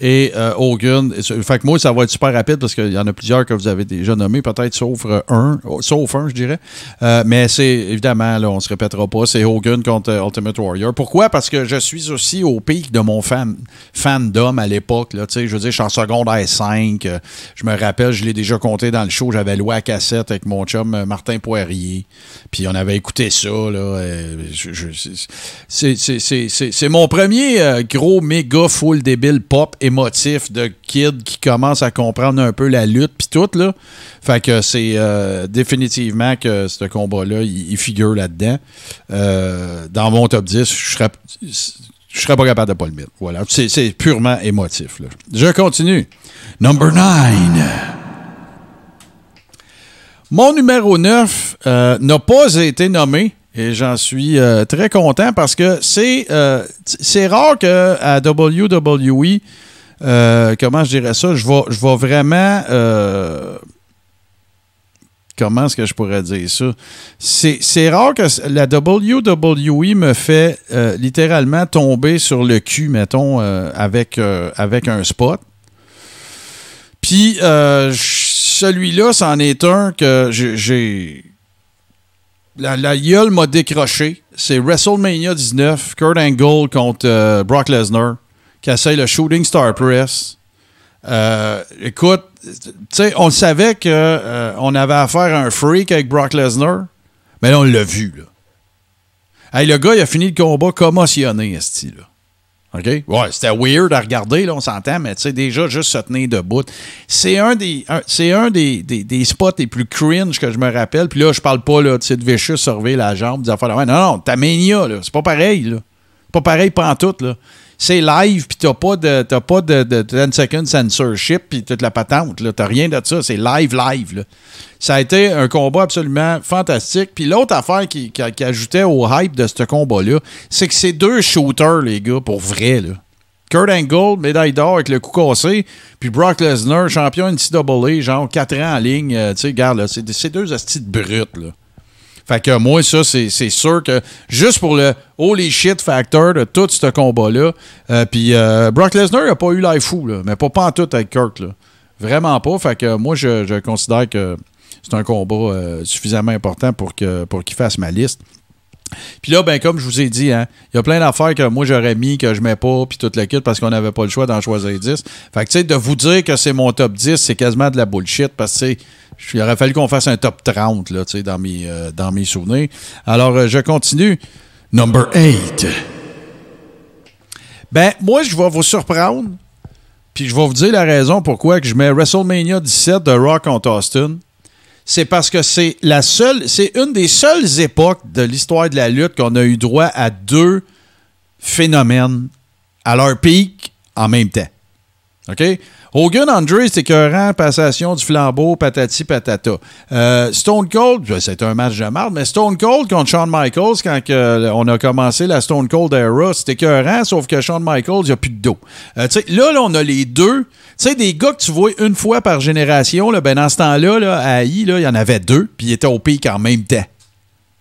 et euh, Hogan. Fait que moi, ça va être super rapide parce qu'il y en a plusieurs que vous avez déjà nommés, peut-être sauf euh, un, sauf un, je dirais. Euh, mais c'est évidemment, là, on se répétera pas, c'est Hogan contre euh, Ultimate Warrior. Pourquoi? Parce que je suis aussi au pic de mon fan, fandom à l'époque. Je veux dire, je suis en secondaire 5. euh, je me rappelle, je l'ai déjà compté dans le show, j'avais loué à cassette avec mon chum Martin Poirier. Puis on avait écouté ça. Là, c'est- mon premier gros méga full débile pop émotif de kid qui commence à comprendre un peu la lutte puis tout là. Fait que c'est euh, définitivement que ce combat-là, il, figure là-dedans. Euh, dans mon top 10, je serais je serais pas capable de pas le mettre. Voilà. C'est purement émotif. là. Je continue. Number 9. Mon numéro 9 euh, n'a pas été nommé et j'en suis très content parce que c'est rare que à WWE, euh, comment je dirais ça, je vais, vraiment. euh, comment est-ce que je pourrais dire ça? C'est rare que la WWE me fait euh, littéralement tomber sur le cul, mettons, avec, un spot. Puis celui-là, c'en est un que j'ai-. La, la m'a décroché. C'est WrestleMania 19, Kurt Angle contre Brock Lesnar, qui essaye le Shooting Star Press. Euh, écoute, tu sais, on savait qu'on on avait affaire à un freak avec Brock Lesnar, mais là, on l'a vu. Là. Hey, le gars, il a fini le combat commotionné, esti, là. OK? Ouais, c'était weird à regarder, là, on s'entend, mais tu sais, déjà, juste se tenir debout. C'est un des, un- des, des, des spots les plus cringe que je me rappelle. Puis là, je parle pas, là, tu sais, de Vicious surveiller la jambe, des affaires non, non, ta mania, là, c'est pas pareil, là. Pas pareil pantoute, là. C'est live, puis t'as pas de, t'as pas de, de 10 second censorship, puis toute la patente, là. T'as rien de ça. C'est live, live, là. Ça a été un combat absolument fantastique. Puis l'autre affaire qui, qui- ajoutait au hype de ce combat-là, c'est que c'est deux shooters, les gars, pour vrai, là. Kurt Angle, médaille d'or avec le coup cassé, puis Brock Lesnar, champion NCAA, genre 4 ans en ligne. euh, tu sais, regarde, là, c'est c'est deux astis de brutes, là. Fait que moi, ça, c'est sûr que juste pour le holy shit factor de tout ce combat-là, euh, puis euh, Brock Lesnar n'a pas eu l'air fou, là, mais pas, pas en tout avec Kirk. Là. Vraiment pas. Fait que moi, je, je considère que c'est un combat euh, suffisamment important pour que pour qu'il fasse ma liste. Puis là, ben comme je vous ai dit, hein, il y a plein d'affaires que moi j'aurais mis, que je mets pas, puis toute la kit parce qu'on n'avait pas le choix d'en choisir 10. Fait que tu sais, de vous dire que c'est mon top 10, c'est quasiment de la bullshit parce que il aurait fallu qu'on fasse un top 30 là, tu sais, dans, mes, euh, souvenirs. Alors, euh, je continue. Number 8. Ben, moi, je vais vous surprendre, puis je vais vous dire la raison pourquoi que je mets WrestleMania 17 de Rock contre Austin c'est parce que c'est la seule, c'est une des seules époques de l'histoire de la lutte qu'on a eu droit à deux phénomènes à leur pic en même temps. OK? Hogan Andre, c'était écœurant, passation du flambeau, patati patata. Euh, Stone Cold, c'était un match de marde, mais Stone Cold contre Shawn Michaels, quand que, on a commencé la Stone Cold era, c'était écœurant, sauf que Shawn Michaels, il n'y a plus de dos. Euh, là, là, on a les deux. Tu sais, des gars que tu vois une fois par génération, là, ben, dans ce temps-là, là, à I, il y en avait deux, puis ils étaient au pic en même temps.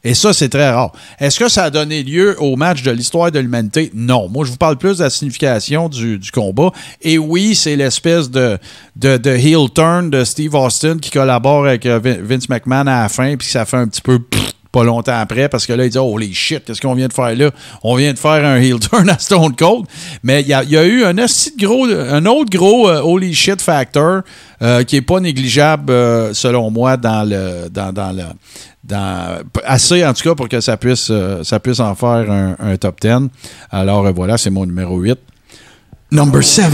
Et ça, c'est très rare. Est-ce que ça a donné lieu au match de l'histoire de l'humanité? Non. Moi, je vous parle plus de la signification du, du combat. Et oui, c'est l'espèce de, de, heel turn de Steve Austin qui collabore avec euh, Vin- Vince McMahon à la fin, puis ça fait un petit peu... pas longtemps après, parce que là, il dit Holy shit, qu'est-ce qu'on vient de faire là? On vient de faire un heel turn à Stone Cold. Mais il y a, eu un, gros, un autre gros euh, Holy shit factor euh, qui est pas négligeable, selon moi, dans le assez en tout cas pour que ça puisse, euh, en faire un, un top 10. Alors euh, voilà, c'est mon numéro 8. Number 7.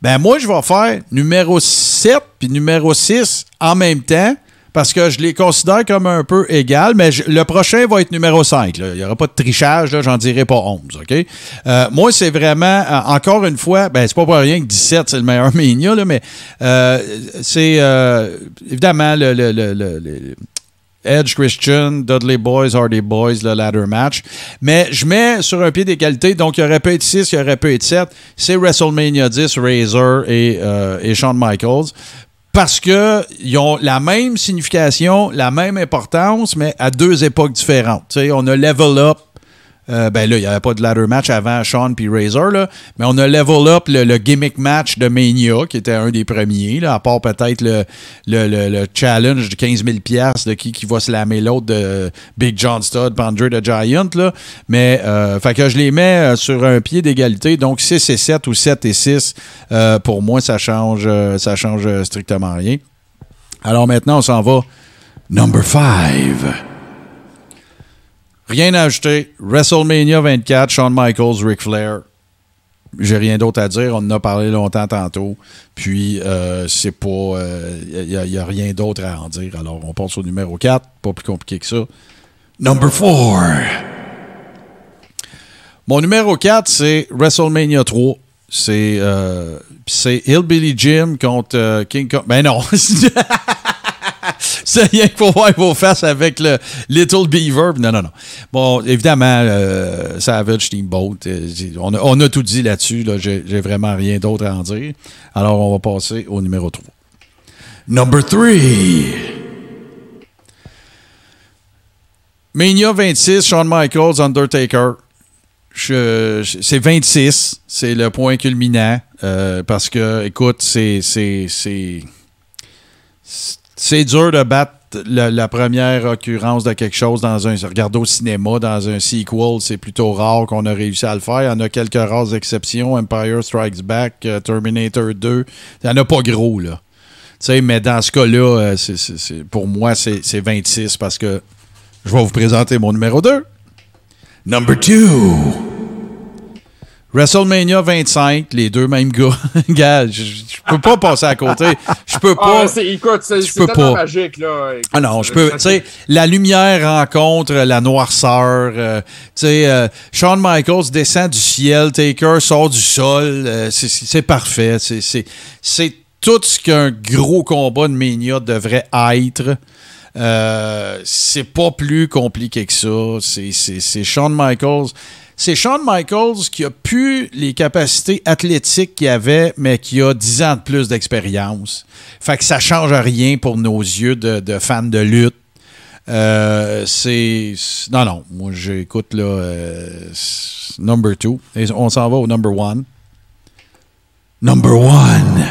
Ben moi, je vais faire numéro 7 puis numéro 6 en même temps parce que je les considère comme un peu égal, mais le prochain va être numéro 5. là. Il n'y aura pas de trichage, j'en dirai pas 11. OK? Euh, moi, c'est vraiment, euh, encore une fois, ben, c'est pas pour rien que 17, c'est le meilleur Mania, là, mais euh, c'est évidemment le- Edge Christian, Dudley Boys, Hardy Boys, le ladder match. Mais je mets sur un pied d'égalité, donc il aurait pu être 6, il aurait pu être 7. C'est WrestleMania 10, Razor et, et Shawn Michaels. Parce que ils ont la même signification, la même importance, mais à deux époques différentes. On a level up. Euh, ben là, il n'y avait pas de ladder match avant Sean puis Razor, là, mais on a level up le, gimmick match de Mania, qui était un des premiers, là, à part peut-être le, le, le- le challenge de 15 000 piastres de qui, qui va slammer l'autre de Big John Studd, Andre the Giant. Là. Mais, euh, fait que je les mets euh, sur un pied d'égalité. Donc, 6 et 7 ou 7 et 6, euh, pour moi, ça change, euh, ça change strictement rien. Alors maintenant, on s'en va. Number 5. Rien à ajouter. WrestleMania 24, Shawn Michaels, Ric Flair. J'ai rien d'autre à dire. On en a parlé longtemps tantôt. Puis, euh, c'est pas. Il n'y a, rien d'autre à en dire. Alors, on passe au numéro 4. Pas plus compliqué que ça. Number 4. Mon numéro 4, c'est WrestleMania 3. C'est euh, c'est Hillbilly Jim contre euh, King Kong. Ben non. C'est rien qu'il faut voir vos faces avec le Little Beaver. Non, non, non. Bon, évidemment, euh, Savage Steamboat, euh, on, a, on a tout dit là-dessus. Là. J'ai vraiment rien d'autre à en dire. Alors, on va passer au numéro 3. Number 3. Mania 26, Shawn Michaels, Undertaker. C'est 26, c'est le point culminant. euh, parce que, écoute, c'est. C'est- dur de battre la, première occurrence de quelque chose dans un. Regarde au cinéma, dans un sequel, c'est plutôt rare qu'on a réussi à le faire. Il y en a quelques rares exceptions. Empire Strikes Back, euh, Terminator 2. Il n'y en a pas gros, là. Tu sais, mais dans ce cas-là, euh, pour moi, c'est 26 parce que je vais vous présenter mon numéro 2. Number 2. WrestleMania 25, les deux mêmes gars. Gars, je, je peux pas passer à côté. Je peux pas. Ah, c'est- écoute, c'est je c'est peux tellement pas. magique, là. Écoute, Ah non, je ça- peux. Tu sais, la lumière rencontre la noirceur. euh, tu sais, euh, Shawn Michaels descend du ciel, Taker sort du sol. euh, c'est- parfait. C'est- C'est c'est tout ce qu'un gros combat de Mania devrait être. Euh, c'est pas plus compliqué que ça. C'est- C'est c'est Shawn Michaels. C'est Shawn Michaels qui a pu les capacités athlétiques qu'il avait, mais qui a 10 ans de plus d'expérience. Fait que ça change rien pour nos yeux de, fans de lutte. Euh, c'est. Non, non. Moi, j'écoute là. euh, number two. Et on s'en va au number one. Number one.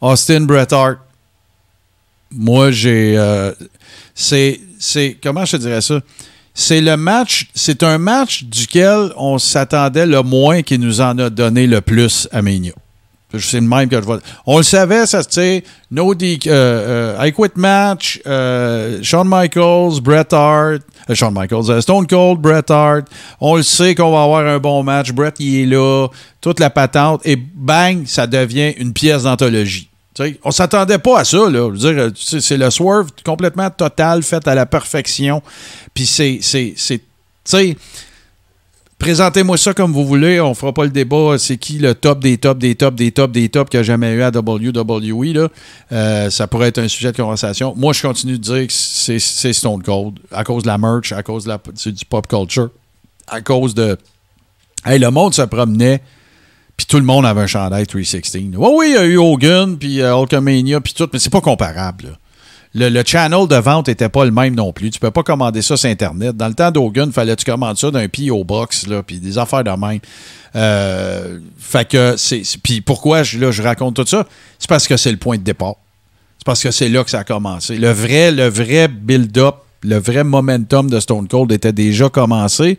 Austin Bret Hart. Moi, j'ai. euh. C'est. Comment je te dirais ça? C'est le match. C'est un match duquel on s'attendait le moins qui nous en a donné le plus à Mania. C'est même que je vois. On le savait, ça se. No DQ, euh, euh, I Quit Match, euh, Shawn Michaels, Bret Hart, Shawn Michaels, Stone Cold, Bret Hart. On le sait qu'on va avoir un bon match. Bret, il est là, toute la patente. Et bang, ça devient une pièce d'anthologie. Tu sais, on s'attendait pas à ça, là. Je veux dire, euh, c'est le swerve complètement total, fait à la perfection. Puis c'est. c'est, présentez-moi ça comme vous voulez. On fera pas le débat. C'est qui le top des tops, des tops, des tops, des tops qu'il a jamais eu à WWE. Là. Euh, ça pourrait être un sujet de conversation. Moi, je continue de dire que c'est, Stone Cold à cause de la merch, à cause du pop culture, à cause de. Hey, le monde se promenait. Puis tout le monde avait un chandail 316. Oui, oui, il y a eu Hogan, puis euh, Hulkamania, puis tout, mais c'est pas comparable. Le, le channel de vente était pas le même non plus. Tu peux pas commander ça sur Internet. Dans le temps d'Hogan, fallait que tu commandes ça d'un P.O. Box, puis des affaires de même. Euh, c'est. Puis pourquoi je, je raconte tout ça? C'est parce que c'est le point de départ. c'est parce que c'est là que ça a commencé. Le vrai, le vrai build-up, le vrai momentum de Stone Cold était déjà commencé,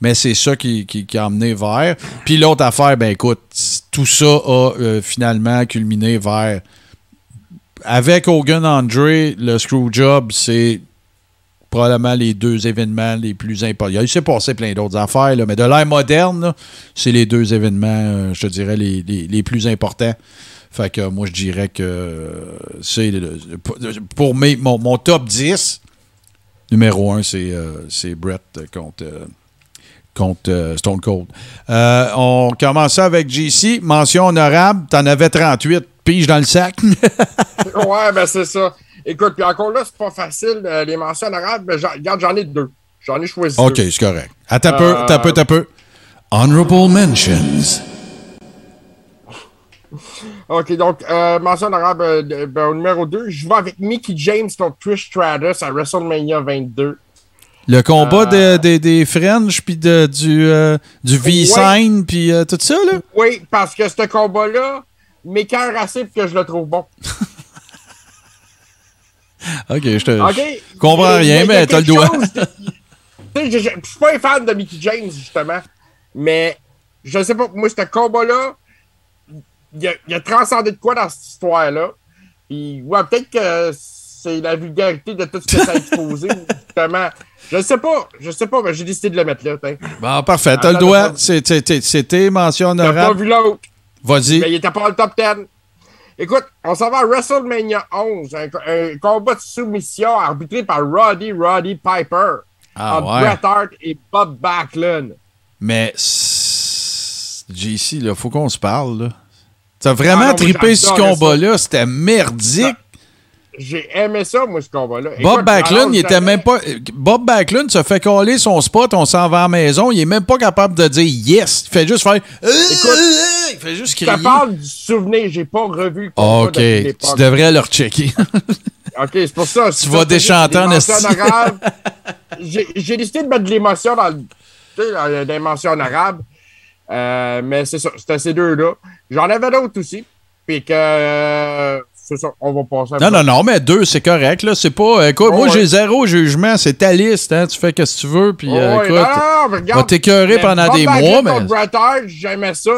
mais c'est ça qui, qui, a amené vers. Puis l'autre affaire, ben écoute, tout ça a euh, finalement culminé vers. Avec Hogan Andre, le Screwjob, c'est probablement les deux événements les plus importants. Il s'est passé plein d'autres affaires, mais de l'ère moderne, c'est les deux événements, euh, je dirais, les, plus importants. Fait que moi, je dirais que euh, c'est pour mes, mon top 10, numéro 1, c'est euh, c'est Brett contre, euh, contre euh, Stone Cold. Euh, on commençait avec JC, mention honorable, t'en avais 38, pige dans le sac. ouais, ben c'est ça. Écoute, puis encore là, c'est pas facile, les mentions honorables, mais j'en- regarde, j'en ai deux. J'en ai choisi OK, c'est correct. Attends un peu, attends un peu, attends un peu. Honorable mentions. OK, donc, euh, mention honorable euh, ben, au numéro 2, je vais avec Mickey James contre Trish Stratus à WrestleMania 22. Le combat Euh, de- des- des French, puis de- du, euh, du V-Sign, puis tout ça, là? Oui, parce que ce combat-là m'écœure assez pour que je le trouve bon. OK, je te... OK? je comprends rien, mais t'as le doigt. je, suis pas un fan de Mickey James, justement. Mais je sais pas, moi, ce combat-là, il a, il a transcendé de quoi dans cette histoire-là. Puis, ouais, peut-être que c'est la vulgarité de tout ce que ça a exposé, justement. Je sais pas, je sais pas, mais j'ai décidé de le mettre là. t'sais. Bon, parfait, t'as le c'est- C'était mention T'as pas honorable. vu l'autre. mais Vas-y. il était pas dans le top 10. Écoute, on s'en va à WrestleMania 11, un, un combat de soumission arbitré par Roddy Roddy Piper Ah entre ouais. Bret Hart et Bob Backlund. Mais JC, là, faut qu'on se parle, là. T'as vraiment Ah non, trippé ce combat-là. C'était merdique. J'ai aimé ça, moi, ce combat-là. Bob Backlund, il était même pas. Bob Backlund se fait coller son spot, on s'en va à la maison. Il est même pas capable de dire yes. Il fait juste faire. il fait juste Je crier. te parle du souvenir, j'ai pas revu le combat Ok, tu devrais le rechecker. Ok, c'est pour ça. Tu vas déchanter en arabe. J'ai décidé de mettre de l'émotion dans, dans les dimensions arabes. Euh, mais c'est ça, c'était ces deux-là. J'en avais d'autres aussi. Puis que. euh, c'est ça, on va passer à non, non, non, mais deux, c'est correct. Là. C'est pas. Écoute, Oh, moi, ouais. j'ai zéro jugement. C'est ta liste. Hein. Tu fais ce que tu veux. Puis, euh, Ouais, écoute, non, non, mais regarde, mais pendant des mois, mais. j'aimais ça.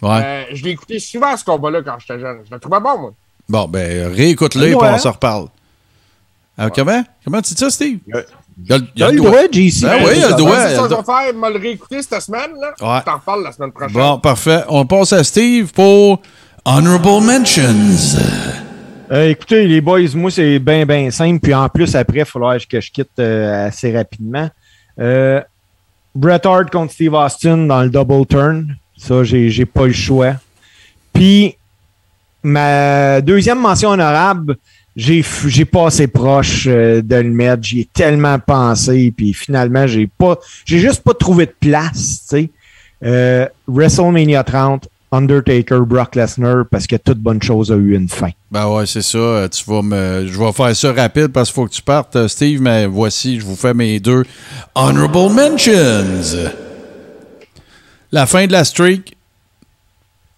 Ouais. Euh, je l'ai écouté souvent, ce combat-là, quand j'étais jeune. Je le trouvais bon, moi. Bon, ben, réécoute-le et Ouais. puis on s'en reparle. Ah, comment? Comment tu dis ça, Steve? Il y a, le- il a le doigt. droit, JC. Ben oui, il y a le C'est doigt. ça il y a que le je doigt. vais faire, me le réécouter cette semaine. Là. Ouais. Je t'en reparle la semaine prochaine. Bon, parfait. On passe à Steve pour Honorable Mentions. Euh, écoutez, les boys, moi, c'est bien, bien simple. Puis en plus, après, il faudra que je quitte euh, assez rapidement. Euh, Bret Hart contre Steve Austin dans le double turn. Ça, j'ai j'ai pas le choix. Puis, ma deuxième mention honorable, j'ai j'ai pas assez proche euh, de le mettre. J'y ai tellement pensé. Puis finalement, j'ai pas j'ai juste pas trouvé de place. tu sais. Euh, WrestleMania 30, Undertaker, Brock Lesnar, parce que toute bonne chose a eu une fin. Ben ouais, c'est ça. Euh, Tu vas me, je vais faire ça rapide parce qu'il faut que tu partes, Steve. Mais voici, je vous fais mes deux Honorable Mentions. La fin de la streak.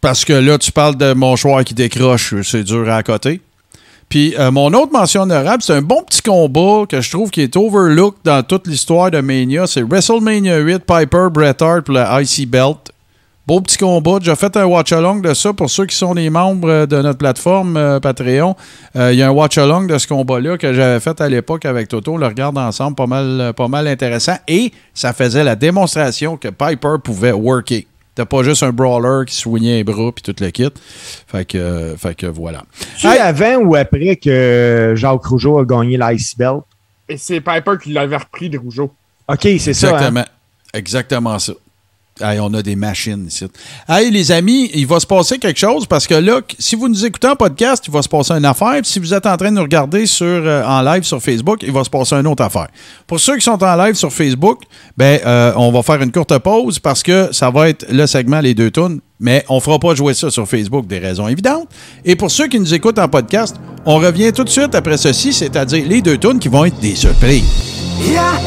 Parce que là, tu parles de mon choix qui décroche. C'est dur à côté. Puis euh, mon autre mention honorable, c'est un bon petit combat que je trouve qui est overlooked dans toute l'histoire de Mania. C'est WrestleMania 8, Piper, Bret Hart pour le IC Belt. Beau petit combat. J'ai fait un watch-along de ça pour ceux qui sont des membres euh, de notre plateforme euh, Patreon. Il y a un watch-along de ce combat-là que j'avais fait à l'époque avec Toto. On le regarde ensemble, pas mal, pas mal intéressant. Et ça faisait la démonstration que Piper pouvait worker. T'as pas juste un brawler qui soignait les bras puis tout le kit. Fait que, euh, fait que voilà. Tu Hey. avant ou après que Jacques Rougeau a gagné l'Ice Belt? Et c'est Piper qui l'avait repris de Rougeau. OK, c'est ça. hein? Exactement. Exactement ça. Hey, on a des machines ici. Hey, les amis, il va se passer quelque chose parce que là, si vous nous écoutez en podcast, il va se passer une affaire. Puis si vous êtes en train de nous regarder sur, euh, en live sur Facebook, il va se passer une autre affaire. Pour ceux qui sont en live sur Facebook, ben, euh, on va faire une courte pause parce que ça va être le segment Les deux tunes, mais on fera pas jouer ça sur Facebook, des raisons évidentes. Et pour ceux qui nous écoutent en podcast, on revient tout de suite après ceci, c'est-à-dire les deux tunes qui vont être des surprises. Yeah,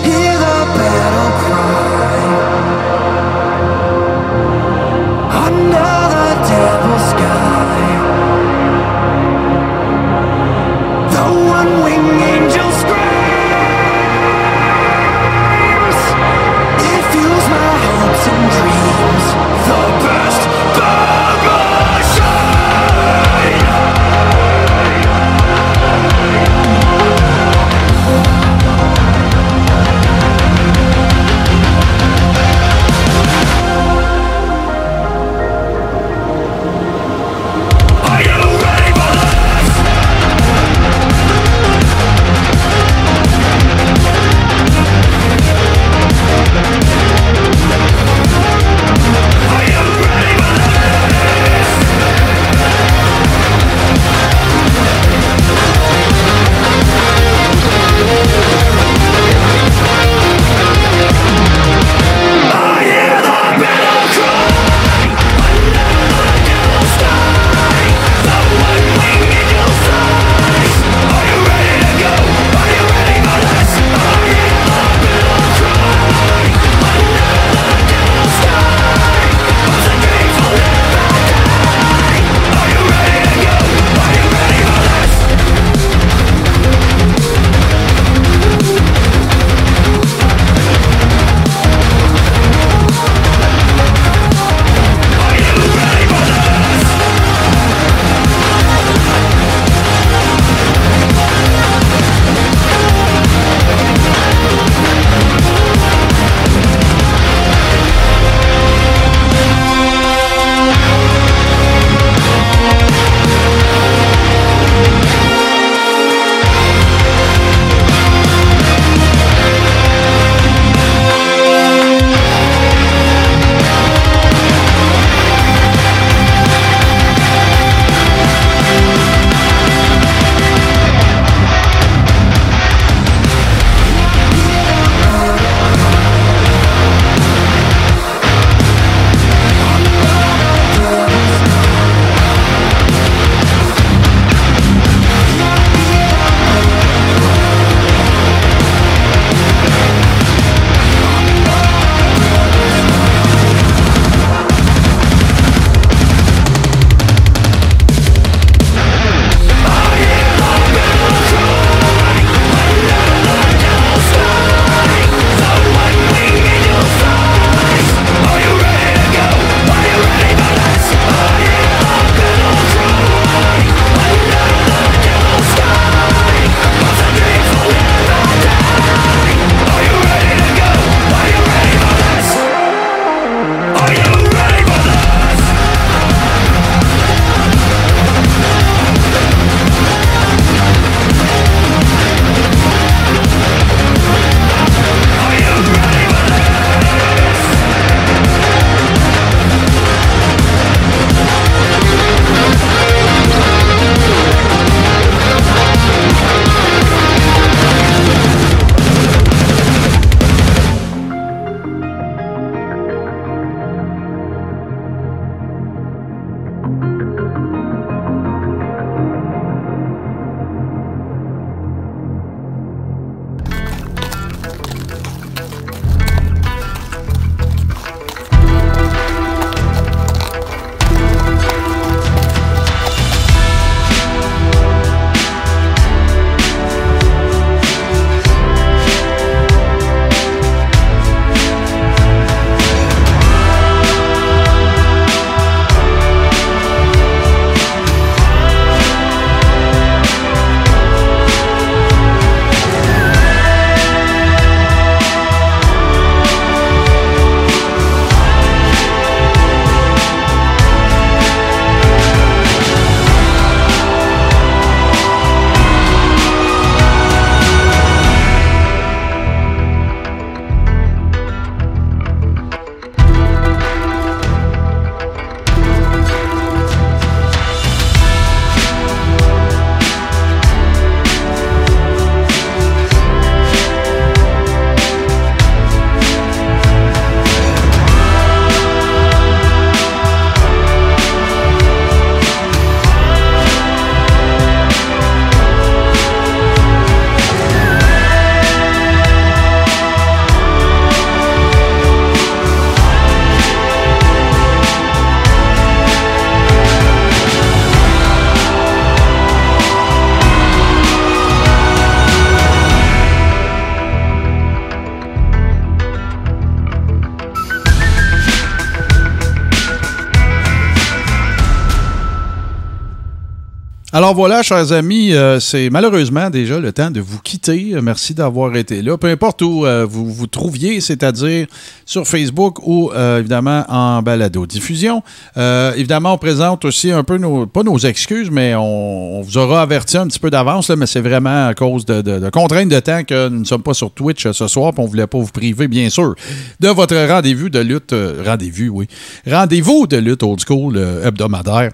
Alors voilà, chers amis, euh, c'est malheureusement déjà le temps de vous quitter. Merci d'avoir été là. Peu importe où euh, vous vous trouviez, c'est-à-dire sur Facebook ou euh, évidemment en balado-diffusion. Évidemment, on présente aussi un peu nos, pas nos excuses, mais on, vous aura averti un petit peu d'avance, mais c'est vraiment à cause de, de- contraintes de temps que nous ne sommes pas sur Twitch ce soir, puis on voulait pas vous priver, bien sûr, de votre rendez-vous de lutte. rendez-vous, oui. Rendez-vous de lutte old school hebdomadaire.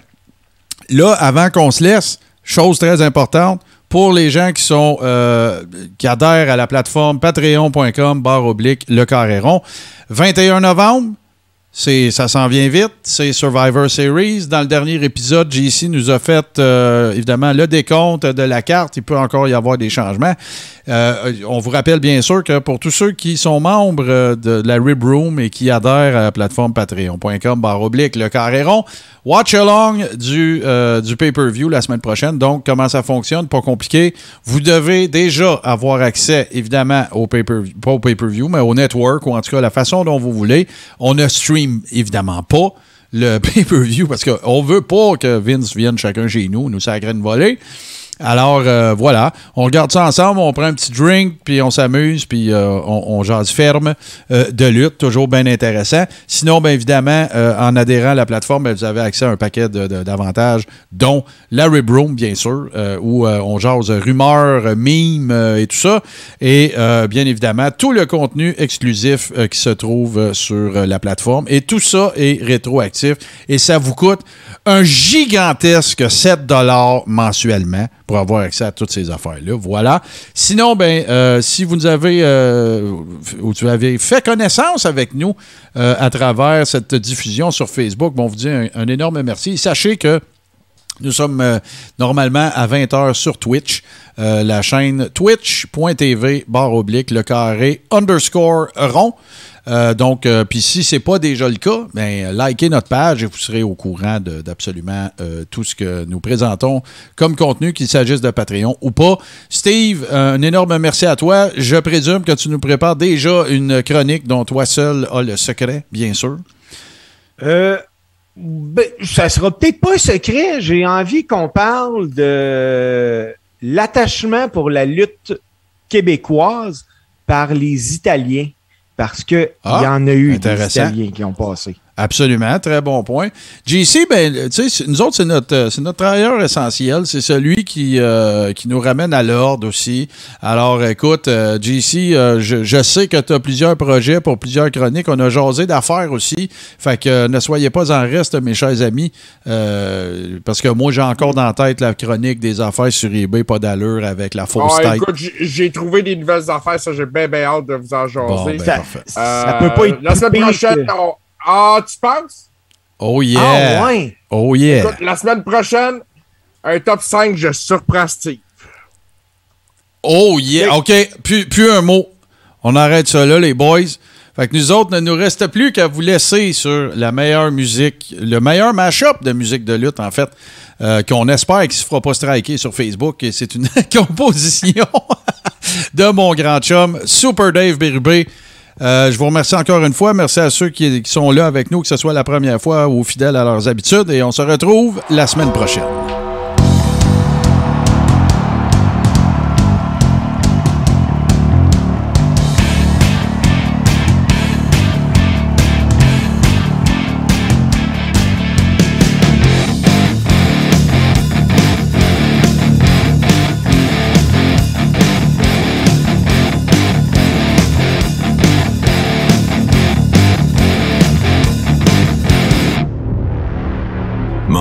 Là, avant qu'on se laisse, chose très importante, pour les gens qui sont euh, qui adhèrent à la plateforme patreon.com barre oblique le carré rond, 21 novembre, c'est, ça s'en vient vite. C'est Survivor Series. Dans le dernier épisode, JC nous a fait euh, évidemment le décompte de la carte. Il peut encore y avoir des changements. Euh, on vous rappelle bien sûr que pour tous ceux qui sont membres euh, de la Rib Room et qui adhèrent à la plateforme patreon.com barre oblique le carré rond, watch along du, pay-per-view la semaine prochaine. Donc, comment ça fonctionne? Pas compliqué. Vous devez déjà avoir accès, évidemment, au pay-per-view, pas au pay-per-view, mais au network, ou en tout cas la façon dont vous voulez. On ne stream évidemment pas le pay-per-view parce qu'on veut pas que Vince vienne chacun chez nous, nous sacrer une volée. Alors euh, voilà, on regarde ça ensemble, on prend un petit drink, puis on s'amuse, puis euh, on, jase ferme euh, de lutte, toujours bien intéressant. Sinon, bien évidemment, en adhérant à la plateforme, ben, vous avez accès à un paquet d'avantages, dont la Rib Room, bien sûr, où on jase rumeurs, mimes et tout ça. Et bien évidemment, tout le contenu exclusif qui se trouve sur la plateforme. Et tout ça est rétroactif. Et ça vous coûte un gigantesque 7 mensuellement pour avoir accès à toutes ces affaires-là. Voilà. Sinon, ben, euh, si vous nous avez, euh, ou tu avais fait connaissance avec nous euh, à travers cette diffusion sur Facebook, on vous dit un, énorme merci. Sachez que nous sommes euh, normalement à 20h sur Twitch, la chaîne twitch.tv barre oblique le carré underscore rond. Euh, donc, euh, puis si c'est pas déjà le cas, ben, likez notre page et vous serez au courant d'absolument euh, tout ce que nous présentons comme contenu, qu'il s'agisse de Patreon ou pas. Steve, un énorme merci à toi. Je présume que tu nous prépares déjà une chronique dont toi seul as le secret, bien sûr. Euh, ben, ça sera peut-être pas secret. J'ai envie qu'on parle de l'attachement pour la lutte québécoise par les Italiens. Parce que Ah, il y en a eu des. Italiens qui ont passé. Absolument, très bon point. JC, ben, tu sais, c'est- nous autres, c'est notre, euh, c'est notre travailleur essentiel. C'est celui qui, euh, qui nous ramène à l'ordre aussi. Alors, écoute, euh, JC, euh, je, je sais que tu as plusieurs projets pour plusieurs chroniques. On a jasé d'affaires aussi. Fait que ne soyez pas en reste, mes chers amis, euh, parce que moi, j'ai encore dans la tête la chronique des affaires sur eBay, pas d'allure, avec la fausse Ah, tête. écoute, j'ai trouvé des nouvelles affaires, ça, j'ai bien, bien hâte de vous en jaser. Bon, ben, ça, ça peut pas être La semaine prochaine, on- Ah, tu penses? Oh yeah! Ah ouais! Oh yeah! Écoute, la semaine prochaine, un top 5, je surprends Steve. Oh yeah, OK. Plus, plus un mot. On arrête ça là, les boys. Fait que nous autres, ne nous reste plus qu'à vous laisser sur la meilleure musique, le meilleur mash-up de musique de lutte, en fait, euh, qu'on espère qu'il se fera pas striker sur Facebook. C'est une composition de mon grand chum, Super Dave Bérubé. Euh, je vous remercie encore une fois. Merci à ceux qui, qui sont là avec nous, que ce soit la première fois ou fidèles à leurs habitudes. Et on se retrouve la semaine prochaine.